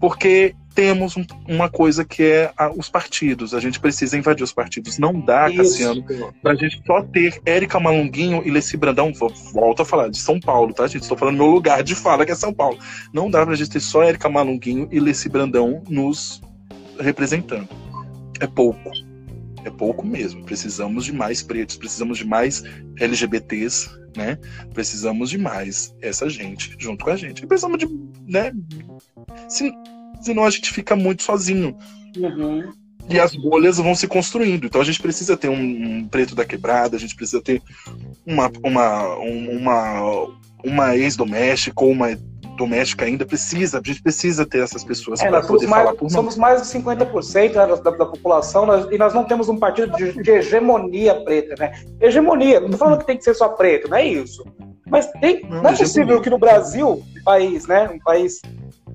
Porque temos um, uma coisa que é a, os partidos. A gente precisa invadir os partidos. Não dá, Isso. Cassiano, pra gente só ter Érica Malunguinho e Leci Brandão. Volto a falar de São Paulo, tá, gente? Estou falando no meu lugar de fala, que é São Paulo. Não dá pra gente ter só Érica Malunguinho e Leci Brandão nos representando. É pouco. É pouco mesmo. Precisamos de mais pretos, precisamos de mais LGBTs, né? Precisamos de mais essa gente junto com a gente. E precisamos de, né? Se, senão a gente fica muito sozinho. Uhum. E as bolhas vão se construindo. Então a gente precisa ter um, um preto da quebrada, a gente precisa ter uma, uma, uma, uma ex-doméstica ou uma doméstica ainda precisa, a gente precisa ter essas pessoas é, para poder mais, falar por Somos mais de 50% da, da, da população nós, e nós não temos um partido de, de, hegemonia preta, né? Hegemonia, não estou falando que tem que ser só preto, não é isso. Mas tem, não, não é possível que no Brasil, um país, né, um país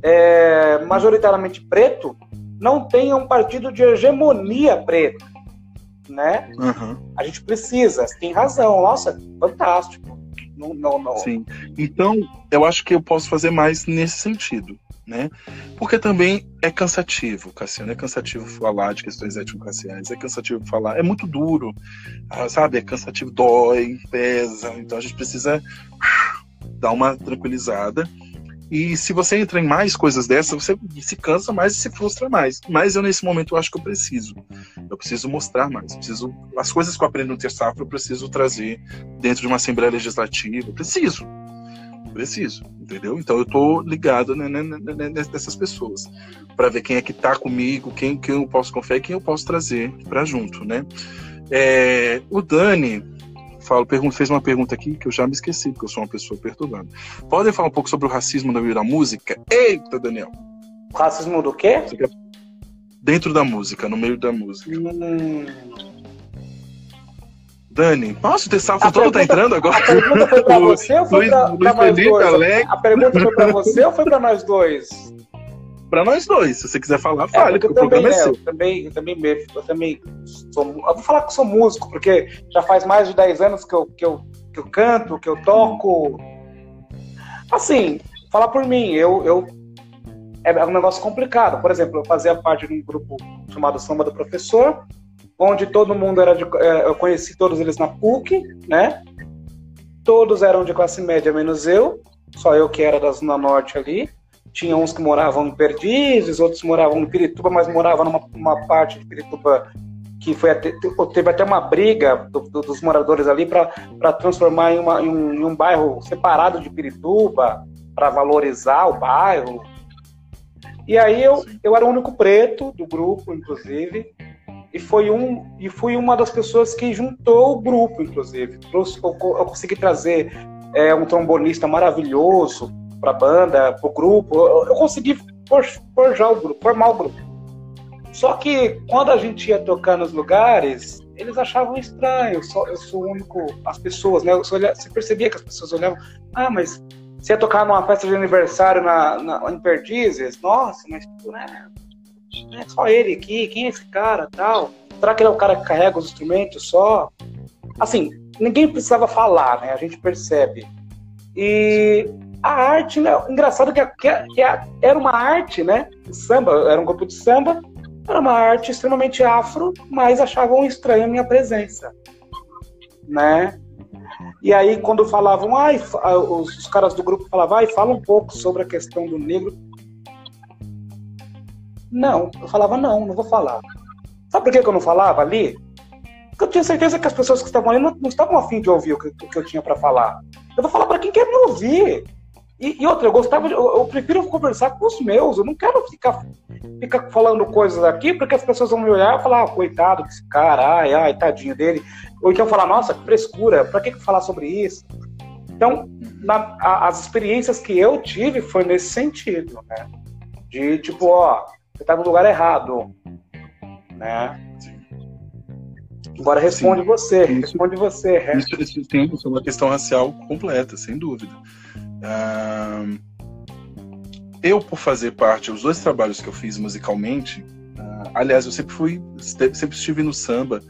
é, majoritariamente preto, não tenha um partido de hegemonia preta, né? Uhum. A gente precisa, tem razão, nossa, fantástico. Não, não, não. Sim. Então, eu acho que eu posso fazer mais nesse sentido, né? Porque também é cansativo, Cassiano, é cansativo falar de questões étnico-raciais, é cansativo falar, é muito duro, ah, sabe? É cansativo, dói, pesa, então a gente precisa dar uma tranquilizada e se você entra em mais coisas dessas, você se cansa mais e se frustra mais. Mas eu, nesse momento, eu acho que eu preciso. Eu preciso mostrar mais. Preciso, as coisas que eu aprendo no Ter Safra, eu preciso trazer dentro de uma Assembleia Legislativa. Eu preciso. Preciso, entendeu? Então eu tô ligado né, né, né, nessas pessoas para ver quem é que tá comigo, quem, quem eu posso confiar e quem eu posso trazer para junto, né? É, o Dani, falo, fez uma pergunta aqui que eu já me esqueci, porque eu sou uma pessoa perturbada. Podem falar um pouco sobre o racismo no meio da música? Eita, Daniel! Racismo do quê? Dentro da música, no meio da música. Hum... Dani, nossa, o Tessalfo todo tá entrando agora. A pergunta foi pra (laughs) você ou foi pra, Luiz, pra nós Felipe, dois? Alex. A pergunta foi pra você ou foi pra nós dois? Para nós dois. Se você quiser falar, é, fale, é, porque o programa é, é seu. Eu também, eu também, eu também sou, eu vou falar que sou músico, porque já faz mais de 10 anos que eu, que eu, que eu canto, que eu toco. Assim, falar por mim, eu, eu é um negócio complicado. Por exemplo, eu fazia parte de um grupo chamado Samba do Professor, onde todo mundo era de. É, eu conheci todos eles na PUC, né? Todos eram de classe média, menos eu. Só eu que era da Zona Norte ali. Tinha uns que moravam em Perdizes, outros moravam em Pirituba, mas moravam numa uma parte de Pirituba que foi até, teve até uma briga do, do, dos moradores ali para transformar em, uma, em, um, em, um, bairro separado de Pirituba, para valorizar o bairro. E aí eu, eu era o único preto do grupo, inclusive, e foi um e fui uma das pessoas que juntou o grupo, inclusive. eu, eu consegui trazer é, um trombonista maravilhoso, para banda, para o grupo. Eu, eu consegui forjar o grupo, formar o grupo. Só que quando a gente ia tocar nos lugares, eles achavam estranho. Eu sou, eu sou o único. As pessoas, né? Você percebia que as pessoas olhavam. Ah, mas Você ia tocar numa festa de aniversário na, na, em Perdizes? Nossa, mas tipo, né? É só ele aqui, quem é esse cara tal? Será que ele é o cara que carrega os instrumentos só? Assim, ninguém precisava falar, né? A gente percebe. E a arte, né? Engraçado que, que, que era uma arte, né? Samba, era um grupo de samba, era uma arte extremamente afro, mas achavam estranha a minha presença, né? E aí, quando falavam, ai, os, os caras do grupo falavam, ai, fala um pouco sobre a questão do negro. Não, eu falava, não, não vou falar. Sabe por que eu não falava ali? Porque eu tinha certeza que as pessoas que estavam ali não, não estavam afim de ouvir o que, o que eu tinha para falar. Eu vou falar para quem quer me ouvir. E, e, outra, eu gostava, de, eu, eu, prefiro conversar com os meus. Eu não quero ficar, ficar falando coisas aqui porque as pessoas vão me olhar e falar, ah, coitado desse cara, ai, ai, tadinho dele. Ou então falar, nossa, que frescura, pra que falar sobre isso? Então, na, a, as experiências que eu tive foi nesse sentido, né? De tipo, ó, você tá no lugar errado, né? Agora responde Sim. você, isso, responde você. Isso, isso tem uma questão racial completa, sem dúvida. Eu, por fazer parte, os dois trabalhos que eu fiz musicalmente, uh, aliás, eu sempre fui, sempre estive no samba,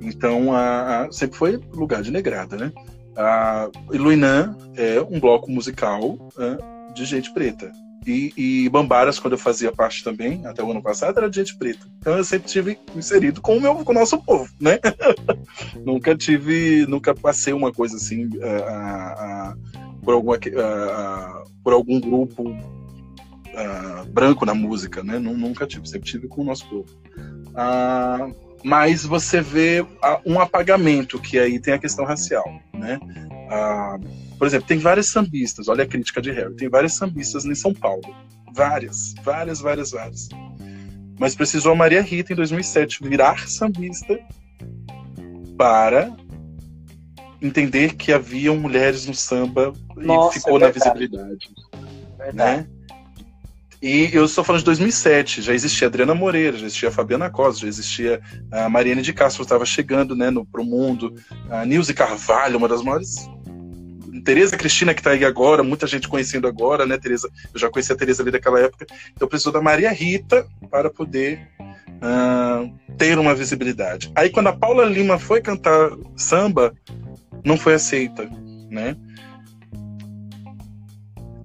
então uh, sempre foi lugar de negrada, né? Uh, Luinã é um bloco musical de gente preta. E, e, Bambaras, quando eu fazia parte também, até o ano passado, era de gente preta. Então eu sempre tive inserido com o, meu, com o nosso povo, né? (laughs) nunca tive, nunca passei uma coisa assim por, uh, por algum grupo uh, branco na música, né? Nunca tive, sempre tive com o nosso povo. Uh, mas você vê um apagamento, que aí tem a questão racial, né? por exemplo, tem várias sambistas, olha a crítica de Harry, tem várias sambistas em São Paulo. Várias, várias, várias, várias. Mas precisou a Maria Rita, em 2007, virar sambista para entender que haviam mulheres no samba Nossa, e ficou é na visibilidade. Né? E eu estou falando de 2007, já existia a Adriana Moreira, já existia a Fabiana Costa, já existia a Mariane de Castro, estava chegando né, no, pro mundo, a Nilce Carvalho, uma das maiores Tereza Cristina, que está aí agora, muita gente conhecendo agora, né, Tereza? Eu já conheci a Tereza ali daquela época. Então precisou da Maria Rita para poder uh, ter uma visibilidade. Aí quando a Paula Lima foi cantar samba, não foi aceita, né?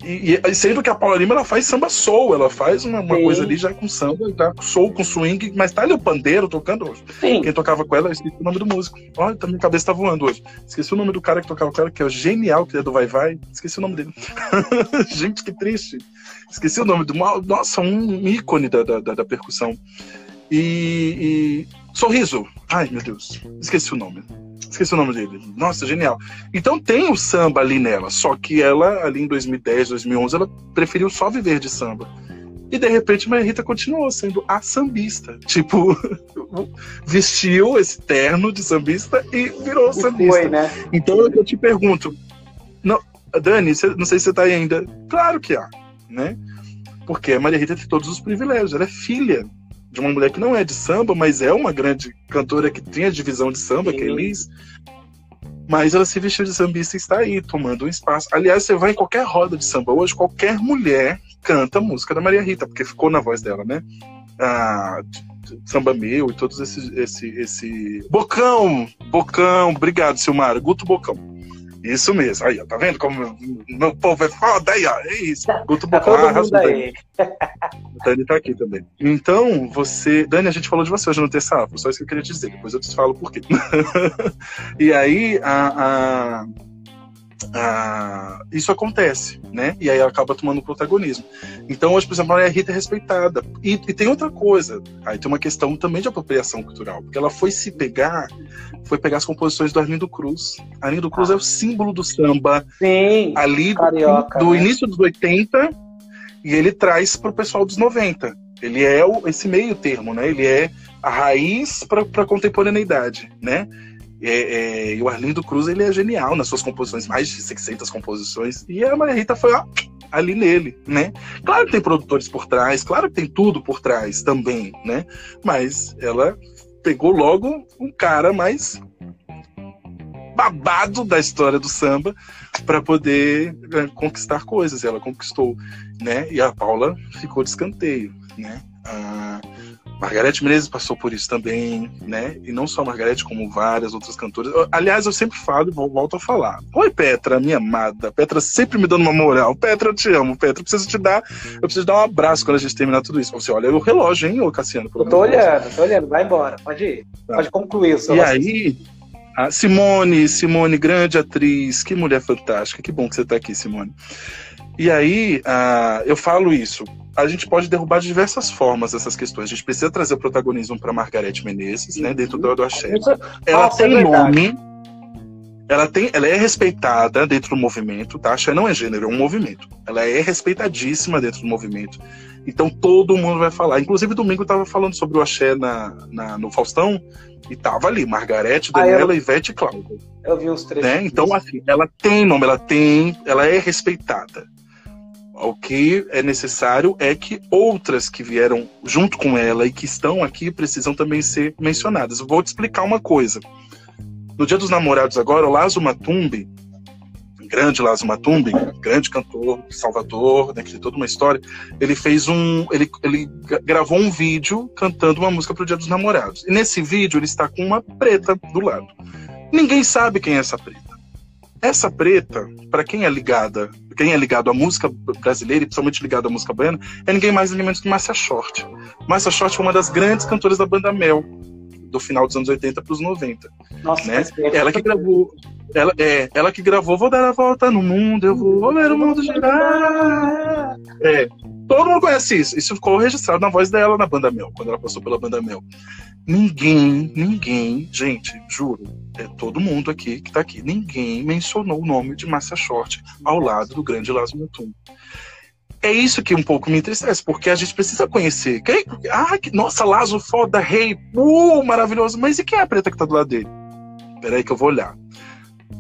E, e, sendo que a Paula Lima ela faz samba soul, ela faz uma, uma coisa ali já com samba, tá? soul, com swing, mas tá ali o pandeiro tocando. Sim. Quem tocava com ela, eu esqueci o nome do músico. Olha, tá, minha cabeça tá voando hoje. Esqueci o nome do cara que tocava com ela, que é o genial, que é do Vai Vai. Esqueci o nome dele. (laughs) Gente, que triste. Esqueci o nome do. Nossa, um ícone da, da, da percussão. E, e, Sorriso. Ai, meu Deus. Esqueci o nome. Esqueci o nome dele. Nossa, genial. Então tem o samba ali nela, só que ela, ali em 2010, 2011, ela preferiu só viver de samba. E de repente Maria Rita continuou sendo a sambista. Tipo, (laughs) vestiu esse terno de sambista e virou e sambista. Foi, né? Então eu te pergunto, não, Dani, não sei se você tá aí ainda. Claro que há, né? Porque a Maria Rita tem todos os privilégios. Ela é filha de uma mulher que não é de samba, mas é uma grande cantora que tem a divisão de samba, Sim. que é Elis. Mas ela se vestiu de sambista e está aí, tomando um espaço. Aliás, você vai em qualquer roda de samba hoje, qualquer mulher canta a música da Maria Rita, porque ficou na voz dela, né? Ah, samba meu e todos esses. Esse, esse... Bocão! Bocão! Obrigado, Silmar. Guto Bocão. Isso mesmo. Aí, ó, tá vendo como meu povo é foda? Aí, ó, é isso. Guto tá Bocão arrasou. Dani. Dani tá aqui também. Então, você. Dani, a gente falou de você hoje no Terça Afro, só isso que eu queria te dizer. Depois eu te falo por quê. (laughs) e aí, a... a ah, isso acontece, né? E aí ela acaba tomando protagonismo. Então, hoje, por exemplo, a Rita é respeitada. E, e, tem outra coisa, aí tem uma questão também de apropriação cultural, porque ela foi se pegar, foi pegar as composições do Arlindo Cruz. Arlindo Cruz ah. é o símbolo do samba Sim, ali carioca, do, do né? início dos 80 e ele traz para o pessoal dos 90. Ele é o, esse meio termo, né? Ele é a raiz para a contemporaneidade, né? É, é, e o Arlindo Cruz ele é genial nas suas composições, mais de 600 composições. E a Maria Rita foi ó, ali nele, né? Claro que tem produtores por trás, claro que tem tudo por trás também, né? Mas ela pegou logo um cara mais babado da história do samba para poder é, conquistar coisas. Ela conquistou, né? E a Paula ficou de escanteio, né? Margarete Menezes passou por isso também, né? E não só Margarete, como várias outras cantoras. Aliás, eu sempre falo e volto a falar. Oi, Petra, minha amada. Petra sempre me dando uma moral. Petra, eu te amo, Petra. Eu preciso te dar, eu preciso dar um abraço quando a gente terminar tudo isso. Você olha o relógio, hein, ô Cassiano? Eu tô olhando, tô olhando. Vai embora, pode ir. Tá. Pode concluir E aí, a Simone, Simone, grande atriz, que mulher fantástica. Que bom que você tá aqui, Simone. E aí, uh, eu falo isso a gente pode derrubar de diversas formas essas questões. A gente precisa trazer o protagonismo para Margarete Menezes, né, dentro do, do axé. Ela Nossa, tem é nome, ela, tem, ela é respeitada dentro do movimento, tá? Axé não é gênero, é um movimento. Ela é respeitadíssima dentro do movimento. Então todo mundo vai falar. Inclusive, domingo eu estava falando sobre o axé na, na, no Faustão e tava ali, Margarete, Daniela, ah, eu... Ivete e Cláudia. Eu vi uns três. Né? Então, assim, ela tem nome, ela tem, ela é respeitada. O que é necessário é que outras que vieram junto com ela e que estão aqui precisam também ser mencionadas. Vou te explicar uma coisa. No Dia dos Namorados agora, o Lazo Matumbi, grande Lazo Matumbi, grande cantor Salvador, né, que tem toda uma história, ele fez um, ele, ele gravou um vídeo cantando uma música para o Dia dos Namorados. E nesse vídeo ele está com uma preta do lado. Ninguém sabe quem é essa preta. Essa preta, para quem é ligada, quem é ligado à música brasileira e principalmente ligado à música baiana, é ninguém mais nem menos que Márcia Short. Márcia Short foi uma das grandes cantoras da banda Mel, do final dos anos 80 para os 90. Nossa, né? ela que gravou, ela é, ela que gravou Vou dar a volta no mundo, eu vou ver o mundo girar. É, todo mundo conhece isso. Isso ficou registrado na voz dela na banda Mel, quando ela passou pela banda Mel. Ninguém, ninguém, gente, juro, é todo mundo aqui que tá aqui, ninguém mencionou o nome de Márcia Short ao lado do grande Lázaro Mutum. É isso que um pouco me entristece, porque a gente precisa conhecer. Quem, ah, que, nossa, Lázaro foda, rei, uh, maravilhoso. Mas e quem é a preta que tá do lado dele? Peraí que eu vou olhar.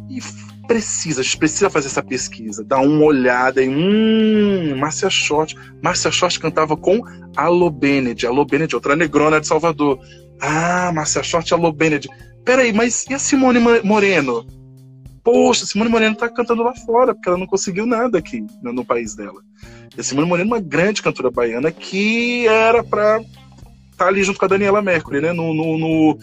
E precisa, a gente precisa fazer essa pesquisa, dar uma olhada em. Hum, Márcia Short. Márcia Short cantava com Alô Bened. Alô Bened, outra negrona de Salvador. Ah, Márcia Short, Alô Bened. Peraí, mas e a Simone Moreno? Poxa, Simone Moreno tá cantando lá fora, porque ela não conseguiu nada aqui no, no país dela. E a Simone Moreno é uma grande cantora baiana que era pra estar tá ali junto com a Daniela Mercury, né? No, no, no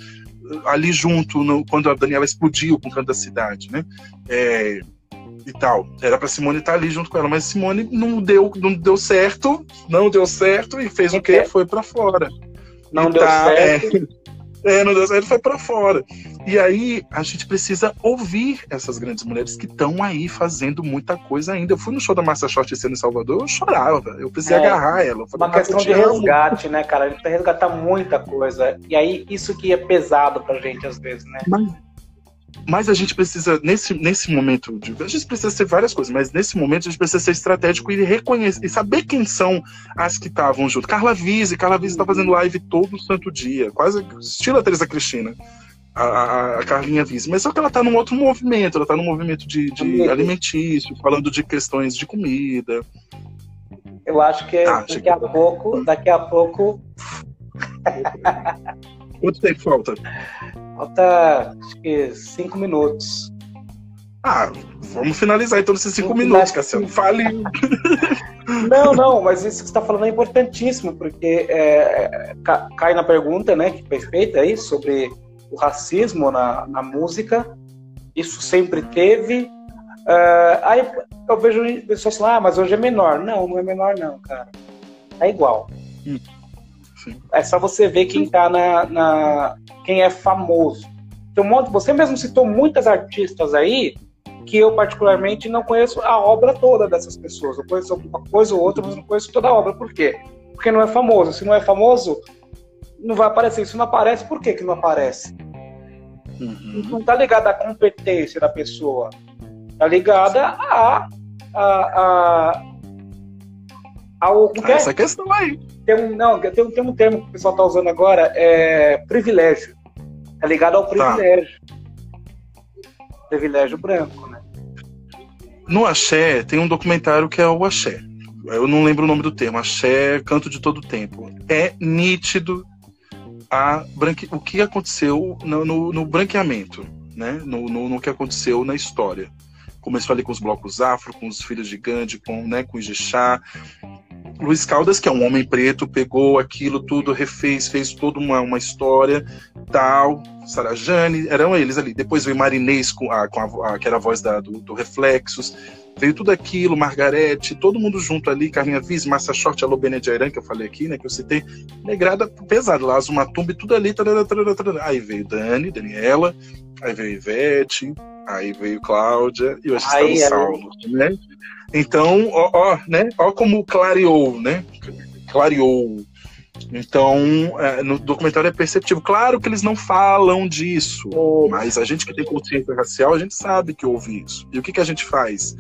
ali junto, no, quando a Daniela explodiu com o canto da cidade, né? É, e tal. Era pra Simone estar tá ali junto com ela, mas Simone não deu, não deu certo, não deu certo e fez o quê? Foi para fora. Não e deu tá, certo. É, é, não deu certo, foi para fora. E aí a gente precisa ouvir essas grandes mulheres que estão aí fazendo muita coisa ainda. Eu fui no show da Marcia Short ano em Salvador, eu chorava, eu precisei é, agarrar ela. Falei, uma questão de resgate, né, cara? A gente precisa resgatar muita coisa. E aí isso que é pesado pra gente às vezes, né? Mas mas a gente precisa, nesse, nesse momento, de, a gente precisa ser várias coisas, mas nesse momento a gente precisa ser estratégico e reconhecer, e saber quem são as que estavam junto. Carla Vise, Carla Vise está fazendo live todo santo dia, quase estilo a Teresa Cristina. A, a, a, Carlinha Vise, mas só que ela está num outro movimento, ela está num movimento de, de alimentício, falando de questões de comida. Eu acho que ah, daqui a pouco, daqui a pouco. (laughs) Quanto tempo falta? Falta acho que cinco minutos. Ah, vamos finalizar então esses cinco minutos, Cassiano. Fale. (laughs) Não, não, mas isso que você está falando é importantíssimo, porque é, cai na pergunta né, que foi feita aí sobre o racismo na, na música. Isso sempre teve. Uh, aí eu vejo pessoas falando, ah, mas hoje é menor. Não, não é menor, não, cara. É igual. Hum. É só você ver quem tá na, na quem é famoso. Tem um monte, você mesmo citou muitas artistas aí que eu particularmente não conheço a obra toda dessas pessoas. Eu conheço uma coisa ou outra, mas não conheço toda a obra. Por quê? Porque não é famoso. Se não é famoso, não vai aparecer. Se não aparece, por que, que não aparece? Uhum. Não está ligada à competência da pessoa. Está ligada a, a, a, ao. Essa questão aí tem um, não, tem, tem um termo que o pessoal está usando agora, é privilégio. É ligado ao tá. privilégio. Tá. Privilégio branco, né? No Axé, tem um documentário que é o Axé. Eu não lembro o nome do termo. Axé, canto de todo tempo. É nítido a branque... o que aconteceu no, no, no branqueamento né, no, no, no que aconteceu na história. Começou ali com os blocos afro, com os filhos de Gandhi, com, né, com Ijexá. Luiz Caldas, que é um homem preto, pegou aquilo tudo, refez, fez toda uma, uma história, tal. Sarajane, eram eles ali. Depois veio Marinês, com a, com a, a que era a voz da, do, do Reflexos. Veio tudo aquilo, Margarete, todo mundo junto ali, Carlinha Viz, Massa Short, Alô Benediairan, que eu falei aqui, né, que eu citei. Negrada pesada lá, Zumatumba e tudo ali. Tarará, tarará, tarará. Aí veio Dani, Daniela, aí veio Ivete, aí veio Cláudia, e hoje está no Saulo, né? Então, ó, ó, né? Ó como clareou, né? Clareou. Então, é, no documentário é perceptível. Claro que eles não falam disso, mas a gente que tem consciência racial, a gente sabe que houve isso. E o que, que a gente faz?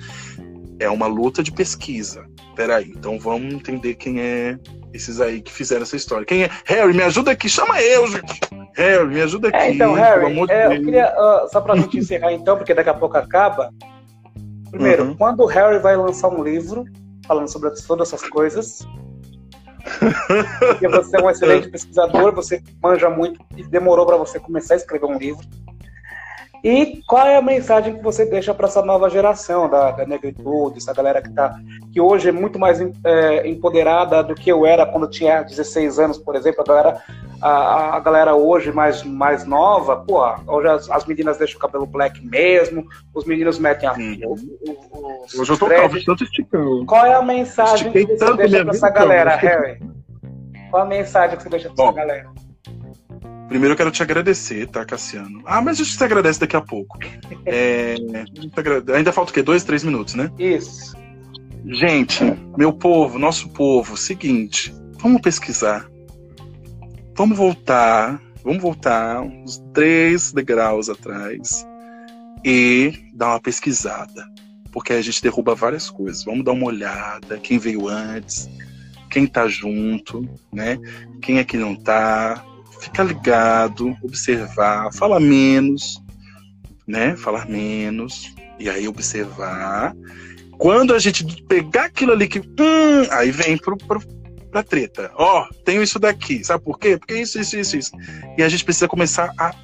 É uma luta de pesquisa. Peraí, então vamos entender quem é esses aí que fizeram essa história. Quem é? Harry, me ajuda aqui, chama eu, gente. Harry, me ajuda é, aqui. É, então, Harry, é, eu queria, uh, só pra gente encerrar então, porque daqui a pouco acaba. Primeiro, uhum. quando o Harry vai lançar um livro falando sobre todas essas coisas, (laughs) porque você é um excelente pesquisador, você manja muito e demorou para você começar a escrever um livro. E qual é a mensagem que você deixa para essa nova geração da, da negritude, essa galera que tá, que hoje é muito mais é, empoderada do que eu era quando eu tinha 16 anos, por exemplo, a galera, a, a galera hoje mais, mais nova, pô, hoje as, as, meninas deixam o cabelo black mesmo, os meninos metem a. Hum. hoje eu tô calvo, tanto esticando. Qual é a mensagem Estiquei que você deixa para essa galera, Harry? Qual a mensagem que você deixa para essa galera? Primeiro eu quero te agradecer, tá, Cassiano? Ah, mas a gente te agradece daqui a pouco. (laughs) É, a Ainda falta o quê? Dois, três minutos, né? Isso. Gente, meu povo, nosso povo, seguinte, vamos pesquisar. Vamos voltar, vamos voltar uns três degraus atrás e dar uma pesquisada. Porque a gente derruba várias coisas. Vamos dar uma olhada, quem veio antes, quem tá junto, né? Quem é que não tá, ficar ligado, observar, falar menos, né? Falar menos, e aí observar. Quando a gente pegar aquilo ali que. Hum, aí vem pro, pro, pra treta. Ó, oh, tenho isso daqui. Sabe por quê? Porque isso, isso, isso, isso. E a gente precisa começar a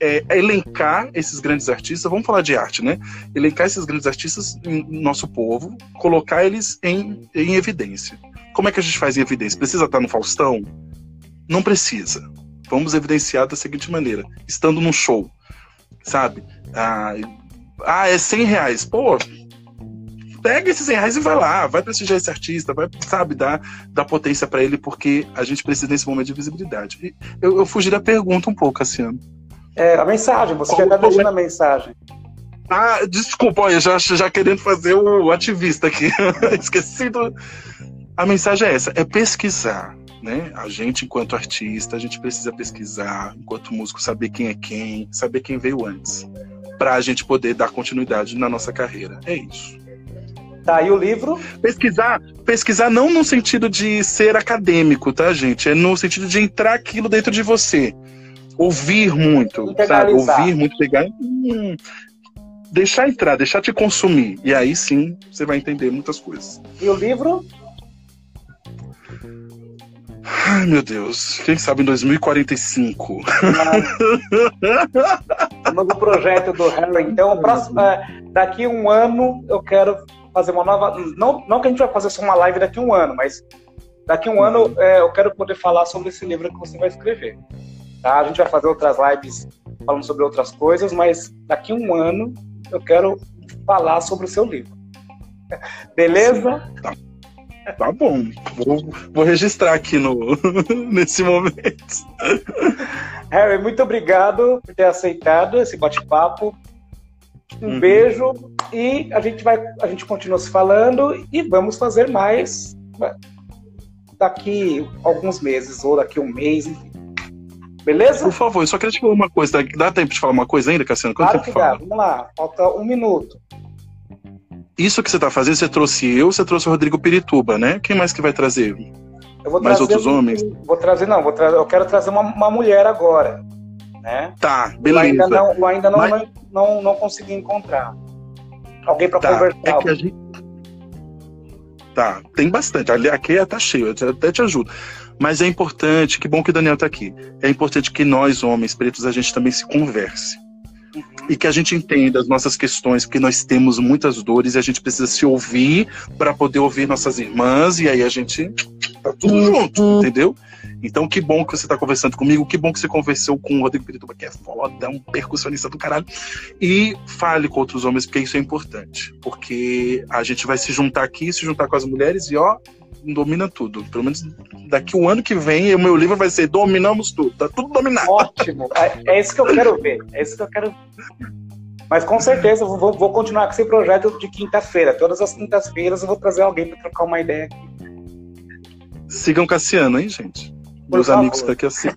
é, elencar esses grandes artistas, vamos falar de arte, né? Elencar esses grandes artistas em nosso povo, colocar eles em, em evidência. Como é que a gente faz em evidência? Precisa estar no Faustão? Não precisa. Vamos evidenciar da seguinte maneira: estando num show, sabe? Ah, ah é 100 reais. Pô, pega esses 100 reais e vai lá, vai prestigiar esse artista, vai, sabe, dar, dar potência para ele, porque a gente precisa nesse momento de visibilidade. Eu, eu fugi da pergunta um pouco, Cassiano. É, a mensagem, você Como já está deixando a mensagem. Ah, desculpa, olha, já, já querendo fazer o ativista aqui. (laughs) Esqueci do. A mensagem é essa: é pesquisar, né? A gente, enquanto artista, a gente precisa pesquisar, enquanto músico, saber quem é quem, saber quem veio antes, para a gente poder dar continuidade na nossa carreira. É isso. Tá, e o livro? Pesquisar, pesquisar não no sentido de ser acadêmico, tá, gente? É no sentido de entrar aquilo dentro de você. Ouvir muito, sabe? Ouvir muito, pegar. Hum, deixar entrar, deixar te consumir. E aí sim você vai entender muitas coisas. E o livro? Ai, meu Deus. Quem sabe em 2045. Ah, novo projeto do Harry. Então, próximo, é, daqui um ano eu quero fazer uma nova. Não, não que a gente vai fazer só uma live daqui um ano, mas daqui um ano é, eu quero poder falar sobre esse livro que você vai escrever. Tá? A gente vai fazer outras lives falando sobre outras coisas, mas daqui um ano eu quero falar sobre o seu livro. (laughs) Beleza? Tá. Tá bom. Vou, vou registrar aqui no, (laughs) nesse momento. Harry, muito obrigado por ter aceitado esse bate-papo. Um uhum. beijo e a gente vai, a gente continua se falando e vamos fazer mais daqui alguns meses ou daqui um mês, enfim. Beleza? Por favor, eu só queria te falar uma coisa. Dá tempo de falar uma coisa ainda, Cassiano? Quanto claro tempo que dá. Vamos lá, falta um minuto isso que você está fazendo, você trouxe eu, você trouxe o Rodrigo Pirituba, né? Quem mais que vai trazer? Mais trazer, outros homens? Vou trazer, não, vou trazer, eu quero trazer uma, uma mulher agora. Né? Tá, beleza. Eu ainda não, eu ainda não, Mas... não, não, não, consegui encontrar. Alguém para tá, conversar. É que a gente... Tá, tem bastante. Aqui tá cheio, eu até te ajudo. Mas é importante, que bom que o Daniel tá aqui. É importante que nós, homens pretos, a gente também se converse. Uhum. E que a gente entenda as nossas questões, porque nós temos muitas dores e a gente precisa se ouvir para poder ouvir nossas irmãs, e aí a gente tá tudo junto, entendeu? Então, que bom que você está conversando comigo, que bom que você conversou com o Rodrigo Pirituba, que é foda, um percussionista do caralho. E fale com outros homens, porque isso é importante. Porque a gente vai se juntar aqui, se juntar com as mulheres e, ó, domina tudo. Pelo menos daqui o ano que vem, o meu livro vai ser Dominamos Tudo. Tá tudo dominado. Ótimo. É, é isso que eu quero ver. É isso que eu quero mas com certeza eu vou, vou continuar com esse projeto de quinta-feira. Todas as quintas-feiras eu vou trazer alguém para trocar uma ideia aqui. Sigam Cassiano, hein, gente? Meus favor. amigos que aqui assim.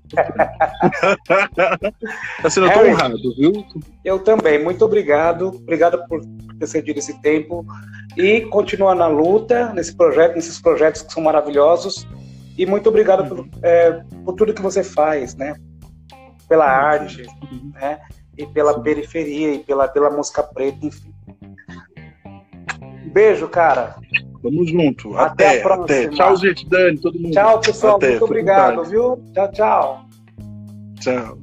Cassiano, eu tô honrado, viu? Eu também. Muito obrigado. Obrigado por ter cedido esse tempo. E continua na luta, nesse projeto, nesses projetos que são maravilhosos. E muito obrigado por, é, por tudo que você faz, né? Pela arte, né? E pela periferia, e pela, pela música preta, enfim. Beijo, cara. Tamo junto. Até, até, até. Tchau, gente. Dani, todo mundo. Tchau, pessoal. Até. Muito obrigado, viu? Tchau, tchau. Tchau.